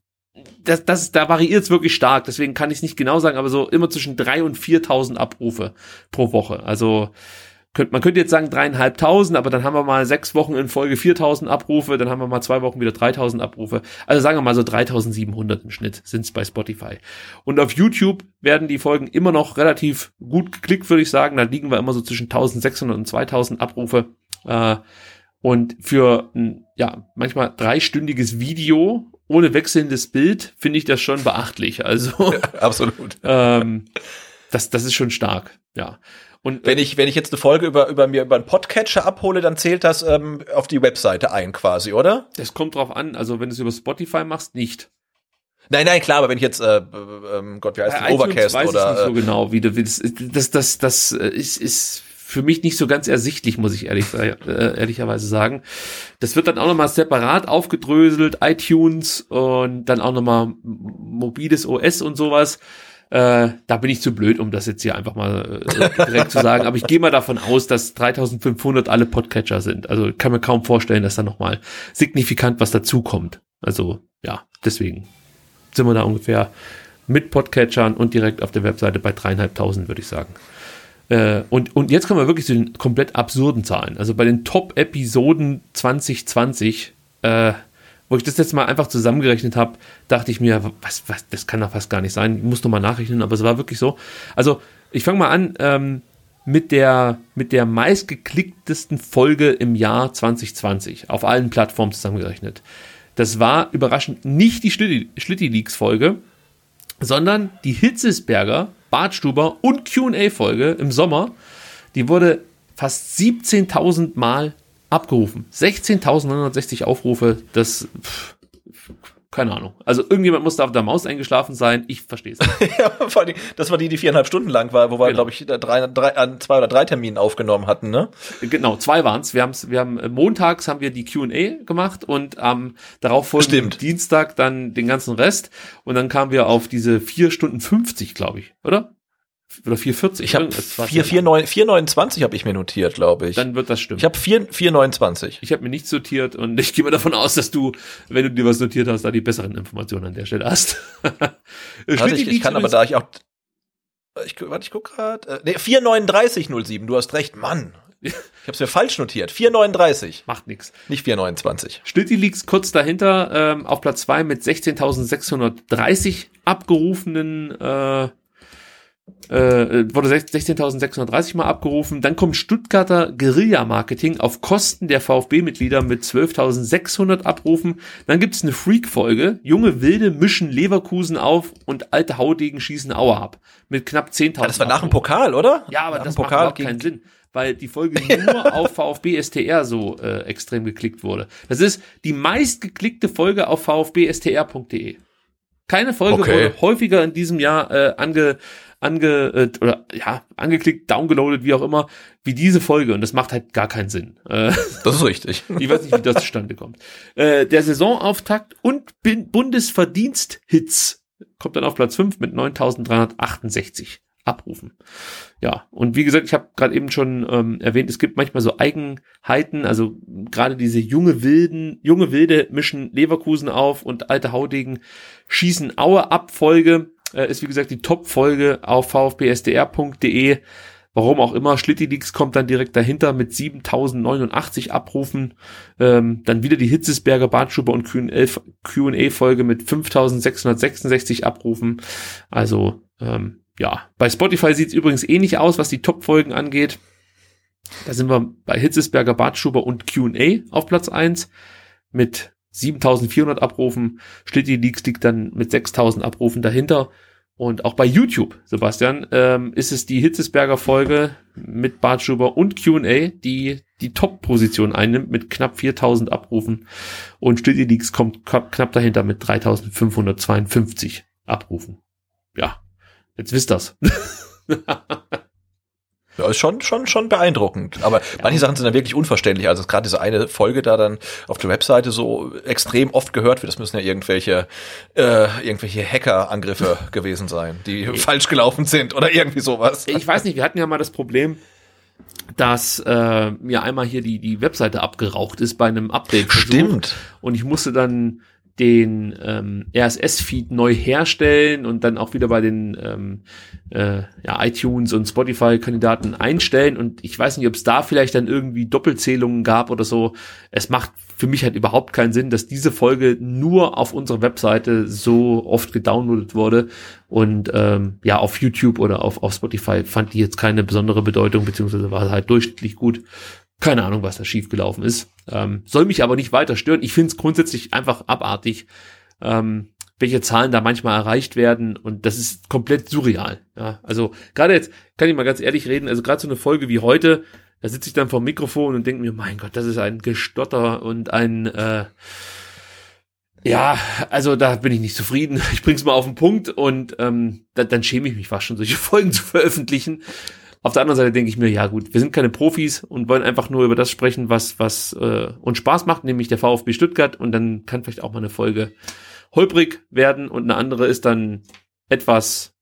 das, das, da variiert es wirklich stark. Deswegen kann ich es nicht genau sagen, aber so immer zwischen drei und 4.000 Abrufe pro Woche. Also könnt, man könnte jetzt sagen dreieinhalbtausend, aber dann haben wir mal sechs Wochen in Folge 4.000 Abrufe, dann haben wir mal zwei Wochen wieder 3.000 Abrufe. Also sagen wir mal so 3.700 im Schnitt sind es bei Spotify. Und auf YouTube werden die Folgen immer noch relativ gut geklickt, würde ich sagen. Da liegen wir immer so zwischen 1.600 und 2.000 Abrufe. Äh, und für ein, ja, manchmal dreistündiges Video ohne wechselndes Bild finde ich das schon beachtlich. Also [LAUGHS] Absolut. [LAUGHS] ähm, das, das ist schon stark, ja. Und Wenn ich, wenn ich jetzt eine Folge über, über mir über einen Podcatcher abhole, dann zählt das ähm, auf die Webseite ein quasi, oder? das kommt drauf an, also wenn du es über Spotify machst, nicht. Nein, nein, klar, aber wenn ich jetzt, äh, ähm, Gott, wie heißt Bei das, Overcast weiß ich oder nicht so äh, genau, wie du willst. Das, das, das äh, ist, ist für mich nicht so ganz ersichtlich, muss ich ehrlich, äh, ehrlicherweise sagen. Das wird dann auch nochmal separat aufgedröselt, iTunes und dann auch nochmal mobiles OS und sowas. Äh, da bin ich zu blöd, um das jetzt hier einfach mal äh, direkt zu sagen. Aber ich gehe mal davon aus, dass 3500 alle Podcatcher sind. Also kann mir kaum vorstellen, dass da nochmal signifikant was dazukommt. Also ja, deswegen sind wir da ungefähr mit Podcatchern und direkt auf der Webseite bei dreieinhalbtausend, würde ich sagen. Äh, und, und jetzt kommen wir wirklich zu den komplett absurden Zahlen. Also bei den Top-Episoden 2020, äh, wo ich das jetzt mal einfach zusammengerechnet habe, dachte ich mir, was, was, das kann doch fast gar nicht sein. Ich muss noch mal nachrechnen, aber es war wirklich so. Also ich fange mal an ähm, mit der mit der meistgeklicktesten Folge im Jahr 2020 auf allen Plattformen zusammengerechnet. Das war überraschend nicht die Schlitti-Leaks-Folge, sondern die Hitzesberger, Bartstuber und Q&A-Folge im Sommer. Die wurde fast 17.000 Mal abgerufen. 16.960 Aufrufe, das, pff, keine Ahnung. Also irgendjemand muss da auf der Maus eingeschlafen sein, ich verstehe es. [LAUGHS] ja, vor allem, das war die, die viereinhalb Stunden lang war, wo wir, Genau. glaube ich, drei, drei, an zwei oder drei Terminen aufgenommen hatten, ne? genau, zwei waren's. Wir haben's, wir haben äh, montags haben wir die Q&A gemacht und am darauf folgenden Stimmt. Dienstag dann den ganzen Rest und dann kamen wir auf diese vier Stunden 50, glaube ich, oder? Oder 440. Ich habe Irgendwas war vier, sehr vier, lang. neun, vier, 29 habe ich mir notiert, glaube ich. Dann wird das stimmen. ich habe vier, vier, 29. Ich habe mir nichts notiert und ich gehe mal davon aus, dass du, wenn du dir was notiert hast, da die besseren Informationen an der Stelle hast. [LAUGHS] Warte, ich, ich kann aber da ich auch, ich, warte, ich guck grad, äh, nee, 43907, du hast recht, Mann. [LAUGHS] Ich habe es mir falsch notiert. 439, Macht nichts. nicht 429. Stilti liegt kurz dahinter ähm, auf Platz zwei mit 16.630 abgerufenen äh, äh, wurde 16.630 Mal abgerufen. Dann kommt Stuttgarter Guerilla-Marketing auf Kosten der VfB-Mitglieder mit 12.600 Abrufen. Dann gibt's eine Freak-Folge. Junge Wilde mischen Leverkusen auf und alte Haudegen schießen Aue ab. Mit knapp 10.000 Das war nach dem Pokal, oder? Ja, aber nach das dem macht überhaupt keinen Sinn weil die Folge [LAUGHS] nur auf VfB STR so äh, extrem geklickt wurde. Das ist die meistgeklickte Folge auf vfbstr.de. Keine Folge okay. wurde häufiger in diesem Jahr äh, ange, ange äh, oder ja angeklickt, downgeloadet, wie auch immer, wie diese Folge und das macht halt gar keinen Sinn. Äh, [LAUGHS] das ist richtig. ich weiß nicht, wie das zustande kommt. Äh, der Saisonauftakt und Bundesverdiensthits kommt dann auf Platz 5 mit 9368 abrufen. Ja, und wie gesagt, ich habe gerade eben schon ähm, erwähnt, es gibt manchmal so Eigenheiten, also gerade diese junge Wilden, junge Wilde mischen Leverkusen auf und alte Haudegen schießen Aue ab. Äh, ist wie gesagt die Top-Folge auf vfbsdr.de. Warum auch immer, Schlitti Leaks kommt dann direkt dahinter mit 7089 Abrufen. Ähm, dann wieder die Hitzesberger Bartschuber und Q&A-Folge mit 5666 Abrufen. Also ähm, ja, bei Spotify sieht es übrigens ähnlich aus, was die Top-Folgen angeht. Da sind wir bei Hitzesberger, Bartschuber und Q&A auf Platz eins mit 7400 Abrufen. Schlitti Leaks liegt dann mit 6000 Abrufen dahinter. Und auch bei YouTube, Sebastian, ähm, ist es die Hitzesberger Folge mit Bartschuber und Q&A, die die Top-Position einnimmt mit knapp 4000 Abrufen. Und Schlitti Leaks kommt knapp dahinter mit 3552 Abrufen. Ja, Jetzt wisst das. [LAUGHS] Ja, ist schon, schon, schon beeindruckend. Aber ja. manche Sachen sind dann wirklich unverständlich. Also gerade diese eine Folge da dann auf der Webseite so extrem oft gehört wird, das müssen ja irgendwelche, äh, irgendwelche Hacker-Angriffe [LAUGHS] gewesen sein, die ich, falsch gelaufen sind oder irgendwie sowas. Ich weiß nicht, wir hatten ja mal das Problem, dass äh, mir einmal hier die, die Webseite abgeraucht ist bei einem Update. Stimmt. Und ich musste dann den ähm, RSS-Feed neu herstellen und dann auch wieder bei den ähm, äh, ja, iTunes und Spotify-Kandidaten einstellen. Und ich weiß nicht, ob es da vielleicht dann irgendwie Doppelzählungen gab oder so. Es macht für mich halt überhaupt keinen Sinn, dass diese Folge nur auf unserer Webseite so oft gedownloadet wurde. Und ähm, ja, auf YouTube oder auf, auf Spotify fand die jetzt keine besondere Bedeutung, beziehungsweise war halt durchschnittlich gut. Keine Ahnung, was da schiefgelaufen ist. Ähm, soll mich aber nicht weiter stören. Ich finde es grundsätzlich einfach abartig, ähm, welche Zahlen da manchmal erreicht werden und das ist komplett surreal. Ja, also gerade jetzt kann ich mal ganz ehrlich reden. Also gerade so eine Folge wie heute, da sitze ich dann vor dem Mikrofon und denke mir, mein Gott, das ist ein Gestotter und ein äh, ja, also da bin ich nicht zufrieden. [LAUGHS] Ich bring's mal auf den Punkt und ähm, da, dann schäme ich mich fast schon, solche [LAUGHS] Folgen zu veröffentlichen. Auf der anderen Seite denke ich mir, ja gut, wir sind keine Profis und wollen einfach nur über das sprechen, was, was äh, uns Spaß macht, nämlich der VfB Stuttgart. Und dann kann vielleicht auch mal eine Folge holprig werden und eine andere ist dann etwas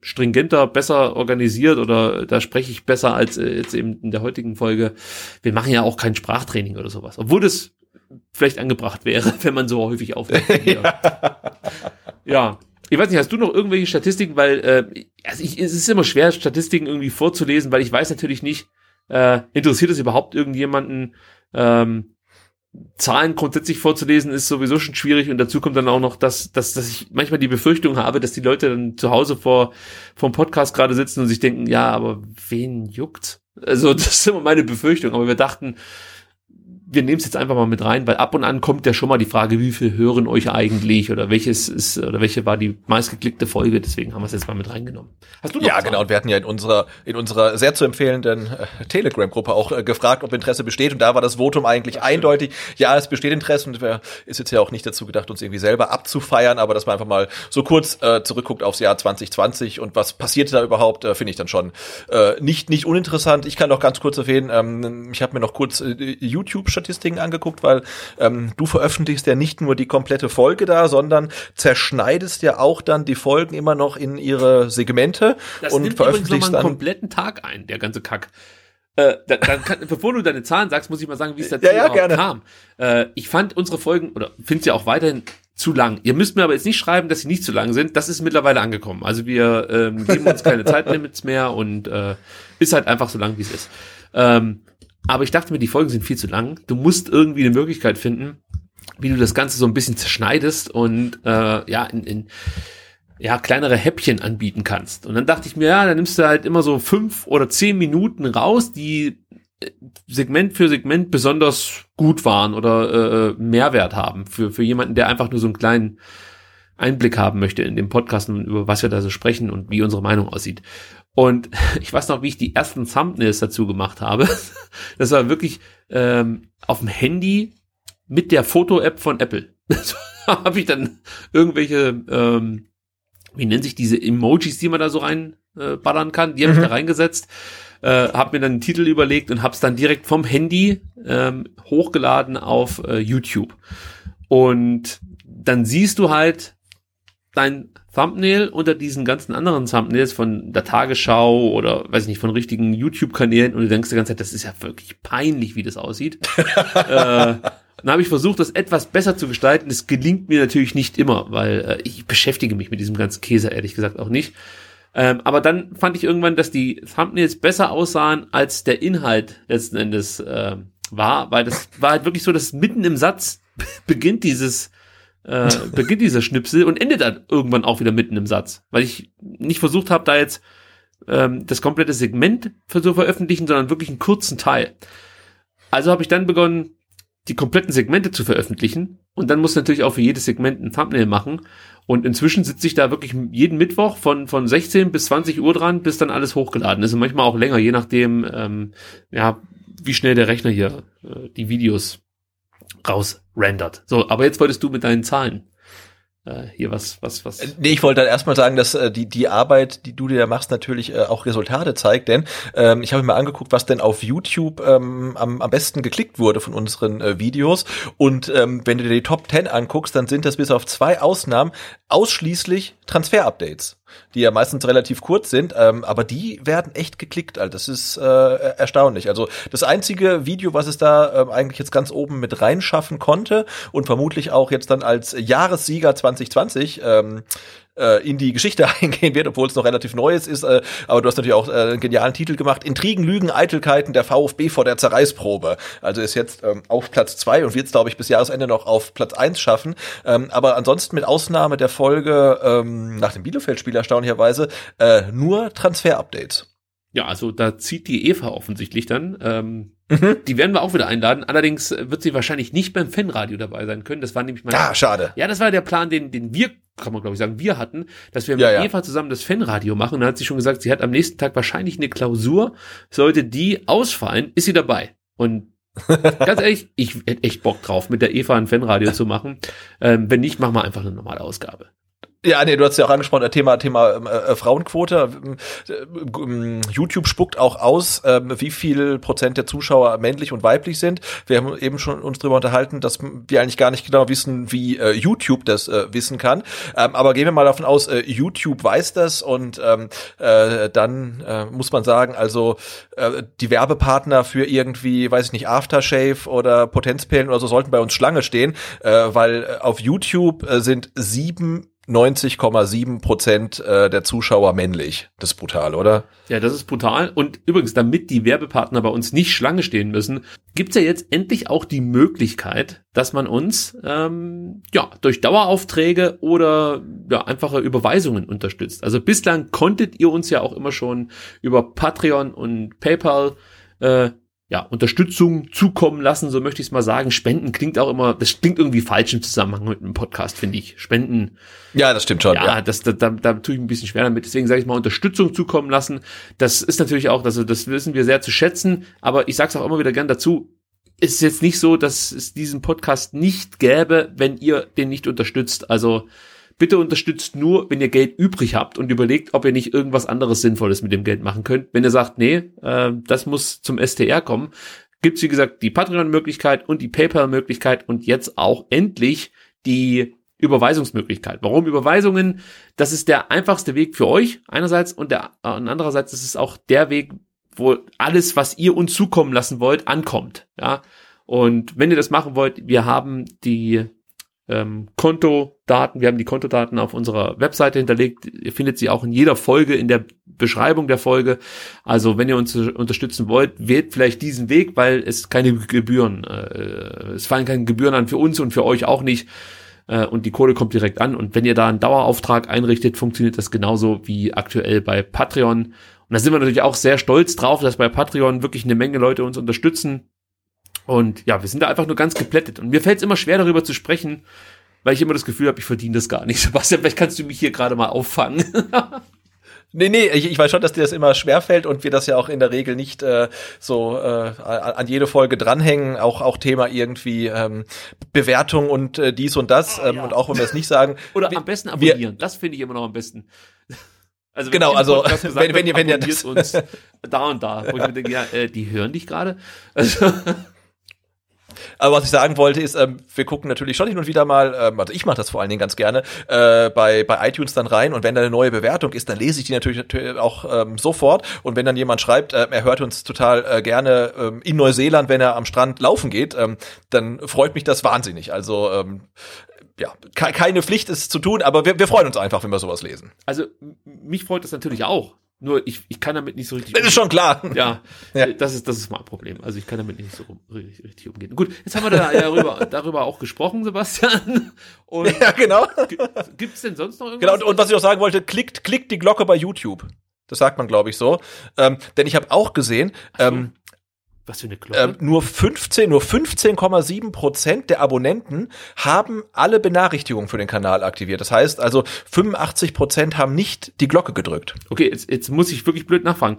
stringenter, besser organisiert oder da spreche ich besser als äh, jetzt eben in der heutigen Folge. Wir machen ja auch kein Sprachtraining oder sowas, obwohl das vielleicht angebracht wäre, [LAUGHS] wenn man so häufig aufnimmt. [LAUGHS] ja. ja, ich weiß nicht, hast du noch irgendwelche Statistiken, weil äh, also ich, es ist immer schwer, Statistiken irgendwie vorzulesen, weil ich weiß natürlich nicht, äh, interessiert es überhaupt irgendjemanden, ähm, Zahlen grundsätzlich vorzulesen ist sowieso schon schwierig und dazu kommt dann auch noch, dass, dass, dass ich manchmal die Befürchtung habe, dass die Leute dann zu Hause vor vom Podcast gerade sitzen und sich denken, ja, aber wen juckt? Also [LAUGHS] das ist immer meine Befürchtung, aber wir dachten, wir nehmen es jetzt einfach mal mit rein, weil ab und an kommt ja schon mal die Frage, wie viel hören euch eigentlich oder welches ist oder welche war die meistgeklickte Folge, deswegen haben wir es jetzt mal mit reingenommen. Hast du noch Ja, genau, und wir hatten ja in unserer in unserer sehr zu empfehlenden äh, Telegram Gruppe auch äh, gefragt, ob Interesse besteht. Und da war das Votum eigentlich das eindeutig, ja, es besteht Interesse und wir ist jetzt ja auch nicht dazu gedacht, uns irgendwie selber abzufeiern, aber dass man einfach mal so kurz äh, zurückguckt aufs Jahr 2020 und was passierte da überhaupt, äh, finde ich dann schon äh, nicht nicht uninteressant. Ich kann noch ganz kurz erwähnen, ähm, ich habe mir noch kurz äh, YouTube Statistiken angeguckt, weil ähm, du veröffentlichst ja nicht nur die komplette Folge da, sondern zerschneidest ja auch dann die Folgen immer noch in ihre Segmente das und nimmt veröffentlichst dann einen kompletten Tag ein, der ganze Kack. Äh, dann, dann kann, bevor du deine Zahlen sagst, muss ich mal sagen, wie es dazu ja, ja, gerne. kam. Äh, ich fand unsere Folgen oder finde sie auch weiterhin zu lang. Ihr müsst mir aber jetzt nicht schreiben, dass sie nicht zu lang sind. Das ist mittlerweile angekommen. Also wir ähm, geben uns keine [LAUGHS] Zeitlimits mehr und äh, ist halt einfach so lang, wie es ist. Ähm, aber ich dachte mir, die Folgen sind viel zu lang. Du musst irgendwie eine Möglichkeit finden, wie du das Ganze so ein bisschen zerschneidest und äh, ja, in, in ja, kleinere Häppchen anbieten kannst. Und dann dachte ich mir, ja, dann nimmst du halt immer so fünf oder zehn Minuten raus, die äh, Segment für Segment besonders gut waren oder äh, Mehrwert haben für, für jemanden, der einfach nur so einen kleinen Einblick haben möchte in dem Podcast und über was wir da so sprechen und wie unsere Meinung aussieht. Und [LAUGHS] ich weiß noch, wie ich die ersten Thumbnails dazu gemacht habe. [LAUGHS] Das war wirklich ähm, auf dem Handy mit der Foto-App von Apple. [LAUGHS] Da habe ich dann irgendwelche ähm, wie nennen sich diese Emojis, die man da so reinballern äh, kann, die habe mhm. ich da reingesetzt, äh, habe mir dann einen Titel überlegt und habe es dann direkt vom Handy ähm, hochgeladen auf äh, YouTube. Und dann siehst du halt dein Thumbnail unter diesen ganzen anderen Thumbnails von der Tagesschau oder weiß ich nicht, von richtigen YouTube-Kanälen und du denkst die ganze Zeit, das ist ja wirklich peinlich, wie das aussieht. [LAUGHS] äh, dann habe ich versucht, das etwas besser zu gestalten. Das gelingt mir natürlich nicht immer, weil äh, ich beschäftige mich mit diesem ganzen Käse ehrlich gesagt auch nicht. Ähm, aber dann fand ich irgendwann, dass die Thumbnails besser aussahen, als der Inhalt letzten Endes äh, war, weil das war halt wirklich so, dass mitten im Satz [LAUGHS] beginnt dieses äh, beginnt dieser Schnipsel und endet dann irgendwann auch wieder mitten im Satz, weil ich nicht versucht habe, da jetzt ähm, das komplette Segment zu veröffentlichen, sondern wirklich einen kurzen Teil. Also habe ich dann begonnen, die kompletten Segmente zu veröffentlichen. Und dann muss natürlich auch für jedes Segment ein Thumbnail machen. Und inzwischen sitze ich da wirklich jeden Mittwoch von, von 16 bis 20 Uhr dran, bis dann alles hochgeladen ist. Und manchmal auch länger, je nachdem, ähm, ja, wie schnell der Rechner hier äh, die Videos rausrendert. So, aber jetzt wolltest du mit deinen Zahlen äh, hier was, was, was. Äh, nee, ich wollte dann erstmal sagen, dass äh, die, die Arbeit, die du dir da machst, natürlich äh, auch Resultate zeigt, denn ähm, ich habe mir angeguckt, was denn auf YouTube ähm, am, am besten geklickt wurde von unseren äh, Videos. Und ähm, wenn du dir die Top 10 anguckst, dann sind das bis auf zwei Ausnahmen ausschließlich Transfer-Updates die ja meistens relativ kurz sind, ähm, aber die werden echt geklickt. Also das ist äh, erstaunlich. Also das einzige Video, was es da ähm, eigentlich jetzt ganz oben mit reinschaffen konnte und vermutlich auch jetzt dann als Jahressieger 2020 ähm, äh, in die Geschichte [LAUGHS] eingehen wird, obwohl es noch relativ Neues ist. Äh, aber du hast natürlich auch äh, einen genialen Titel gemacht. Intrigen, Lügen, Eitelkeiten der VfB vor der Zerreißprobe. Also ist jetzt ähm, auf Platz zwei und wird es, glaube ich, bis Jahresende noch auf Platz eins schaffen. Ähm, aber ansonsten mit Ausnahme der Folge ähm, nach dem Bielefeld-Spiel erstaunlicherweise äh, nur Transfer-Updates. Ja, also da zieht die Eva offensichtlich dann. Ähm, mhm. Die werden wir auch wieder einladen. Allerdings wird sie wahrscheinlich nicht beim Fanradio dabei sein können. Das war nämlich mein. Ah, schade. Ja, das war der Plan, den, den wir, kann man glaube ich sagen, wir hatten, dass wir mit ja, ja. Eva zusammen das Fanradio machen. Da hat sie schon gesagt, sie hat am nächsten Tag wahrscheinlich eine Klausur. Sollte die ausfallen, ist sie dabei. Und [LAUGHS] ganz ehrlich, ich hätte echt Bock drauf, mit der Eva ein Fanradio zu machen. Ähm, wenn nicht, machen wir einfach eine normale Ausgabe. Ja, nee, du hast ja auch angesprochen, äh, Thema Thema ähm, äh, Frauenquote. Äh, ähm, YouTube spuckt auch aus, äh, wie viel Prozent der Zuschauer männlich und weiblich sind. Wir haben eben schon uns darüber unterhalten, dass wir eigentlich gar nicht genau wissen, wie äh, YouTube das äh, wissen kann. Ähm, aber gehen wir mal davon aus, äh, YouTube weiß das und ähm, äh, dann äh, muss man sagen, also äh, die Werbepartner für irgendwie, weiß ich nicht, Aftershave oder Potenzpillen oder so sollten bei uns Schlange stehen, äh, weil äh, auf YouTube äh, sind sieben 90,7 Prozent äh, der Zuschauer männlich. Das ist brutal, oder? Ja, das ist brutal. Und übrigens, damit die Werbepartner bei uns nicht Schlange stehen müssen, gibt's ja jetzt endlich auch die Möglichkeit, dass man uns ähm, ja durch Daueraufträge oder ja einfache Überweisungen unterstützt. Also bislang konntet ihr uns ja auch immer schon über Patreon und PayPal äh, ja, Unterstützung zukommen lassen, so möchte ich es mal sagen. Spenden klingt auch immer, das klingt irgendwie falsch im Zusammenhang mit einem Podcast, finde ich. Spenden. Ja, das stimmt schon. Ja, ja. Das, da, da, da tue ich ein bisschen schwer damit. Deswegen sage ich mal Unterstützung zukommen lassen. Das ist natürlich auch, also das wissen wir sehr zu schätzen, aber ich sage es auch immer wieder gern dazu. Es ist jetzt nicht so, dass es diesen Podcast nicht gäbe, wenn ihr den nicht unterstützt. Also Bitte unterstützt nur, wenn ihr Geld übrig habt und überlegt, ob ihr nicht irgendwas anderes Sinnvolles mit dem Geld machen könnt. Wenn ihr sagt, nee, äh, das muss zum STR kommen, gibt's wie gesagt die Patreon-Möglichkeit und die PayPal-Möglichkeit und jetzt auch endlich die Überweisungsmöglichkeit. Warum Überweisungen? Das ist der einfachste Weg für euch einerseits und der äh, andererseits ist es auch der Weg, wo alles, was ihr uns zukommen lassen wollt, ankommt. Ja. Und wenn ihr das machen wollt, wir haben die ähm, Kontodaten. Wir haben die Kontodaten auf unserer Webseite hinterlegt. Ihr findet sie auch in jeder Folge, in der Beschreibung der Folge. Also wenn ihr uns unterstützen wollt, wählt vielleicht diesen Weg, weil es keine Gebühren, äh, es fallen keine Gebühren an für uns und für euch auch nicht. äh, und die Kohle kommt direkt an. Und wenn ihr da einen Dauerauftrag einrichtet, funktioniert das genauso wie aktuell bei Patreon. Und da sind wir natürlich auch sehr stolz drauf, dass bei Patreon wirklich eine Menge Leute uns unterstützen. Und ja, wir sind da einfach nur ganz geplättet. Und mir fällt es immer schwer, darüber zu sprechen, weil ich immer das Gefühl habe, ich verdiene das gar nicht. [LAUGHS] Sebastian, vielleicht kannst du mich hier gerade mal auffangen. [LAUGHS] Nee, nee, ich, ich weiß schon, dass dir das immer schwerfällt und wir das ja auch in der Regel nicht äh, so äh, an jede Folge dranhängen, auch auch Thema irgendwie ähm, Bewertung und äh, dies und das ähm, ja. und auch wenn wir es nicht sagen. [LAUGHS] Oder wir, am besten abonnieren, wir, das finde ich immer noch am besten. Also genau, also gesagt, wenn, wenn ihr wenn ihr das uns da und da, wo ich mir denke, ja, äh, die hören dich gerade. Also aber was ich sagen wollte, ist, ähm, wir gucken natürlich schon hin und wieder mal, ähm, also ich mache das vor allen Dingen ganz gerne, äh, bei, bei iTunes dann rein und wenn da eine neue Bewertung ist, dann lese ich die natürlich, auch ähm, sofort. Und wenn dann jemand schreibt, äh, er hört uns total äh, gerne ähm, in Neuseeland, wenn er am Strand laufen geht, ähm, dann freut mich das wahnsinnig. Also ähm, ja, keine Pflicht ist zu tun, aber wir, wir freuen uns einfach, wenn wir sowas lesen. Also mich freut das natürlich auch. Nur ich, ich kann damit nicht so richtig. Das ist schon klar. Ja, ja, das ist das ist mein Problem. Also ich kann damit nicht so richtig, richtig umgehen. Gut, jetzt haben wir da darüber, [LAUGHS] darüber auch gesprochen, Sebastian. Und ja, genau. Gibt's denn sonst noch irgendwas? Genau. Und, und was ich auch sagen wollte, klickt klickt die Glocke bei YouTube. Das sagt man, glaube ich, so. Ähm, denn ich habe auch gesehen, so. ähm, was für eine Glocke? Ähm, nur 15, nur 15,7 Prozent der Abonnenten haben alle Benachrichtigungen für den Kanal aktiviert. Das heißt also 85 Prozent haben nicht die Glocke gedrückt. Okay, jetzt, jetzt muss ich wirklich blöd nachfragen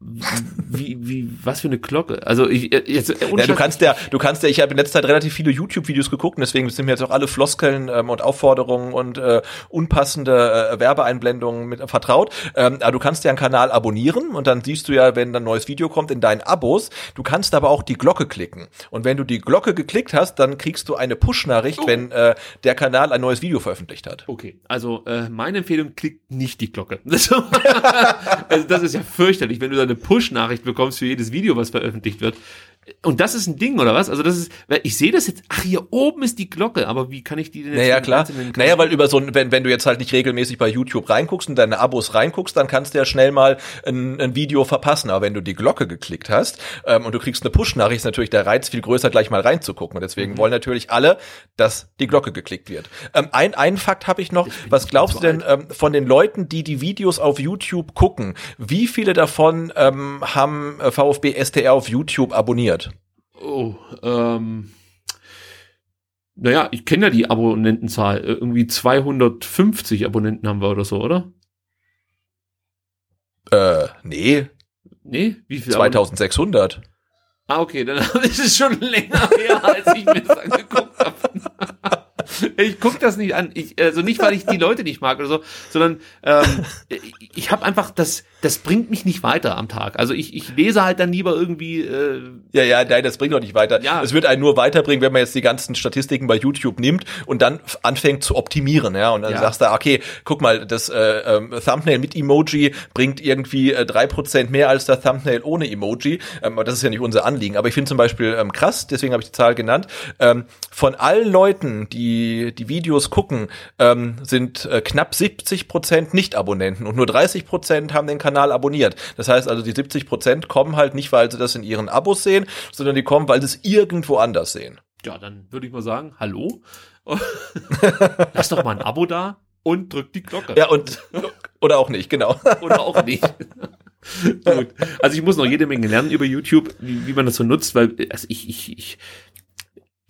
wie, wie, was für eine Glocke? Also ich äh, jetzt äh, ja, du kannst ja, du kannst ja, ich habe in letzter Zeit relativ viele YouTube-Videos geguckt, deswegen sind mir jetzt auch alle Floskeln ähm, und Aufforderungen und äh, unpassende äh, Werbeeinblendungen mit vertraut. Ähm, aber du kannst ja einen Kanal abonnieren und dann siehst du ja, wenn ein neues Video kommt in deinen Abos. Du kannst aber auch die Glocke klicken. Und wenn du die Glocke geklickt hast, dann kriegst du eine Push-Nachricht, oh. wenn äh, der Kanal ein neues Video veröffentlicht hat. Okay, also äh, meine Empfehlung, klickt nicht die Glocke. [LAUGHS] also das ist ja fürchterlich, wenn du da eine Push-Nachricht bekommst für jedes Video, was veröffentlicht wird. Und das ist ein Ding, oder was? Also das ist, ich sehe das jetzt, ach, hier oben ist die Glocke, aber wie kann ich die denn jetzt? Naja, klar. Naja, weil über so ein, wenn, wenn du jetzt halt nicht regelmäßig bei YouTube reinguckst und deine Abos reinguckst, dann kannst du ja schnell mal ein, ein Video verpassen. Aber wenn du die Glocke geklickt hast ähm, und du kriegst eine Push-Nachricht, ist natürlich der Reiz viel größer, gleich mal reinzugucken. Und deswegen mhm. wollen natürlich alle, dass die Glocke geklickt wird. Ähm, ein, ein Fakt habe ich noch. Was glaubst du denn ähm, von den Leuten, die die Videos auf YouTube gucken? Wie viele davon ähm, haben äh, VfB STR auf YouTube abonniert? Oh, ähm. Naja, ich kenne ja die Abonnentenzahl. Irgendwie 250 Abonnenten haben wir oder so, oder? Äh, nee. Nee? Wie viel? 2600. Ah, okay, dann [LAUGHS] ist es schon länger her, als ich mir das angeguckt habe. Ich guck das nicht an. Ich, also nicht, weil ich die Leute nicht mag oder so, sondern ähm, ich habe einfach das, das bringt mich nicht weiter am Tag. Also ich, ich lese halt dann lieber irgendwie. Äh, ja, ja, nein, das bringt doch nicht weiter. Ja. Es wird einen nur weiterbringen, wenn man jetzt die ganzen Statistiken bei YouTube nimmt und dann anfängt zu optimieren, ja. Und dann ja. sagst du, okay, guck mal, das äh, ähm, Thumbnail mit Emoji bringt irgendwie äh, drei äh, Prozent mehr als das Thumbnail ohne Emoji. Ähm, aber das ist ja nicht unser Anliegen. Aber ich finde zum Beispiel ähm, krass, deswegen habe ich die Zahl genannt. Ähm, von allen Leuten, die die Videos gucken, ähm, sind äh, knapp 70 Prozent Nicht-Abonnenten und nur 30 Prozent haben den Kanal abonniert. Das heißt also, die 70 Prozent kommen halt nicht, weil sie das in ihren Abos sehen, sondern die kommen, weil sie es irgendwo anders sehen. Ja, dann würde ich mal sagen, hallo. [LAUGHS] Lass doch mal ein Abo da und drück die Glocke. Ja, und oder auch nicht, genau. [LAUGHS] Oder auch nicht. [LAUGHS] Gut. Also ich muss noch jede Menge lernen über YouTube, wie, wie man das so nutzt, weil also ich, ich, ich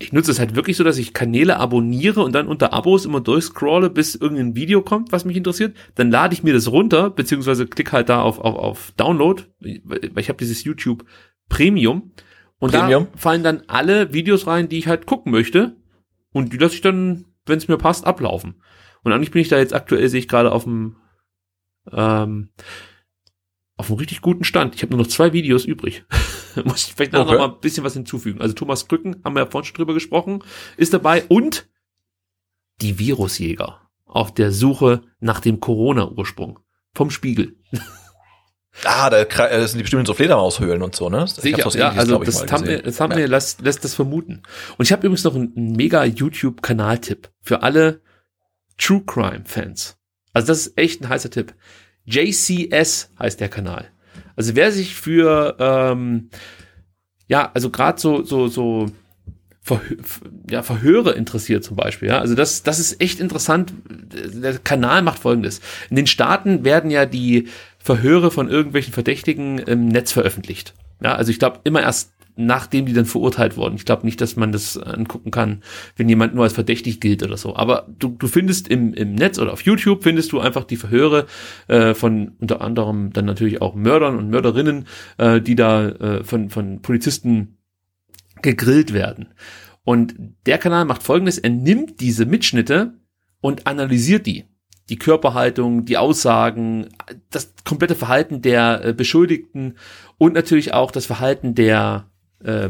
ich nutze es halt wirklich so, dass ich Kanäle abonniere und dann unter Abos immer durchscrolle, bis irgendein Video kommt, was mich interessiert. Dann lade ich mir das runter, beziehungsweise klicke halt da auf, auf, auf Download, weil ich habe dieses YouTube Premium. Und Premium. da fallen dann alle Videos rein, die ich halt gucken möchte. Und die lasse ich dann, wenn es mir passt, ablaufen. Und eigentlich bin ich da jetzt aktuell, sehe ich gerade auf dem ähm, auf einem richtig guten Stand. Ich habe nur noch zwei Videos übrig. [LAUGHS] Muss ich vielleicht okay. noch mal ein bisschen was hinzufügen. Also Thomas Krücken, haben wir ja vorhin schon drüber gesprochen, ist dabei und die Virusjäger auf der Suche nach dem Corona-Ursprung vom Spiegel. Ah, da das sind die bestimmt so Fledermaushöhlen und so, ne? Sicher, ja, also das Thumbnail, das Thumbnail ja. lässt, lässt das vermuten. Und ich habe übrigens noch einen, einen mega YouTube-Kanal-Tipp für alle True Crime-Fans. Also das ist echt ein heißer Tipp. JCS heißt der Kanal. Also wer sich für, ähm, ja, also gerade so, so, so Verhö ja, Verhöre interessiert zum Beispiel. Ja? Also das, das ist echt interessant. Der Kanal macht folgendes. In den Staaten werden ja die Verhöre von irgendwelchen Verdächtigen im Netz veröffentlicht. Ja, also ich glaube immer erst nachdem die dann verurteilt wurden. Ich glaube nicht, dass man das angucken kann, wenn jemand nur als verdächtig gilt oder so. Aber du, du findest im, im Netz oder auf YouTube findest du einfach die Verhöre äh, von unter anderem dann natürlich auch Mördern und Mörderinnen, äh, die da äh, von, von Polizisten gegrillt werden. Und der Kanal macht folgendes, er nimmt diese Mitschnitte und analysiert die. Die Körperhaltung, die Aussagen, das komplette Verhalten der äh, Beschuldigten und natürlich auch das Verhalten der, äh,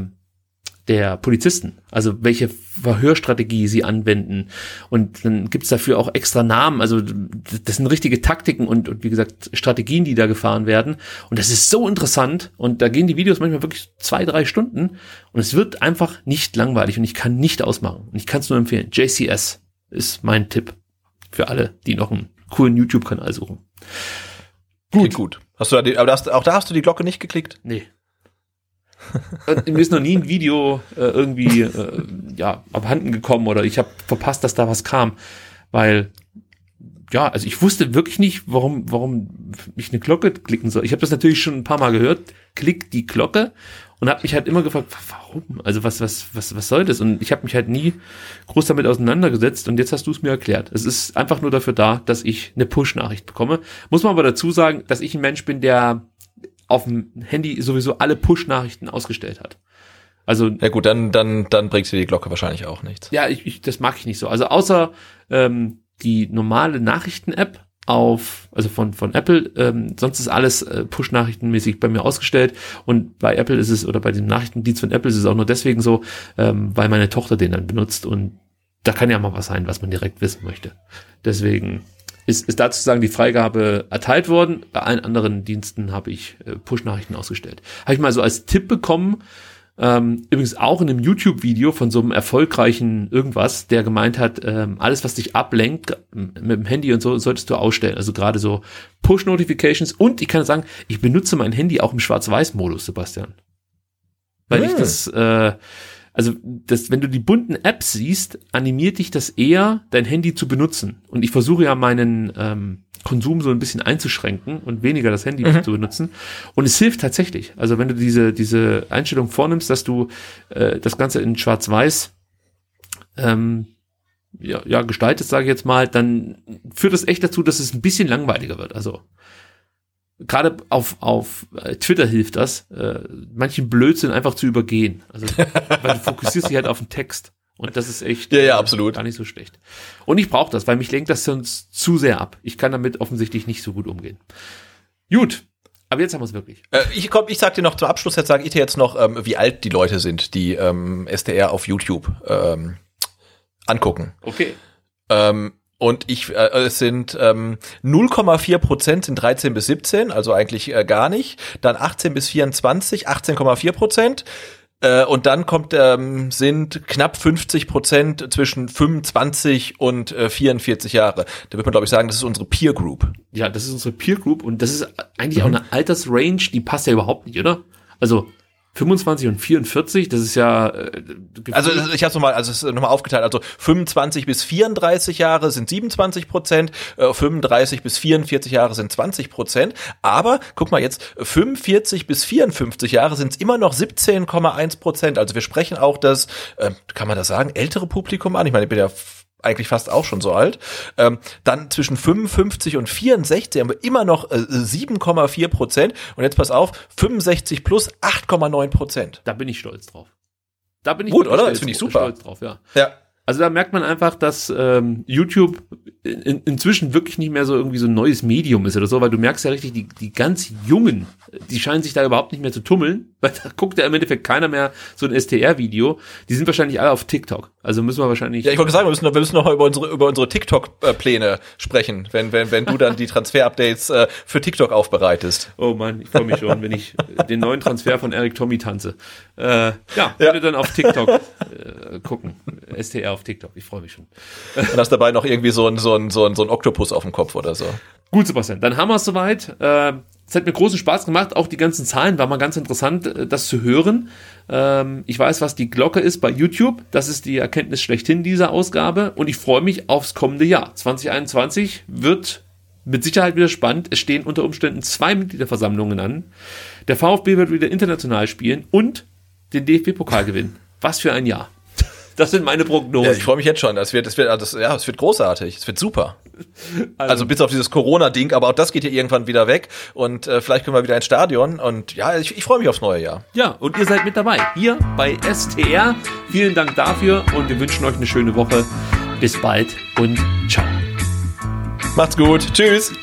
der Polizisten, also welche Verhörstrategie sie anwenden. Und dann gibt's dafür auch extra Namen. Also das sind richtige Taktiken und, und wie gesagt Strategien, die da gefahren werden. Und das ist so interessant. Und da gehen die Videos manchmal wirklich zwei, drei Stunden. Und es wird einfach nicht langweilig und ich kann nicht ausmachen. Und ich kann es nur empfehlen. JCS ist mein Tipp für alle, die noch einen coolen YouTube-Kanal suchen. Gut. gut. Hast du da die, aber das, auch da hast du die Glocke nicht geklickt? Nee. Mir ist noch nie ein Video äh, irgendwie äh, ja abhanden gekommen oder ich habe verpasst, dass da was kam, weil ja, also ich wusste wirklich nicht, warum warum ich eine Glocke klicken soll. Ich habe das natürlich schon ein paar Mal gehört, klick die Glocke und habe mich halt immer gefragt, warum? Also was was was was soll das? Und ich habe mich halt nie groß damit auseinandergesetzt und jetzt hast du es mir erklärt. Es ist einfach nur dafür da, dass ich eine Push-Nachricht bekomme. Muss man aber dazu sagen, dass ich ein Mensch bin, der auf dem Handy sowieso alle Push-Nachrichten ausgestellt hat. Also ja gut, dann dann dann bringst du die Glocke wahrscheinlich auch nichts. Ja, ich, ich das mag ich nicht so. Also außer ähm, die normale Nachrichten-App auf, also von von Apple, ähm, sonst ist alles äh, Push-Nachrichtenmäßig bei mir ausgestellt und bei Apple ist es oder bei dem Nachrichtendienst von Apple ist es auch nur deswegen so, ähm, weil meine Tochter den dann benutzt und da kann ja mal was sein, was man direkt wissen möchte. Deswegen ist, ist dazu sagen die Freigabe erteilt worden. Bei allen anderen Diensten habe ich äh, Push-Nachrichten ausgestellt. Habe ich mal so als Tipp bekommen, ähm, übrigens auch in einem YouTube-Video von so einem erfolgreichen irgendwas, der gemeint hat, ähm, alles, was dich ablenkt mit dem Handy und so, solltest du ausstellen. Also gerade so Push-Notifications und ich kann sagen, ich benutze mein Handy auch im Schwarz-Weiß-Modus, Sebastian. Weil hm. ich das äh, also das, wenn du die bunten Apps siehst, animiert dich das eher, dein Handy zu benutzen. Und ich versuche ja meinen ähm, Konsum so ein bisschen einzuschränken und weniger das Handy mhm. zu benutzen. Und es hilft tatsächlich. Also wenn du diese, diese Einstellung vornimmst, dass du äh, das Ganze in Schwarz-Weiß ähm, ja, ja, gestaltest, sage ich jetzt mal, dann führt das echt dazu, dass es ein bisschen langweiliger wird. Also gerade auf, auf äh, Twitter hilft das, äh, manchen Blödsinn einfach zu übergehen. Also, [LAUGHS] weil du fokussierst dich halt auf den Text. Und das ist echt ja, ja, absolut. gar nicht so schlecht. Und ich brauche das, weil mich lenkt das sonst zu sehr ab. Ich kann damit offensichtlich nicht so gut umgehen. Gut, aber jetzt haben wir es wirklich. Äh, ich komm, ich sag dir noch zum Abschluss, jetzt sage ich dir jetzt noch, ähm, wie alt die Leute sind, die ähm, SDR auf YouTube ähm, angucken. Okay. Ähm, und ich, äh, es sind ähm, 0,4 Prozent sind 13 bis 17, also eigentlich äh, gar nicht. Dann 18 bis 24, 18,4 Prozent. Äh, und dann kommt, ähm, sind knapp 50 Prozent zwischen 25 und äh, 44 Jahre. Da wird man, glaube ich, sagen, das ist unsere Peer Group. Ja, das ist unsere Peer Group und das ist eigentlich mhm. auch eine Altersrange, die passt ja überhaupt nicht, oder? Also 25 und 44, das ist ja. Äh, also ich habe nochmal, also es ist nochmal aufgeteilt. Also 25 bis 34 Jahre sind 27 Prozent, äh, 35 bis 44 Jahre sind 20 Prozent. Aber guck mal jetzt, 45 bis 54 Jahre sind es immer noch 17,1 Prozent. Also wir sprechen auch das, äh, kann man das sagen, ältere Publikum an. Ich meine, ich bin ja eigentlich fast auch schon so alt. Ähm, dann zwischen 55 und 64 haben wir immer noch äh, 7,4 Prozent. Und jetzt pass auf, 65 plus 8,9 Prozent. Da bin ich stolz drauf. Da bin ich gut, oder? Das finde ich super. Stolz drauf, ja. Ja. Also da merkt man einfach, dass ähm, YouTube in, inzwischen wirklich nicht mehr so irgendwie so ein neues Medium ist oder so, weil du merkst ja richtig, die, die ganz Jungen, die scheinen sich da überhaupt nicht mehr zu tummeln, [LAUGHS] weil da guckt ja im Endeffekt keiner mehr so ein STR-Video. Die sind wahrscheinlich alle auf TikTok. Also müssen wir wahrscheinlich. Ja, ich wollte sagen, wir müssen, noch, wir müssen noch über unsere, über unsere TikTok-Pläne sprechen, wenn, wenn, wenn du dann die Transfer-Updates äh, für TikTok aufbereitest. Oh man, ich freue mich schon, wenn ich den neuen Transfer von Eric Tommy tanze. Äh, ja, ja. dann auf TikTok äh, gucken. STR auf TikTok, ich freue mich schon. Und hast dabei noch irgendwie so ein, so ein, so ein, so ein Oktopus auf dem Kopf oder so. Gut, Sebastian, dann haben wir es soweit. Äh, Es hat mir großen Spaß gemacht. Auch die ganzen Zahlen war mal ganz interessant, äh, das zu hören. Ähm, ich weiß, was die Glocke ist bei YouTube. Das ist die Erkenntnis schlechthin dieser Ausgabe. Und ich freue mich aufs kommende Jahr. 2021 wird mit Sicherheit wieder spannend. Es stehen unter Umständen zwei Mitgliederversammlungen an. Der VfB wird wieder international spielen und den DFB-Pokal gewinnen. Was für ein Jahr. Das sind meine Prognosen. Ja, ich freue mich jetzt schon. Das wird, das wird, das, ja, es wird großartig. Es wird super. [LAUGHS] Also, also bis auf dieses Corona-Ding, aber auch das geht ja irgendwann wieder weg und äh, vielleicht können wir wieder ins Stadion und ja, ich, ich freue mich aufs neue Jahr. Ja, und ihr seid mit dabei hier bei STR. Vielen Dank dafür und wir wünschen euch eine schöne Woche. Bis bald und ciao. Macht's gut. Tschüss.